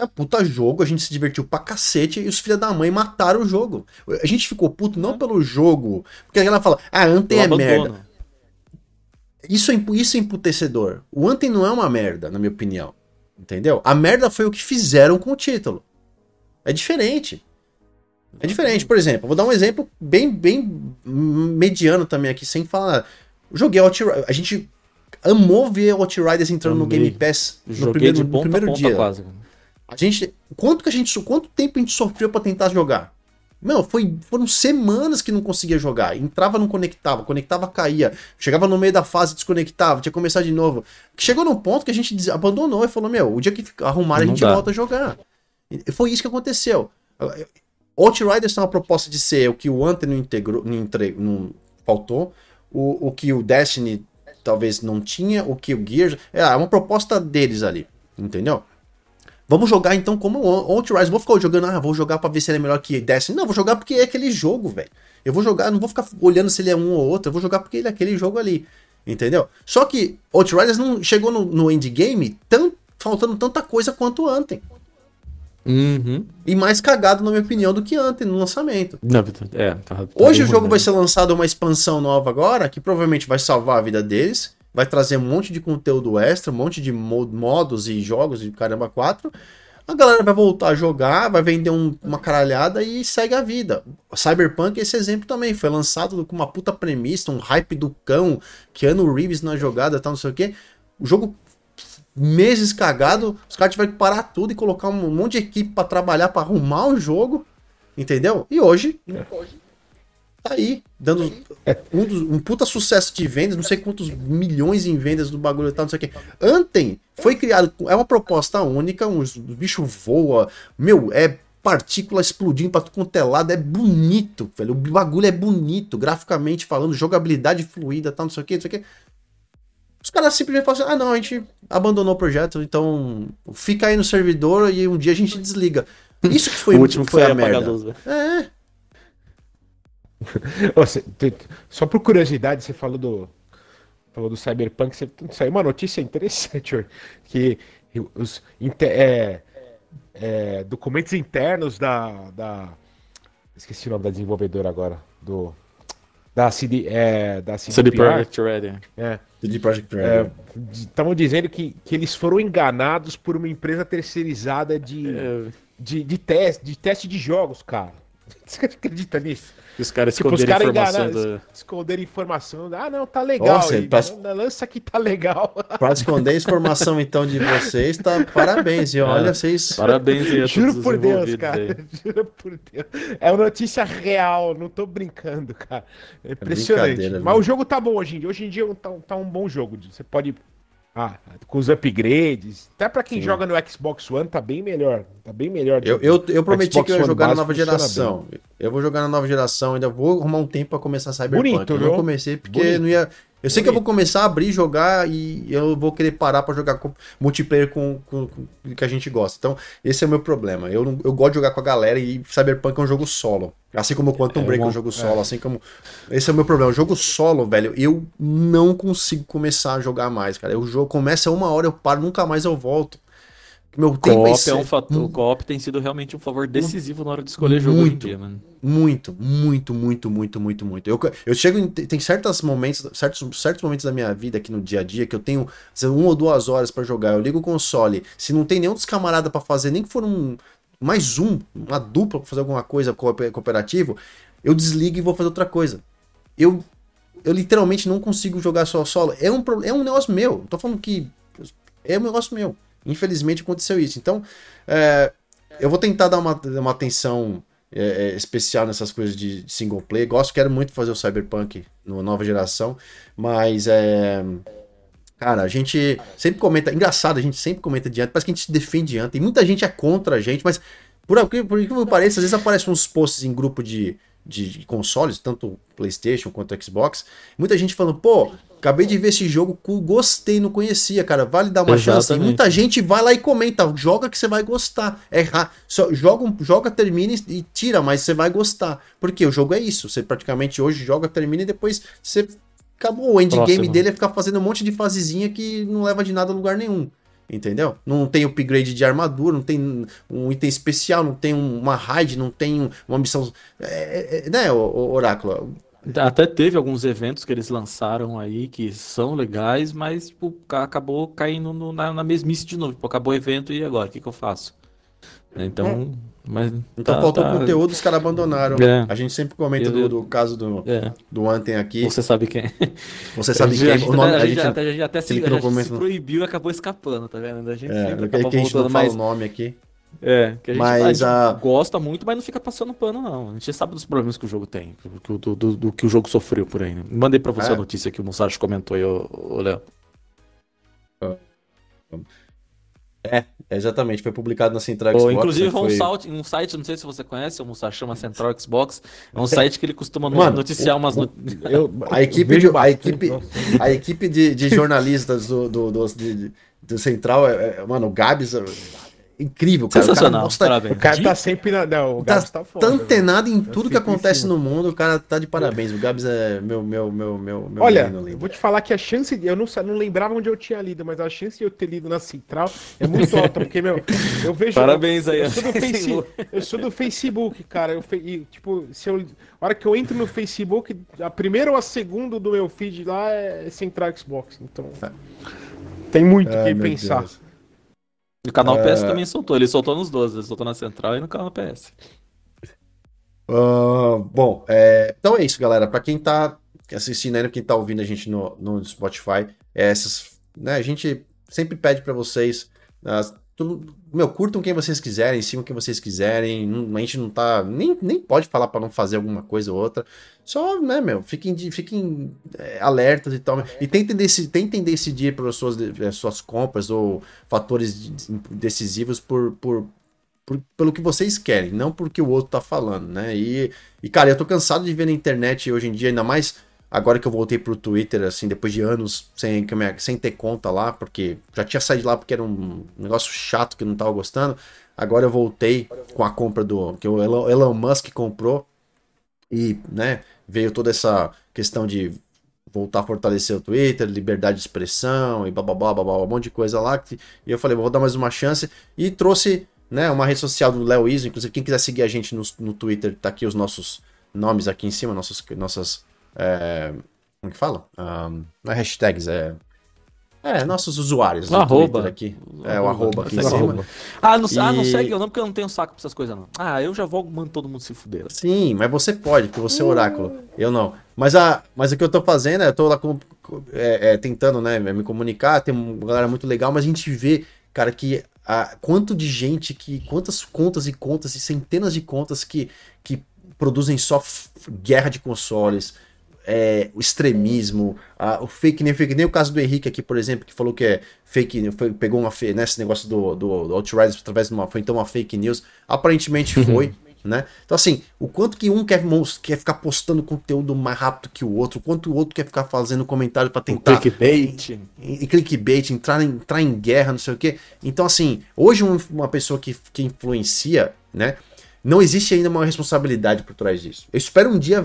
É puta jogo, a gente se divertiu pra cacete e os filhos da mãe mataram o jogo. A gente ficou puto não pelo jogo, porque ela fala, ah, Anthem é merda. Isso é, isso é emputecedor. O Anthem não é uma merda, na minha opinião. Entendeu? A merda foi o que fizeram com o título. É diferente. É diferente. Por exemplo, vou dar um exemplo bem, bem mediano também aqui, sem falar. Joguei Outriders. A gente amou ver Outriders entrando Amei. no Game Pass no Joguei primeiro, no primeiro dia. Quase. A gente, quanto que a gente, quanto tempo a gente sofreu para tentar jogar? Não, foi, foram semanas que não conseguia jogar. Entrava, não conectava, conectava, caía. Chegava no meio da fase, desconectava, tinha que começar de novo. Chegou num ponto que a gente abandonou e falou: Meu, o dia que arrumar, a gente dá. volta a jogar. E foi isso que aconteceu. Outriders tem uma proposta de ser o que o Anthem não integrou, não, entre, não faltou, o, o que o Destiny talvez não tinha, o que o Gears. É, é uma proposta deles ali, entendeu? Vamos jogar então como Outriders. Vou ficar jogando, ah, vou jogar pra ver se ele é melhor que Destiny. Não, vou jogar porque é aquele jogo, velho. Eu vou jogar, não vou ficar olhando se ele é um ou outro. Eu vou jogar porque ele é aquele jogo ali. Entendeu? Só que Outriders não chegou no, no endgame tão, faltando tanta coisa quanto Anthem. Uhum. E mais cagado, na minha opinião, do que Anthem no lançamento. Não, é, tá, tá Hoje o jogo vai ser lançado uma expansão nova agora, que provavelmente vai salvar a vida deles vai trazer um monte de conteúdo extra, um monte de modos e jogos de caramba 4. A galera vai voltar a jogar, vai vender um, uma caralhada e segue a vida. Cyberpunk é esse exemplo também. Foi lançado com uma puta premissa, um hype do cão, Keanu Reeves na jogada tal, não sei o que. O jogo meses cagado, os caras tiveram que parar tudo e colocar um monte de equipe para trabalhar, para arrumar o jogo, entendeu? E hoje tá aí, dando um, dos, um, puta sucesso de vendas, não sei quantos milhões em vendas do bagulho e tal, não sei o que. Anthem foi criado, é uma proposta única, um, o bicho voa, meu, é partícula explodindo pra tudo quanto é lado, é bonito, velho, o bagulho é bonito, graficamente falando, jogabilidade fluida, tal, não sei o que, não sei o que. Os caras simplesmente falam assim, ah não, a gente abandonou o projeto, então fica aí no servidor e um dia a gente desliga. Isso que foi, o último foi, foi a merda. É, Só por curiosidade, você falou do, falou do Cyberpunk, você, saiu uma notícia interessante, que os é, é, documentos internos da, da. Esqueci o nome da desenvolvedora agora. Do. Da CD. É, da CD, CD Projekt Red. É. CD Projekt Red. Estavam é, dizendo que, que eles foram enganados por uma empresa terceirizada de, é. de, de, teste, de teste de jogos, cara. Você acredita nisso? Que os caras tipo, esconderam os cara informação. Do... Esconderam informação. Ah, não, tá legal. Nossa, aí, pra... Lança que tá legal. Pra esconder a informação, então, de vocês, tá parabéns. E é. olha, vocês. Parabéns aí Juro por Deus, cara. Aí. Juro por Deus. É uma notícia real, não tô brincando, cara. É, é impressionante. É Mas o jogo tá bom hoje em dia. Hoje em dia tá, tá um bom jogo. Você pode ah, com os upgrades. Até para quem Sim. joga no Xbox One tá bem melhor. Tá bem melhor. Eu, eu, eu prometi Xbox que eu ia jogar na nova geração. Bem. Eu vou jogar na nova geração, ainda vou arrumar um tempo para começar Cyberpunk. Bonito, eu não comecei porque Bonito. não ia eu sei Bonito. que eu vou começar a abrir, jogar e eu vou querer parar para jogar com, multiplayer com, com, com, que a gente gosta. Então, esse é o meu problema. Eu, eu gosto de jogar com a galera e Cyberpunk é um jogo solo. Assim como o Quantum é, Break é um jogo solo, é. assim como. Esse é o meu problema. O jogo solo, velho, eu não consigo começar a jogar mais, cara. O jogo começa uma hora, eu paro, nunca mais eu volto. Meu tempo é, é um fator, hum. O co-op tem sido realmente um favor decisivo na hora de escolher jogo muito, dia, mano. Muito, muito, muito, muito, muito, muito. Eu, eu chego em, tem certos momentos, certos, certos momentos da minha vida aqui no dia a dia que eu tenho uma ou duas horas para jogar. Eu ligo o console, se não tem nenhum dos camaradas para fazer, nem que for um mais um, uma dupla pra fazer alguma coisa cooperativo, eu desligo e vou fazer outra coisa. Eu eu literalmente não consigo jogar só solo. É um é um negócio meu. Não tô falando que é um negócio meu. Infelizmente aconteceu isso. Então, é, eu vou tentar dar uma, uma atenção é, é, especial nessas coisas de, single player. Gosto, quero muito fazer o Cyberpunk no nova geração, mas é. Cara, a gente sempre comenta. Engraçado, a gente sempre comenta diante. Parece que a gente se defende diante. E muita gente é contra a gente, mas por, por, por que pareça, às vezes aparecem uns posts em grupo de, de consoles, tanto PlayStation quanto Xbox. Muita gente falando, pô, Acabei de ver esse jogo, gostei, não conhecia, cara. Vale dar uma Exatamente. chance. E muita gente vai lá e comenta, joga que você vai gostar. É só joga, joga, termina e tira, mas você vai gostar. Porque o jogo é isso. Você praticamente hoje joga, termina e depois você acabou. O endgame dele é ficar fazendo um monte de fasezinha que não leva de nada a lugar nenhum. Entendeu? Não tem upgrade de armadura, não tem um item especial, não tem uma raid, não tem uma missão. É, é, né, Oráculo? Até teve alguns eventos que eles lançaram aí que são legais, mas tipo, acabou caindo no, na, na, mesmice de novo. Tipo, acabou o evento e agora? O que, que eu faço? Então. É. Mas então tá, faltou tá... conteúdo, os caras abandonaram. É. A gente sempre comenta eu, do, do, caso do, é. do Antem aqui. Você sabe quem. Você sabe quem. o nome, a gente, a gente, a gente até se, a gente se proibiu e acabou escapando, tá vendo? A gente é, sempre acaba que a gente não fala o nome aqui. É, que a gente, mas, a gente gosta muito, mas não fica passando pano, não. A gente sabe dos problemas que o jogo tem, do, do, do, do que o jogo sofreu por aí. Né? Mandei pra você é. a notícia que o Musashi comentou aí, ô, Léo. É, exatamente, foi publicado na Central Xbox. inclusive né, foi um, site, um site, não sei se você conhece, o Musashi chama Central Xbox, é um site que ele costuma Mano, noticiar umas... O, eu, a equipe, de, a equipe, a equipe de, de jornalistas do, do, do, do, do Central, é, é, mano, o Gabs incrível, cara. Sensacional. O cara, o cara tá sempre na. Não, o Gabs tá, tá foda, antenado em tudo que acontece no mundo, o cara tá de parabéns. O Gabs é meu, meu, meu, meu, meu Olha, eu vou te falar que a chance. De, eu não, não lembrava onde eu tinha lido, mas a chance de eu ter lido na Central é muito alta, porque, meu, eu vejo. Parabéns aí, eu sou do, face, eu sou do Facebook, cara. Eu, e, tipo, se eu. A hora que eu entro no Facebook, a primeira ou a segunda do meu feed lá é Central Xbox. Então. É. Tem muito o que pensar. Deus. O canal é... PS também soltou, ele soltou nos 12, ele soltou na central e no canal PS. Uh, bom, é... então é isso, galera. Para quem tá assistindo ainda, quem tá ouvindo a gente no, no Spotify, é essas, né, a gente sempre pede para vocês uh, tudo, meu, curtam quem vocês quiserem, sigam quem vocês quiserem. A gente não tá. Nem, nem pode falar para não fazer alguma coisa ou outra. Só, né, meu, fiquem, fiquem é, alertas e tal. E tentem, deci, tentem decidir pelas suas, eh, suas compras ou fatores decisivos por, por, por, pelo que vocês querem, não porque o outro tá falando, né? E, e, cara, eu tô cansado de ver na internet hoje em dia, ainda mais Agora que eu voltei pro Twitter, assim, depois de anos sem, sem ter conta lá, porque já tinha saído lá porque era um negócio chato que eu não tava gostando. Agora eu voltei com a compra do. que o Elon Musk comprou. E, né, veio toda essa questão de voltar a fortalecer o Twitter, liberdade de expressão e blá blá blá, blá, blá um monte de coisa lá. Que, e eu falei, vou dar mais uma chance. E trouxe né, uma rede social do Léo Iso, inclusive quem quiser seguir a gente no, no Twitter, tá aqui os nossos nomes aqui em cima, nossos, nossas. É, como que fala? Um, não é hashtags, é é, nossos usuários o arroba. aqui. É, o arroba aqui cima. Ah não, e... ah, não segue eu não, porque eu não tenho saco pra essas coisas, não. Ah, eu já vou mando todo mundo se fuder. Sim, mas você pode, porque você é oráculo. Eu não. Mas, a, mas o que eu tô fazendo é, eu tô lá com, é, é, tentando, né, me comunicar, tem uma galera muito legal, mas a gente vê, cara, que a, quanto de gente que. Quantas contas e contas e centenas de contas que, que produzem só guerra de consoles é, o extremismo, a, o fake news, fake nem o caso do Henrique aqui, por exemplo, que falou que é fake, foi, pegou uma né, esse negócio do, do, do Outriders através de uma, foi então uma fake news, aparentemente foi, né? Então assim, o quanto que um quer, quer ficar postando conteúdo mais rápido que o outro, o quanto o outro quer ficar fazendo comentário para tentar... O clickbait. E, e clickbait, entrar em, entrar em guerra, não sei o quê. Então assim, hoje um, uma pessoa que, que influencia, né? Não existe ainda uma responsabilidade por trás disso. Eu espero um dia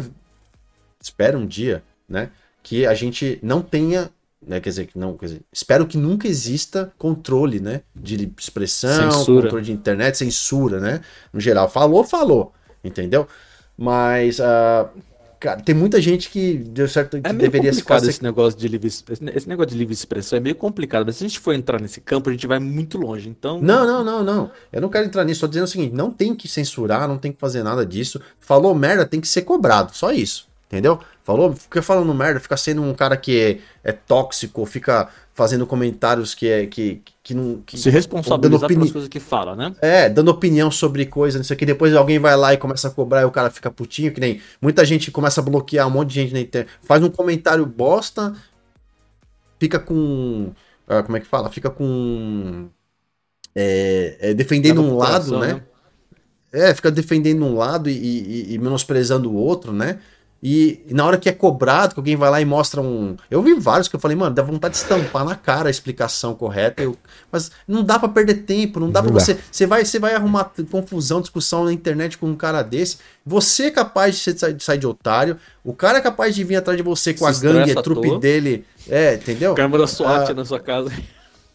espero um dia, né, que a gente não tenha, né, quer dizer, que não, quer dizer, espero que nunca exista controle, né, de expressão, censura. controle de internet, censura, né, no geral. Falou, falou, entendeu? Mas, uh, cara, tem muita gente que deu certo que é meio deveria complicado se fazer... esse negócio de livre esse negócio de livre expressão é meio complicado, mas se a gente for entrar nesse campo, a gente vai muito longe. Então, não, não, não, não. Eu não quero entrar nisso, só dizendo o seguinte, não tem que censurar, não tem que fazer nada disso. Falou merda, tem que ser cobrado, só isso. Entendeu? Falou, fica falando merda, fica sendo um cara que é, é tóxico, fica fazendo comentários que é que, que não. Que, Se responsabilizar pelas coisas que fala, né? É, dando opinião sobre coisas, não sei o que. Depois alguém vai lá e começa a cobrar e o cara fica putinho, que nem muita gente começa a bloquear um monte de gente na internet. Faz um comentário bosta, fica com. Uh, como é que fala? Fica com. É, é, defendendo um lado, né? né? É, fica defendendo um lado e, e, e menosprezando o outro, né? E, na hora que é cobrado, que alguém vai lá e mostra um. Eu vi vários que eu falei, mano, dá vontade de estampar na cara a explicação correta. Eu... Mas não dá para perder tempo, não dá para você. Você vai, você vai arrumar confusão, discussão na internet com um cara desse. Você é capaz de sair, de otário. O cara é capaz de vir atrás de você com Se a gangue, a trupe dele. É, entendeu? Câmera SWAT ah, na sua casa.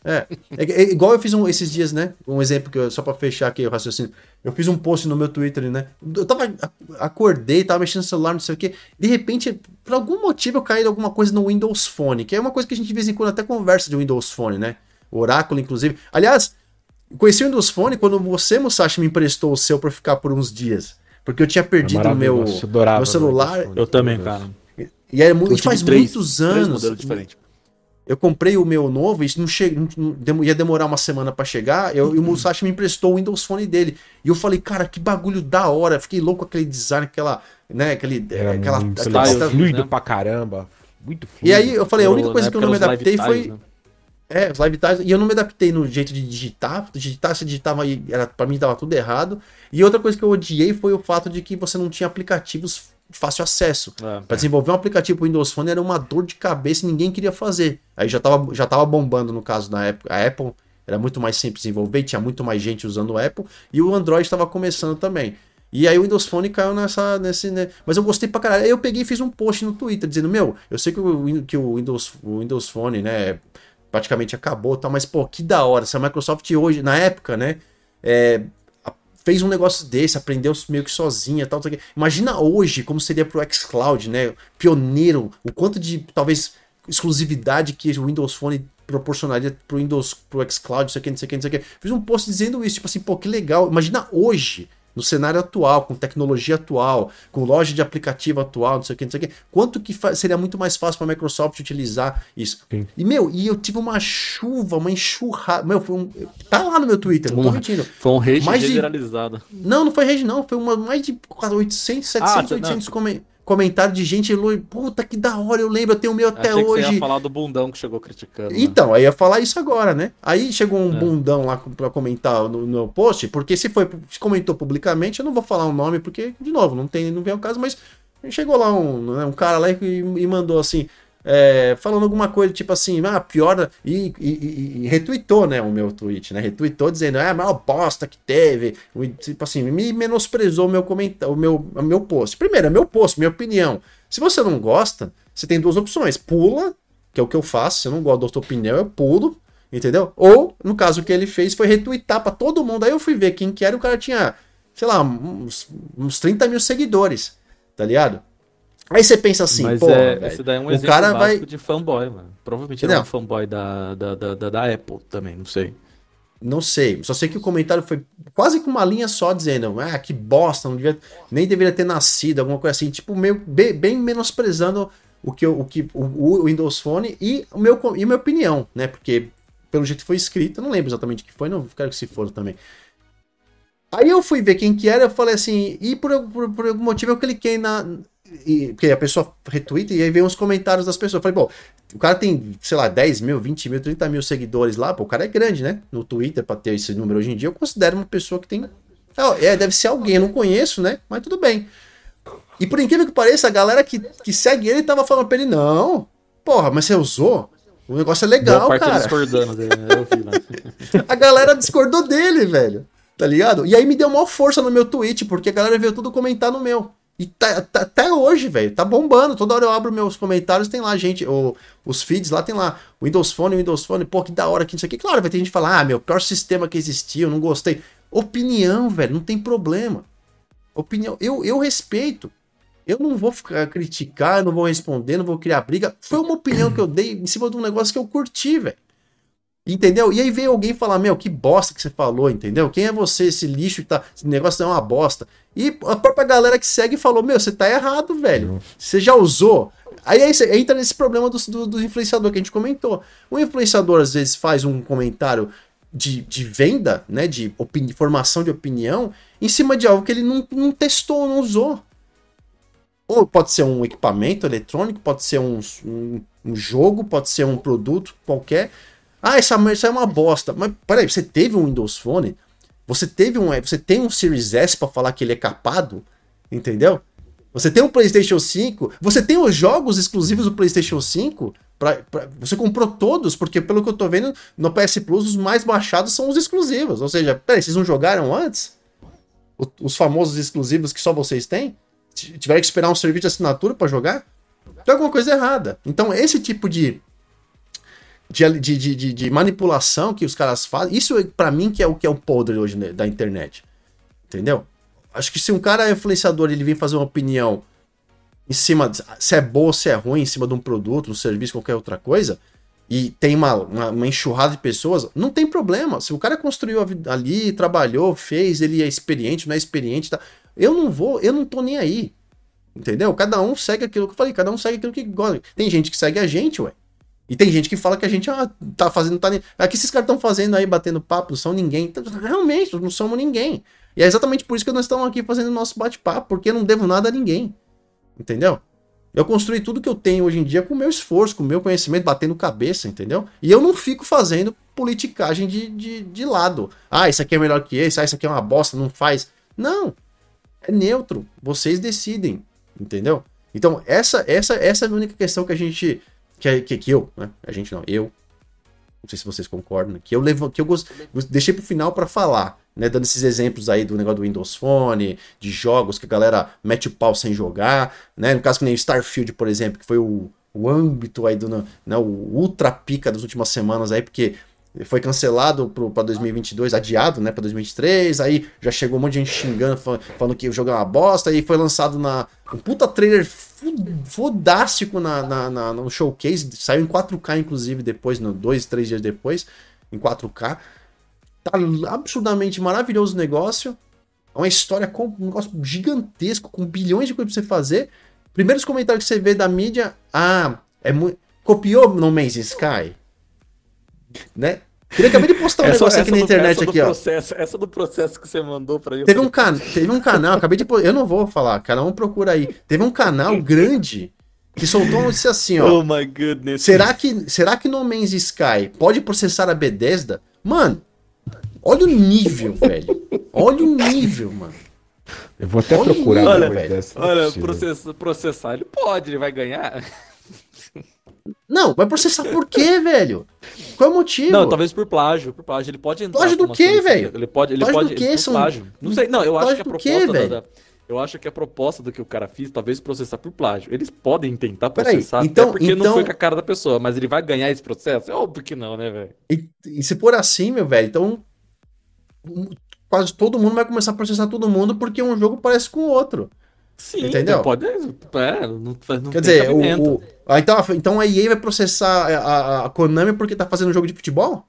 É, é, é, igual eu fiz um, esses dias, né? Um exemplo que eu, só para fechar aqui o raciocínio. Eu fiz um post no meu Twitter, né? Eu tava acordei, tava mexendo no celular, não sei o quê. De repente, por algum motivo eu caí em alguma coisa no Windows Phone, que é uma coisa que a gente de vez em quando até conversa de Windows Phone, né? O Oráculo inclusive. Aliás, conheci o Windows Phone quando você, Musashi, me emprestou o seu para ficar por uns dias, porque eu tinha perdido é o meu, meu celular. Eu também, cara. E é muito, faz três, muitos anos. Três diferentes. Eu comprei o meu novo, isso não chega, ia demorar uma semana para chegar. Eu, e o Musashi me emprestou o Windows Phone dele. E eu falei, cara, que bagulho da hora. Fiquei louco com aquele design, aquela, né, aquele, Era aquela, muito aquela fluido né? pra caramba. Muito fluido. E aí eu falei, a única coisa que eu não me adaptei foi né? É, os live tiles. E eu não me adaptei no jeito de digitar. Digitar, você digitava e era, pra mim tava tudo errado. E outra coisa que eu odiei foi o fato de que você não tinha aplicativos fácil acesso. É, para desenvolver um aplicativo pro Windows Phone era uma dor de cabeça e ninguém queria fazer. Aí já tava, já tava bombando no caso da época. A Apple era muito mais simples de desenvolver, tinha muito mais gente usando o Apple e o Android estava começando também. E aí o Windows Phone caiu nessa. Nesse, né? Mas eu gostei pra caralho. Aí eu peguei e fiz um post no Twitter dizendo, meu, eu sei que o, que o, Windows, o Windows Phone, né, praticamente acabou, tá, mas pô, que da hora. Se a Microsoft hoje, na época, né, é, fez um negócio desse, aprendeu meio que sozinha tal, tal. Imagina hoje como seria pro xCloud, né? Pioneiro, o quanto de talvez exclusividade que o Windows Phone proporcionaria pro Windows, pro xCloud, não sei o que, não sei o que, não sei o que. Fiz um post dizendo isso, tipo assim, pô, que legal. Imagina hoje no cenário atual, com tecnologia atual, com loja de aplicativo atual, não sei o que, não sei o que, quanto que seria muito mais fácil para a Microsoft utilizar isso. Sim. E, meu, e eu tive uma chuva, uma enxurrada. Meu, foi um. Tá lá no meu Twitter, não tô mentindo. Foi um rage mais generalizado. De... Não, não foi rage, não. Foi uma, mais de 800, 700, ah, 800 comentários comentário de gente. Puta que da hora, eu lembro, eu tenho o meu até Achei hoje. Que você ia falar do bundão que chegou criticando. Né? Então, aí ia falar isso agora, né? Aí chegou um é. bundão lá pra comentar no, no post, porque se foi, se comentou publicamente, eu não vou falar o nome, porque, de novo, não tem, não vem o caso, mas chegou lá um, né, um cara lá e, e mandou assim é, falando alguma coisa tipo assim, ah, pior. E, e, e, retweetou, né, o meu tweet, né? Retweetou dizendo, ah, a maior bosta que teve. Tipo assim, me menosprezou o meu comentário, o meu, o meu post. Primeiro, é meu post, minha opinião. Se você não gosta, você tem duas opções. Pula, que é o que eu faço, se eu não gosto da tua opinião, eu pulo, entendeu? Ou, no caso, o que ele fez foi retweetar pra todo mundo. Aí eu fui ver quem que era, o cara tinha, sei lá, uns, uns 30 mil seguidores, tá ligado? Aí você pensa assim, Mas pô, é, daí é um o exemplo cara vai- de fanboy, mano. Provavelmente ele é Não. um fanboy da, da, da, da, Apple também, não sei. Não sei, só sei que o comentário foi quase com uma linha só dizendo, ah, que bosta, não devia, nem deveria ter nascido, alguma coisa assim, tipo, meio, bem, bem menosprezando o que, eu- o, que o, o Windows Phone e, o meu, e a minha opinião, né? Porque, pelo jeito foi escrito, eu não lembro exatamente o que foi, não quero que se for também. Aí eu fui ver quem que era, eu falei assim, e por, por, por algum motivo eu cliquei na. E, porque a pessoa retweeta e aí vem os comentários das pessoas. Eu falei, pô, o cara tem, sei lá, 10 mil, 20 mil, 30 mil seguidores lá, pô, o cara é grande, né? No Twitter, pra ter esse número hoje em dia, eu considero uma pessoa que tem. É, é, deve ser alguém, eu não conheço, né? Mas tudo bem. E por incrível que pareça, a galera que, que segue ele tava falando pra ele, não, porra, mas você usou? O negócio é legal, Boa parte cara. discordando dele, né? Eu vi lá. A galera discordou dele, velho. Tá ligado? E aí me deu maior força no meu tweet, porque a galera veio tudo comentar no meu. E tá- tá- até hoje, velho, tá bombando. Toda hora eu abro meus comentários, tem lá, gente, o- os feeds lá tem lá, Windows Phone, Windows Phone, pô, que da hora que isso aqui. Claro, vai ter gente que falar, ah, meu, pior sistema que existia, eu não gostei. Opinião, velho, não tem problema. Opinião, eu, eu respeito. Eu não vou ficar criticar, não vou responder, não vou criar briga. Foi uma opinião que eu dei em cima de um negócio que eu curti, velho. Entendeu? E aí veio alguém falar, meu, que bosta que você falou, entendeu? Quem é você, esse lixo que tá. Esse negócio não é uma bosta. E a própria galera que segue falou, meu, você tá errado, velho. Você já usou. Aí, aí você entra nesse problema do, do, do influenciador que a gente comentou. O influenciador, às vezes, faz um comentário de, de venda, né? De opini- formação de opinião, em cima de algo que ele não, não testou, não usou. Ou pode ser um equipamento eletrônico, pode ser um, um, um jogo, pode ser um produto qualquer. Ah, essa isso é uma bosta. Mas peraí, você teve um Windows Phone? Você teve um. Você tem um Series S pra falar que ele é capado? Entendeu? Você tem um PlayStation 5? Você tem os jogos exclusivos do PlayStation 5? Pra, pra- você comprou todos? Porque pelo que eu tô vendo, no PS Plus os mais baixados são os exclusivos. Ou seja, peraí, vocês não jogaram antes? O- os famosos exclusivos que só vocês têm? Tiveram que esperar um serviço de assinatura pra jogar? Tem alguma coisa errada. Então, esse tipo de, de, de, de, de- manipulação que os caras fazem, isso é, pra mim que é o que é o podre hoje né, da internet. Entendeu? Acho que se um cara é influenciador ele vem fazer uma opinião em cima de, se é boa ou se é ruim, em cima de um produto, um serviço, qualquer outra coisa, e tem uma, uma, uma enxurrada de pessoas, não tem problema. Se o cara construiu a vida ali, trabalhou, fez, ele é experiente, não é experiente, tá? Eu não vou, eu não tô nem aí. Entendeu? Cada um segue aquilo que eu falei, cada um segue aquilo que gosta. Tem gente que segue a gente, ué. E tem gente que fala que a gente ah, tá fazendo. Tá nem... Aqui esses caras estão fazendo aí, batendo papo, não são ninguém. Então, Realmente, não somos ninguém. E é exatamente por isso que nós estamos aqui fazendo nosso bate-papo, porque eu não devo nada a ninguém. Entendeu? Eu construí tudo que eu tenho hoje em dia com o meu esforço, com o meu conhecimento, batendo cabeça, entendeu? E eu não fico fazendo politicagem de, de, de lado. Ah, isso aqui é melhor que esse, ah, isso aqui é uma bosta, não faz. Não. É neutro. Vocês decidem, entendeu? Então, essa, essa, essa é a única questão que a gente. Que, que, que eu, né? A gente não, eu. Não sei se vocês concordam, né? que eu levo, que eu gost, deixei pro final para falar, né? Dando esses exemplos aí do negócio do Windows Phone, de jogos que a galera mete o pau sem jogar, né? No caso que nem o Starfield, por exemplo, que foi o, o âmbito aí do né? o ultra pica das últimas semanas aí, porque foi cancelado para 2022, adiado, né, para 2023. Aí já chegou um monte de gente xingando, falando, falando que o jogo é uma bosta. E foi lançado na um puta trailer fodástico na, na, na- no showcase. Saiu em 4K, inclusive, depois, no, dois, três dias depois, em 4K. Tá absurdamente maravilhoso o negócio. É uma história com um negócio gigantesco, com bilhões de coisas pra você fazer. Primeiros comentários que você vê da mídia, ah, é muito. Copiou No Man's Sky? Né? Ele acabei de postar um Essa- negócio aqui na do- internet essa do aqui, ó. processo- essa do processo que você mandou pra mim. eu Teve um, can... Teve um canal, acabei de. Eu não vou falar, cada um procura aí. Teve um canal grande que soltou uma notícia assim, ó. Oh my goodness. Será que, será que No Man's Sky pode processar a Bethesda? Mano, olha o nível, velho. Olha o nível, mano. Eu vou até Olha, procurar olha, velho, Olha, possível. processa- processar ele pode, ele vai ganhar. Não, vai processar por quê, velho? Qual é o motivo? Não, talvez por plágio, por plágio. Ele pode entrar Plágio do quê, velho? Ele pode, ele Plágio pode do quê? São- plágio. Não sei, não, eu acho Plágio que a proposta quê, da- Eu acho que a proposta do que o cara fez, talvez processar por plágio. Eles podem tentar Peraí, processar, então- até porque então- não foi com a cara da pessoa, mas ele vai ganhar esse processo? É óbvio que não, né, velho? E, e se for assim, meu velho, então quase todo mundo vai começar a processar todo mundo porque um jogo parece com o outro. Sim, Entendeu? Pode, é, não, faz- não Quer dizer, cabimento. o, o- ah, então, a- então a EA vai processar a, a- Konami porque tá fazendo um jogo de futebol?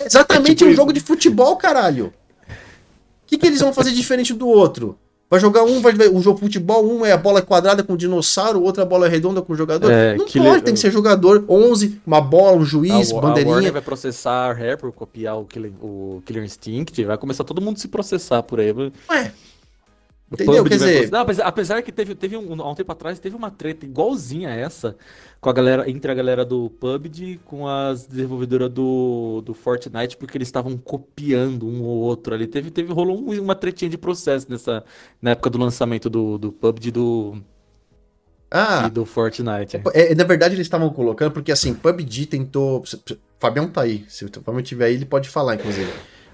É Exatamente É tipo um isso. jogo de futebol, caralho. O que, que eles vão fazer diferente do outro? Vai jogar um, vai um jogo de futebol, um é a bola quadrada com dinossauro, o outro é a bola redonda com o jogador. É, Não que pode, le- tem que ser jogador 11, uma bola, um juiz, a, Wa- a bandeirinha. Warner vai processar a Rare por copiar o Killer, o Killer Instinct, vai começar todo mundo a se processar por aí. Ué, Entendeu? Quer dizer- Não, apesar, apesar que teve, teve um, há um tempo atrás, teve uma treta igualzinha a essa com a galera, entre a galera do PUBG com as desenvolvedoras do, do Fortnite, porque eles estavam copiando um ou outro ali. Teve, teve, rolou um- uma tretinha de processo nessa, na época do lançamento do, do PUBG e do, ah, e do Fortnite. É, na verdade, eles estavam colocando, porque assim, PUBG tentou. Fabião tá aí. Se o Fabião tiver aí, ele pode falar, inclusive.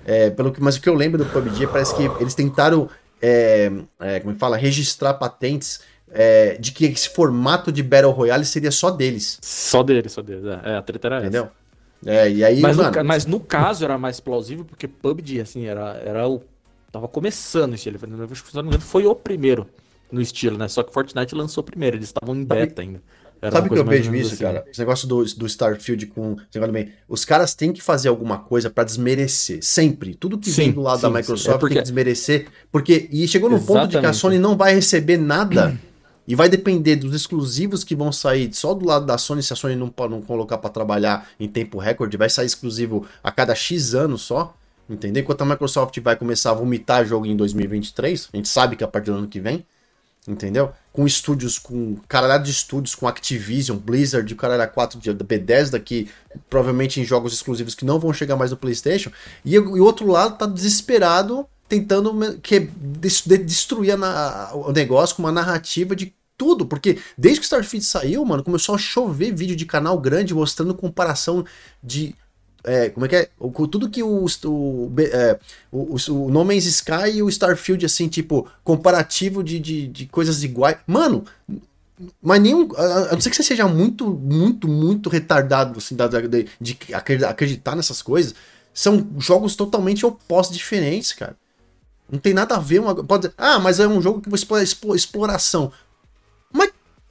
É, pelo que, mas o que eu lembro do PUBG parece que eles tentaram. É, é, como é que fala? Registrar patentes é, de que esse formato de Battle Royale seria só deles. Só deles, só deles. É, é, a treta era essa. Entendeu? É, e aí, Mas, mano. no, mas no caso era mais plausível porque PUBG, assim, era, era o. Tava começando esse estilo. Acho que, se não me engano, foi o primeiro no estilo, né? Só que Fortnite lançou primeiro, eles estavam em beta ainda. Era Sabe que eu vejo isso, assim. cara? Esse negócio do, do Starfield com. bem, os caras têm que fazer alguma coisa pra desmerecer. Sempre. Tudo que vem Sim, do lado sim, da. Microsoft É porque- tem que desmerecer. Porque. E chegou no ponto de que a Exatamente. Sony não vai receber nada. e vai depender dos exclusivos que vão sair só do lado da Sony, se a Sony não, não colocar pra trabalhar em tempo recorde, vai sair exclusivo a cada X anos só. Entendeu? Enquanto a Microsoft vai começar a vomitar jogo em 2023, a gente sabe que a partir do ano que vem entendeu? Com estúdios, com caralhada de estúdios, com Activision, Blizzard, o caralho 4 de, da Bethesda, que provavelmente em jogos exclusivos que não vão chegar mais no PlayStation, e, o outro lado tá desesperado tentando que, des- de- destruir a na- o negócio com uma narrativa de tudo, porque desde que Starfield saiu, mano, começou a chover vídeo de canal grande mostrando comparação de é, como é que é? O- tudo que o, o, é, o, o, No Man's Sky e o Starfield, assim, tipo, comparativo de, de, de coisas iguais. Mano, mas nenhum. A, não ser que você seja muito, muito, muito retardado, assim, de, de acreditar- nessas coisas. São jogos totalmente opostos, diferentes, cara. Não tem nada a ver. Uma, pode ah, mas é um jogo que você explora, exploração.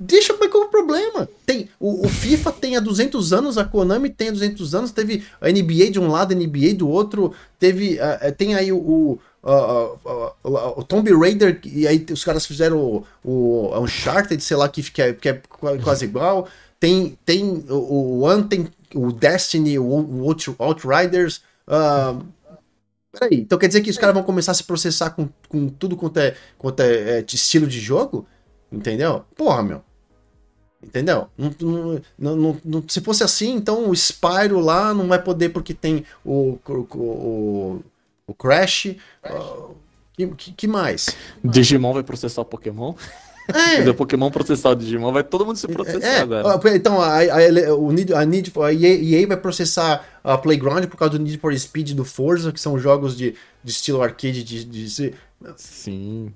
Deixa mas qual é o problema? Tem, o, o FIFA tem há 200 anos, a Konami tem há 200 anos, teve a NBA de um lado, a NBA do outro, teve, eh, tem aí o, o, o Tomb Raider, e aí os caras fizeram o, o Uncharted, sei lá, que, que, é, que é qua- quase igual, tem, tem o, o Anthem, o Destiny, o, o Out- Outriders, ah, Peraí, então quer dizer que os caras vão começar a se processar com, com tudo quanto é, quanto é, é estilo de jogo? Entendeu? Porra, meu. Entendeu? Não- não- não- se fosse assim, então o Spyro lá não vai poder porque tem o, o, o, o Crash. ah, que, que, mais? Digimon vai processar o Pokémon. É, Quando o Pokémon processar o Digimon, vai todo mundo se processar É, agora. ó, então a, a, o Need, a, Need, for- a EA, vai processar a Playground por causa do Need for Speed e do Forza, que são jogos de, de estilo arcade de, de, de- Sim.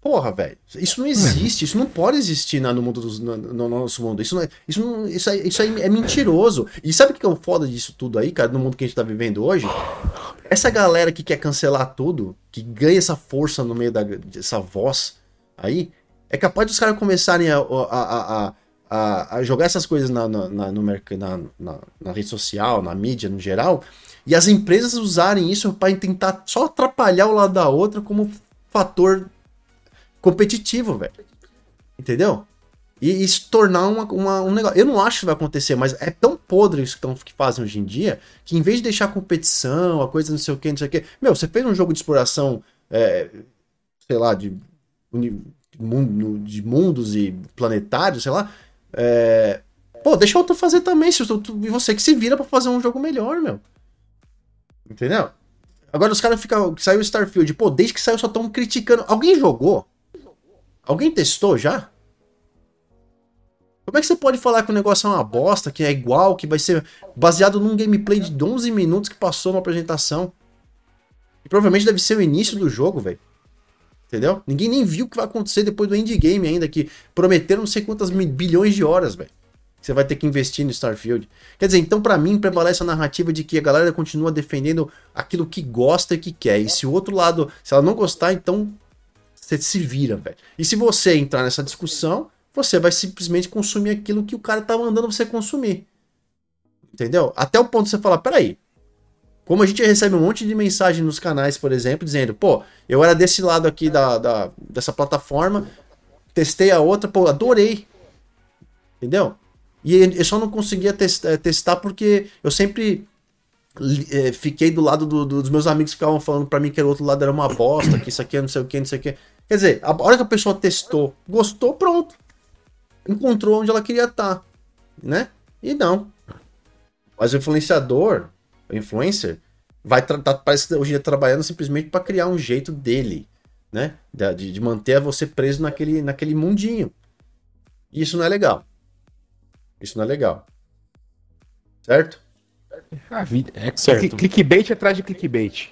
Porra, velho. Isso não existe, isso não pode existir na- no mundo dos, no, no nosso mundo. Isso, não é, isso, não, isso, aí, isso aí é mentiroso. E sabe o que é o foda disso tudo aí, cara, no mundo que a gente tá vivendo hoje? Essa galera que quer cancelar tudo, que ganha essa força no meio da, dessa voz aí, é capaz dos caras começarem a, a, a, a- a, jogar essas coisas na, na, na, no na, na, na rede social, na mídia no geral, e as empresas usarem isso para tentar só atrapalhar o lado da outra como fator competitivo, velho. Entendeu? E, e se tornar uma, uma- um negócio. Eu não acho que vai acontecer, mas é tão podre isso que, tão, que fazem hoje em dia que em vez de deixar competição, a coisa não sei o que, não sei o que. Meu, você fez um jogo de exploração, é, sei lá, de, de mundo- de mundos e planetários, sei lá. é, pô, deixa outro fazer também. Se tu- e você que se vira pra fazer um jogo melhor, meu. Entendeu? Agora os caras ficam. Saiu o Starfield, pô, desde que saiu só estão criticando. Alguém jogou? Alguém testou já? Como é que você pode falar que o negócio é uma bosta, que é igual, que vai ser baseado num gameplay de 11 minutos que passou na apresentação? E provavelmente deve ser o início do jogo, velho. Entendeu? Ninguém nem viu o que vai acontecer depois do endgame ainda, que prometeram não sei quantas bilhões de horas, velho. Você vai ter que investir no Starfield. Quer dizer, então para mim prevalece a narrativa de que a galera continua defendendo aquilo que gosta e que quer. E se o outro lado, se ela não gostar, então você se vira, velho. E se você entrar nessa discussão, você vai simplesmente consumir aquilo que o cara tá mandando você consumir. Entendeu? Até o ponto de você falar, peraí. Como a gente recebe um monte de mensagem nos canais, por exemplo, dizendo, pô, eu era desse lado aqui da, da dessa plataforma, testei a outra, pô, adorei. Entendeu? E eu só não conseguia testar, testar porque eu sempre é, fiquei do lado do, do, dos meus amigos que ficavam falando para mim que o outro lado era uma bosta, que isso aqui é não sei o que, não sei o que. Quer dizer, a hora que a pessoa testou, gostou, pronto. Encontrou onde ela queria estar, né? E não. Mas o influenciador, o influencer, vai tá, parece que hoje dia trabalhando simplesmente para criar um jeito dele, né? De, de manter você preso naquele, naquele mundinho. E isso não é legal. Isso não é legal. Certo? A vida. É certo. Clickbait atrás de clickbait.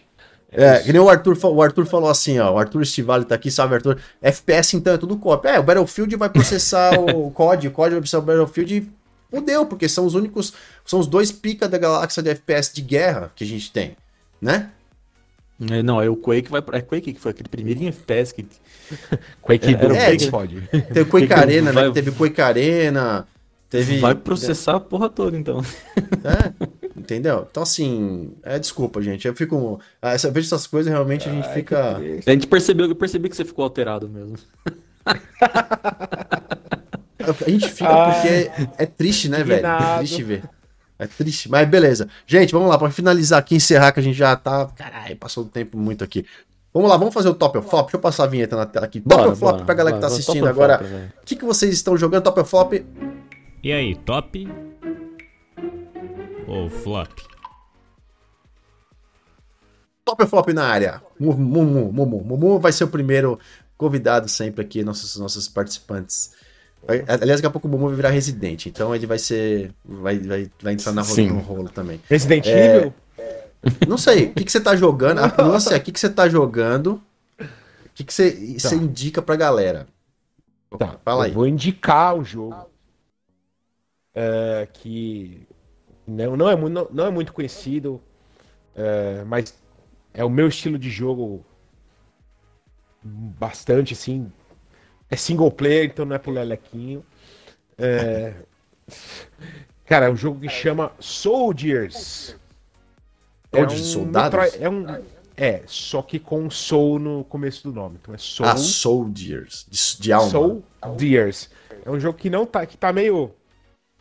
É, que nem o Arthur, o Arthur falou assim, ó. O Arthur Estivale tá aqui, sabe, Arthur? FPS então é tudo cópia. É, o Battlefield vai processar o COD, o COD vai processar o Battlefield e fudeu, porque são os únicos. São os dois pica da galáxia de FPS de guerra que a gente tem, né? É, não, é o Quake vai É Quake que foi aquele primeiro em FPS que. Quake é, era o Quake pode. Teve Quake Arena, né? Teve Quake Arena. Teve... Vai processar a porra toda, então. É, entendeu? Então, assim, é desculpa, gente. Eu fico. Ah, essa, vejo essas coisas realmente a gente Ai, fica. A gente percebeu, eu percebi que você ficou alterado mesmo. a gente fica ah, porque é triste, né, velho? É triste ver. É triste, mas beleza. Gente, vamos lá, para finalizar aqui, encerrar, que a gente já tá. Caralho, passou o tempo muito aqui. Vamos lá, vamos fazer o top ou flop. Deixa eu passar a vinheta na tela aqui. Top bora, ou flop bora, pra galera bora, que tá assistindo agora. O que, que vocês estão jogando? Top ou flop? E aí, top ou flop? Top ou flop na área? Mumu, Mumu, Mumu vai ser o primeiro convidado sempre aqui, nossos, nossos participantes. Aliás, daqui a pouco o Mumu vai virar residente, então ele vai ser. Vai, vai, vai entrar na rola, no rolo também. Resident é, Evil? Não sei, o que, que você tá jogando? A nuance é o que, que você tá jogando. O que, que você, tá. você indica pra galera? Tá, Fala aí. Eu vou indicar o jogo é, que não, não, é, não, não é muito conhecido, é, mas é o meu estilo de jogo bastante assim. É single player, então não é pro Lelequinho. É, cara, é um jogo que chama Soldiers. É um soldados? É um. É, só que com soul no começo do nome. Então é Soul. Ah, Soldiers. De, de alma. Soldiers. É um jogo que não tá. que tá meio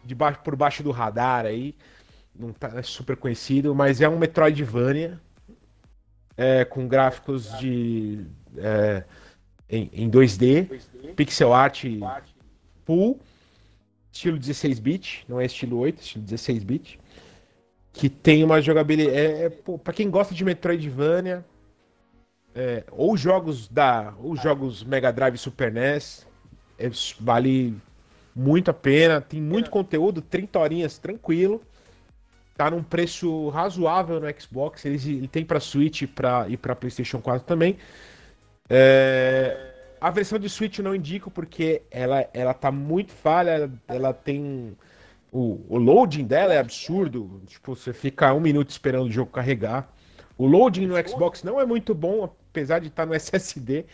de baixo, por baixo do radar aí. Não tá é super conhecido, mas é um Metroidvania. É, com gráficos de. É, em, em 2D, 2D, pixel art full, estilo 16-bit, não é estilo 8, estilo 16-bit. Que tem uma jogabilidade. É, é, para quem gosta de Metroidvania, é, ou jogos da. ou jogos Mega Drive Super NES, é, vale muito a pena, tem muito conteúdo, 30 horinhas tranquilo. Tá num preço razoável no Xbox, ele, ele tem para Switch pra, e para PlayStation 4 também. É, a versão de Switch eu não indico porque ela, ela tá muito falha, ela, ela tem. O, o loading dela é absurdo. Tipo, você fica um minuto esperando o jogo carregar. O loading no Xbox não é muito bom, apesar de estar no SSD.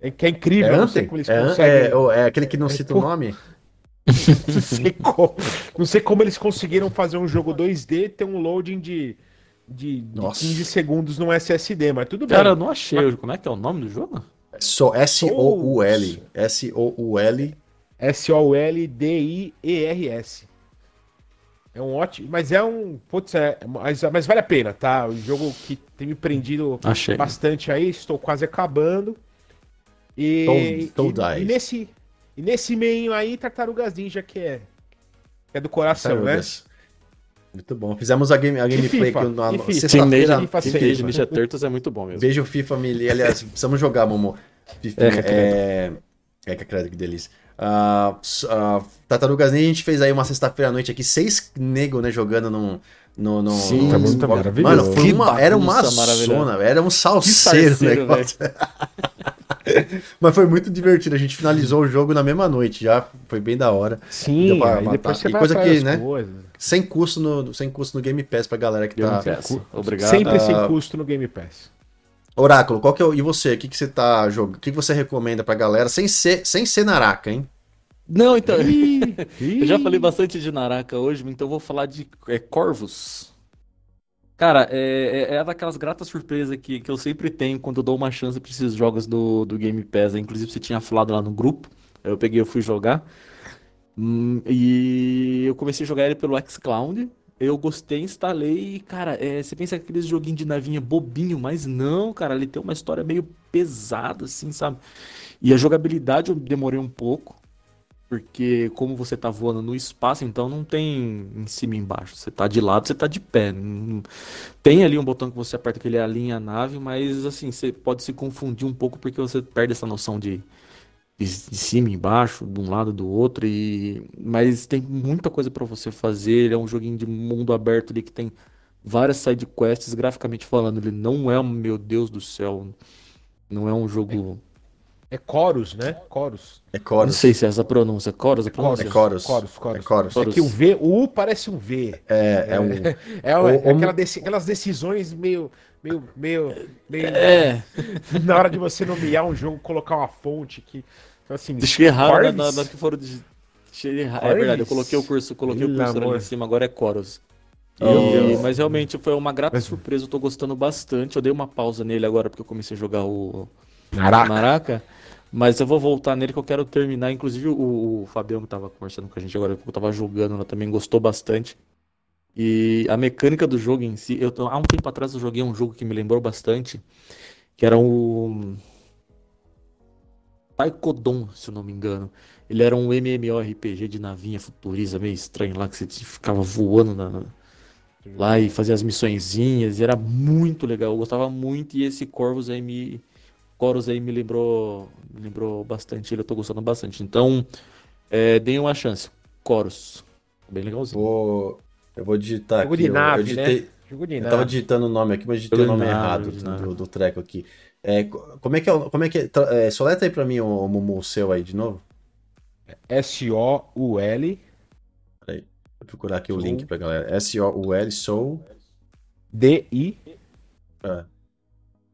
É, que é incrível, é não sei como eles é, conseguem. É, é, aquele que não é, cita o nome? Não, sei como, não sei como eles conseguiram fazer um jogo 2D ter um loading de, de, de 15 segundos no SSD, mas tudo bem. Cara, eu não achei. Mas... Como é que é o nome do jogo? So, S-O-U-L. S-O-U-L. S-O-U-L-D-I-E-R-S. É um ótimo. Mas é um. Putz, é, mas, mas vale a pena, tá? O jogo que tem me prendido Achei. bastante aí, estou quase acabando. E, e, e, nesse, e nesse meio aí, Tartarugas Ninja, que é, que é do coração, né? Muito bom. Fizemos a, game, a gameplay aqui na sexta-feira. Ninja, Ninja Turtles é muito bom mesmo. Veja o FIFA, Mili. Aliás, precisamos jogar, Momo. FIFA, é, é, é, que credo, que delícia. Uh, uh, Tartarugas Ninja, a gente fez aí uma sexta-feira à noite aqui, seis nego, né, jogando num... No, no, Sim, no... muito maravilhoso. Mano, foi uma, era uma zona, era um salseiro o negócio. Mas foi muito divertido. A gente finalizou o jogo na mesma noite já. Foi bem da hora. Sim, depois você e coisa que, né? Coisas. Sem custo, no, sem custo no Game Pass pra galera que tá. Obrigado. Sempre sem ah, custo no Game Pass. Oráculo, qual que é o... E você? O que, que você tá jogando? O que, que você recomenda pra galera? Sem ser, sem ser Naraka, hein? Não, então. eu já falei bastante de Naraka hoje, então vou falar de é, Corvus. Cara, é, é, é, daquelas gratas surpresas que, que eu sempre tenho quando eu dou uma chance pra esses jogos do, do Game Pass. Inclusive, você tinha falado lá no grupo. Eu peguei, eu fui jogar. Hum, e eu comecei a jogar ele pelo xCloud. Eu gostei, instalei e, cara, é, você pensa que aqueles joguinhos de navinha bobinho, mas não, cara, ele tem uma história meio pesada, assim, sabe? E a jogabilidade eu demorei um pouco porque como você tá voando no espaço, então não tem em cima e embaixo. Você tá de lado, você tá de pé. Tem ali um botão que você aperta que ele alinha a nave, mas assim, você pode se confundir um pouco porque você perde essa noção de, de, de cima e embaixo, de um lado do outro. E... Mas tem muita coisa para você fazer. Ele é um joguinho de mundo aberto ali que tem várias side quests, graficamente falando. Ele não é, meu Deus do céu, não é um jogo. É é Chorus, né? Chorus. É Chorus. Não sei se é essa pronúncia. Chorus, é Chorus. É Chorus. Chorus, Chorus. É, Chorus. é que o V, o U parece um V. É, é, um. É, o, é aquela deci, aquelas decisões meio. Meio, meio, meio. É. Na hora de você nomear um jogo, colocar uma fonte que. Então, assim. Deixei errado na, na, que foram. De... É verdade, eu coloquei o curso, coloquei o curso ali em cima, agora é Chorus. E, mas realmente foi uma grata surpresa, eu tô gostando bastante. Eu dei uma pausa nele agora porque eu comecei a jogar o Maraca. Maraca. Mas eu vou voltar nele que eu quero terminar. Inclusive o, o Fabião que tava conversando com a gente agora, que eu tava jogando, ela também gostou bastante. E a mecânica do jogo em si, eu, há um tempo atrás eu joguei um jogo que me lembrou bastante, que era o Taikodon, se eu não me engano. Ele era um MMORPG de navinha futurista, meio estranho lá, que você ficava voando na, lá e fazia as missõezinhas, e era muito legal, eu gostava muito, e esse Corvus aí me, Chorus aí me lembrou, me lembrou bastante ele, eu tô gostando bastante. Então, é, deem uma chance. Chorus. Bem legalzinho. Vou, eu vou digitar Jogo aqui. De nave, eu, digitei, né? Jogo de eu tava digitando o nome aqui, mas digitei o nome errado do, do, treco aqui. É, como é que é? Como é que é? é soleta aí pra mim o, Mumu seu aí de novo. S-O-U-L. Peraí, vou procurar aqui Soul. o link pra galera. S-O-U-L, Soul. D-I. É.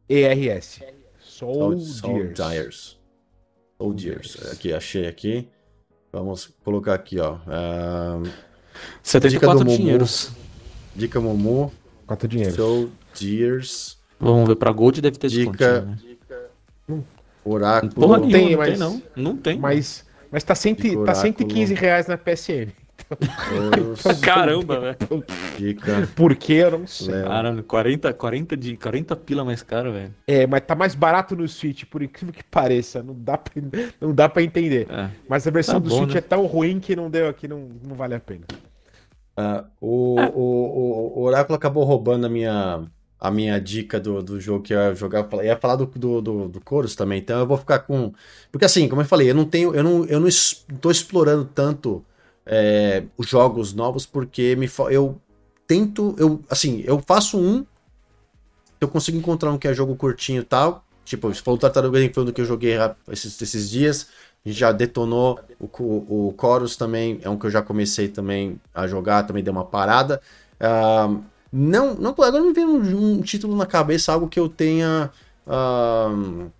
E-R-S. Soldiers. Soldiers. Aqui, achei aqui. Vamos colocar aqui, ó. Uh, 74 dinheiros. Dica Momu. 4 dinheiros. Soldiers. Vamos ver, pra Gold deve ter Dica. Né? Oráculo. Porra, não tem, mas, não. Não tem. Mas, mas tá, cento, tá 115 reais na PSN. Caramba, velho. Dica. Por que eu não sei. Caramba, 40, 40, de, 40 pila mais caro, velho. É, mas tá mais barato no Switch, por incrível que pareça. Não dá pra, não dá pra entender. É. Mas a versão tá do bom, Switch né? é tão ruim que não deu aqui, não, não vale a pena. Uh, o, o, o, o Oráculo acabou roubando a minha a minha dica do, do jogo que eu ia jogar. Eu ia falar do, do, do, do Chorus também, então eu vou ficar com. Porque assim, como eu falei, eu não tenho. Eu não, eu não estou explorando tanto é, os jogos novos, porque me, eu tento, eu, assim, eu faço um, eu consigo encontrar um que é jogo curtinho e tal, tipo, for o Tartaruga Ninja foi um que eu joguei esses, esses dias, a gente já detonou, o, o, o Chorus também é um que eu já comecei também a jogar, também deu uma parada, uh, não, não, agora não me vem um, um, título na cabeça, algo que eu tenha... Uh,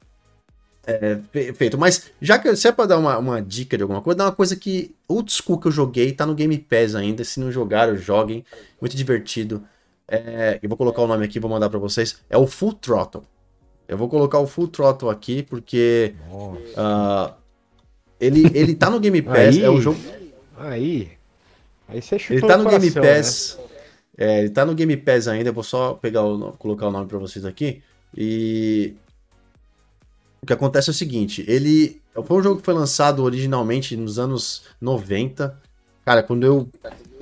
é, feito. Mas já que se é pra dar uma, uma dica de alguma coisa, dá uma coisa que old school que eu joguei, tá no Game Pass ainda. Se não jogaram, joguem. Muito divertido. É, eu vou colocar o nome aqui, vou mandar para vocês. É o Full Throttle. Eu vou colocar o Full Throttle aqui porque uh, ele, ele tá no Game Pass. aí, é um jogo. Aí. Aí você chutou Ele tá no coração, Game Pass. Né? É, ele tá no Game Pass ainda. Eu vou só pegar o, colocar o nome para vocês aqui. E o que acontece é o seguinte, ele foi um jogo que foi lançado originalmente nos anos 90. Cara, quando eu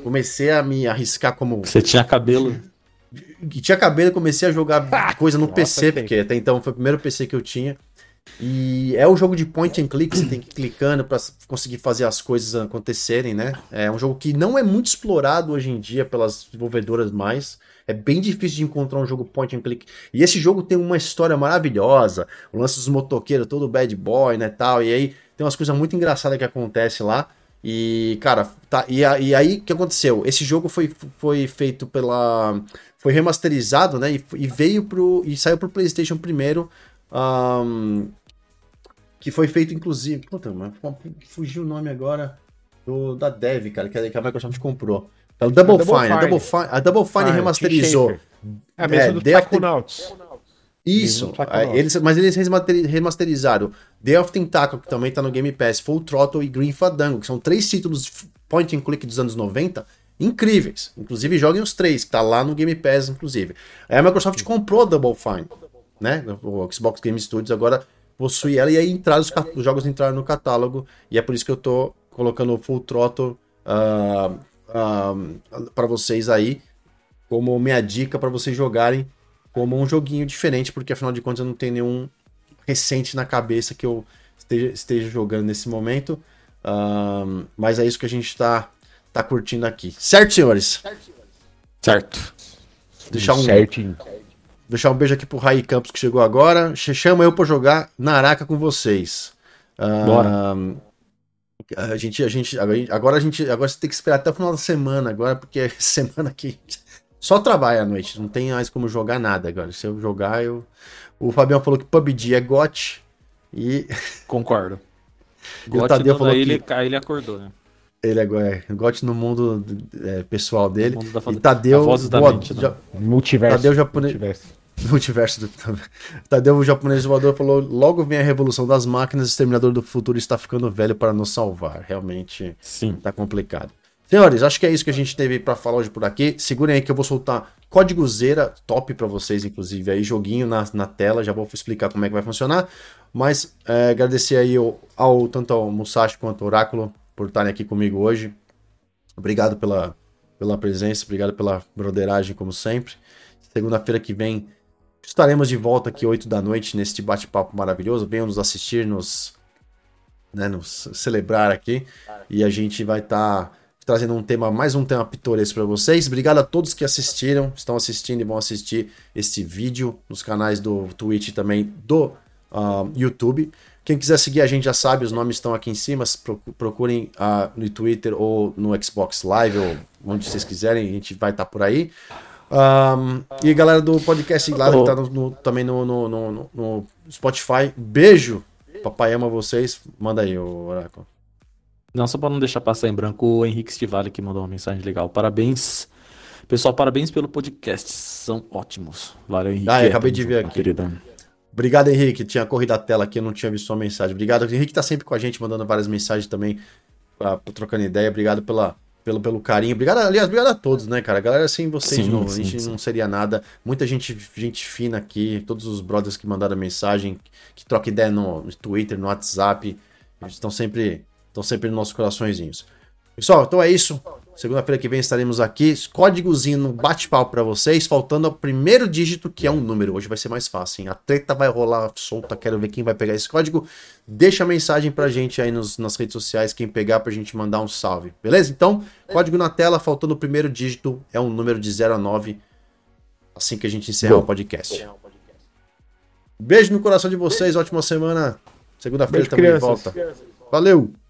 comecei a me arriscar como Você tinha cabelo que tinha cabelo, comecei a jogar coisa no Nossa, PC, porque até então foi o primeiro PC que eu tinha. E é um jogo de point and click, você tem que ir clicando para conseguir fazer as coisas acontecerem, né? É um jogo que não é muito explorado hoje em dia pelas desenvolvedoras mais. É bem difícil de encontrar um jogo point and click. E esse jogo tem uma história maravilhosa. O lance dos motoqueiros, todo bad boy, né, tal. E aí tem umas coisas muito engraçadas que acontecem lá. E, cara, tá. E, e aí, o que aconteceu? Esse jogo foi, foi feito pela. Foi remasterizado, né? E, e veio pro. E saiu pro PlayStation primeiro. Um, que foi feito, inclusive. Puta, mas fugiu o nome agora do, da Dev, cara, que a Microsoft comprou. É o Double, Double Fine. A Double Fine, a Double Fine ah, remasterizou. É a mesma é, do Psychonauts. Isso, eles, mas eles remasterizaram The of Tentacle, que também tá no Game Pass, Full Throttle e Green Fandango, que são três títulos point and click dos anos 90, incríveis. Inclusive, joguem os três, que tá lá no Game Pass, inclusive. Aí a Microsoft comprou a Double Fine, né? O Xbox Game Studios agora possui ela, e aí entraram os, os, jogos entraram no catálogo, e é por isso que eu tô colocando o Full Throttle uh, uh, para vocês aí, como minha dica para vocês jogarem como um joguinho diferente, porque afinal de contas eu não tenho nenhum recente na cabeça que eu esteja, esteja jogando nesse momento. Um, mas é isso que a gente está tá curtindo aqui. Certo, senhores? Certo. Deixar um, Certinho. Deixar um beijo aqui pro Rai Campos que chegou agora. Chama eu para jogar Naraka com vocês. Bora. a gente, a gente, agora a gente, agora você tem que esperar até o final da semana agora, porque é semana que só trabalho à noite, não tem mais como jogar nada agora. Se eu jogar, eu. O Fabião falou que PUBG é GOT e. Concordo. GOT o Tadeu falou que. Ele, ele acordou, né? Ele é, é GOT no mundo é, pessoal dele. No mundo da e Tadeu. Boa, mente, já, multiverso. Tadeu japonês. Multiverso. Multiverso do. Tadeu, o japonês voador, falou: logo vem a revolução das máquinas, o exterminador do futuro está ficando velho para nos salvar. Realmente. Sim. Tá complicado. Senhores, acho que é isso que a gente teve para falar hoje por aqui. Segurem aí que eu vou soltar código Zera, top para vocês, inclusive, aí, joguinho na, na tela, já vou explicar como é que vai funcionar. Mas é, agradecer aí ao, ao, tanto ao Musashi quanto ao Oráculo por estarem aqui comigo hoje. Obrigado pela, pela presença, obrigado pela broderagem, como sempre. Segunda-feira que vem estaremos de volta aqui 8 da noite neste bate-papo maravilhoso. Venham nos assistir, nos, né, nos celebrar aqui. E a gente vai estar. Tá trazendo um tema, mais um tema pitoresco para vocês. Obrigado a todos que assistiram, estão assistindo e vão assistir este vídeo nos canais do Twitch e também do uh, YouTube. Quem quiser seguir a gente já sabe, os nomes estão aqui em cima. Procurem uh, no Twitter ou no Xbox Live ou onde vocês quiserem, a gente vai estar tá por aí. Um, e galera do podcast lá, que tá no, no, também no, no, no, Spotify, beijo. Papai ama vocês. Manda aí, o Oráculo. Não, só para não deixar passar em branco, o Henrique Stivali que mandou uma mensagem legal. Parabéns. Pessoal, parabéns pelo podcast. São ótimos. Valeu, Henrique. Ah, eu acabei de ver aqui. Querida. Obrigado, Henrique. Tinha corrido a tela aqui, eu não tinha visto sua mensagem. Obrigado. O Henrique tá sempre com a gente, mandando várias mensagens também, uh, trocando ideia. Obrigado pela, pelo, pelo carinho. Obrigado, aliás, obrigado a todos, né, cara? A galera, sem vocês sim, não, sim, a gente sim. não seria nada. Muita gente, gente fina aqui, todos os brothers que mandaram mensagem, que trocam ideia no, no Twitter, no WhatsApp, estão sempre estão sempre nos nossos coraçõezinhos. Pessoal, então é isso. Segunda-feira que vem estaremos aqui. Códigozinho no bate-pau para vocês, faltando o primeiro dígito, que é um número. Hoje vai ser mais fácil, hein? A treta vai rolar solta, quero ver quem vai pegar esse código. Deixa a mensagem pra gente aí nos, nas redes sociais, quem pegar pra gente mandar um salve. Beleza? Então, código na tela, faltando o primeiro dígito, é um número de 0 a 9. Assim que a gente encerrar Bom. o podcast. Beijo no coração de vocês, ótima semana. Segunda-feira também crianças. volta. Valeu! Eu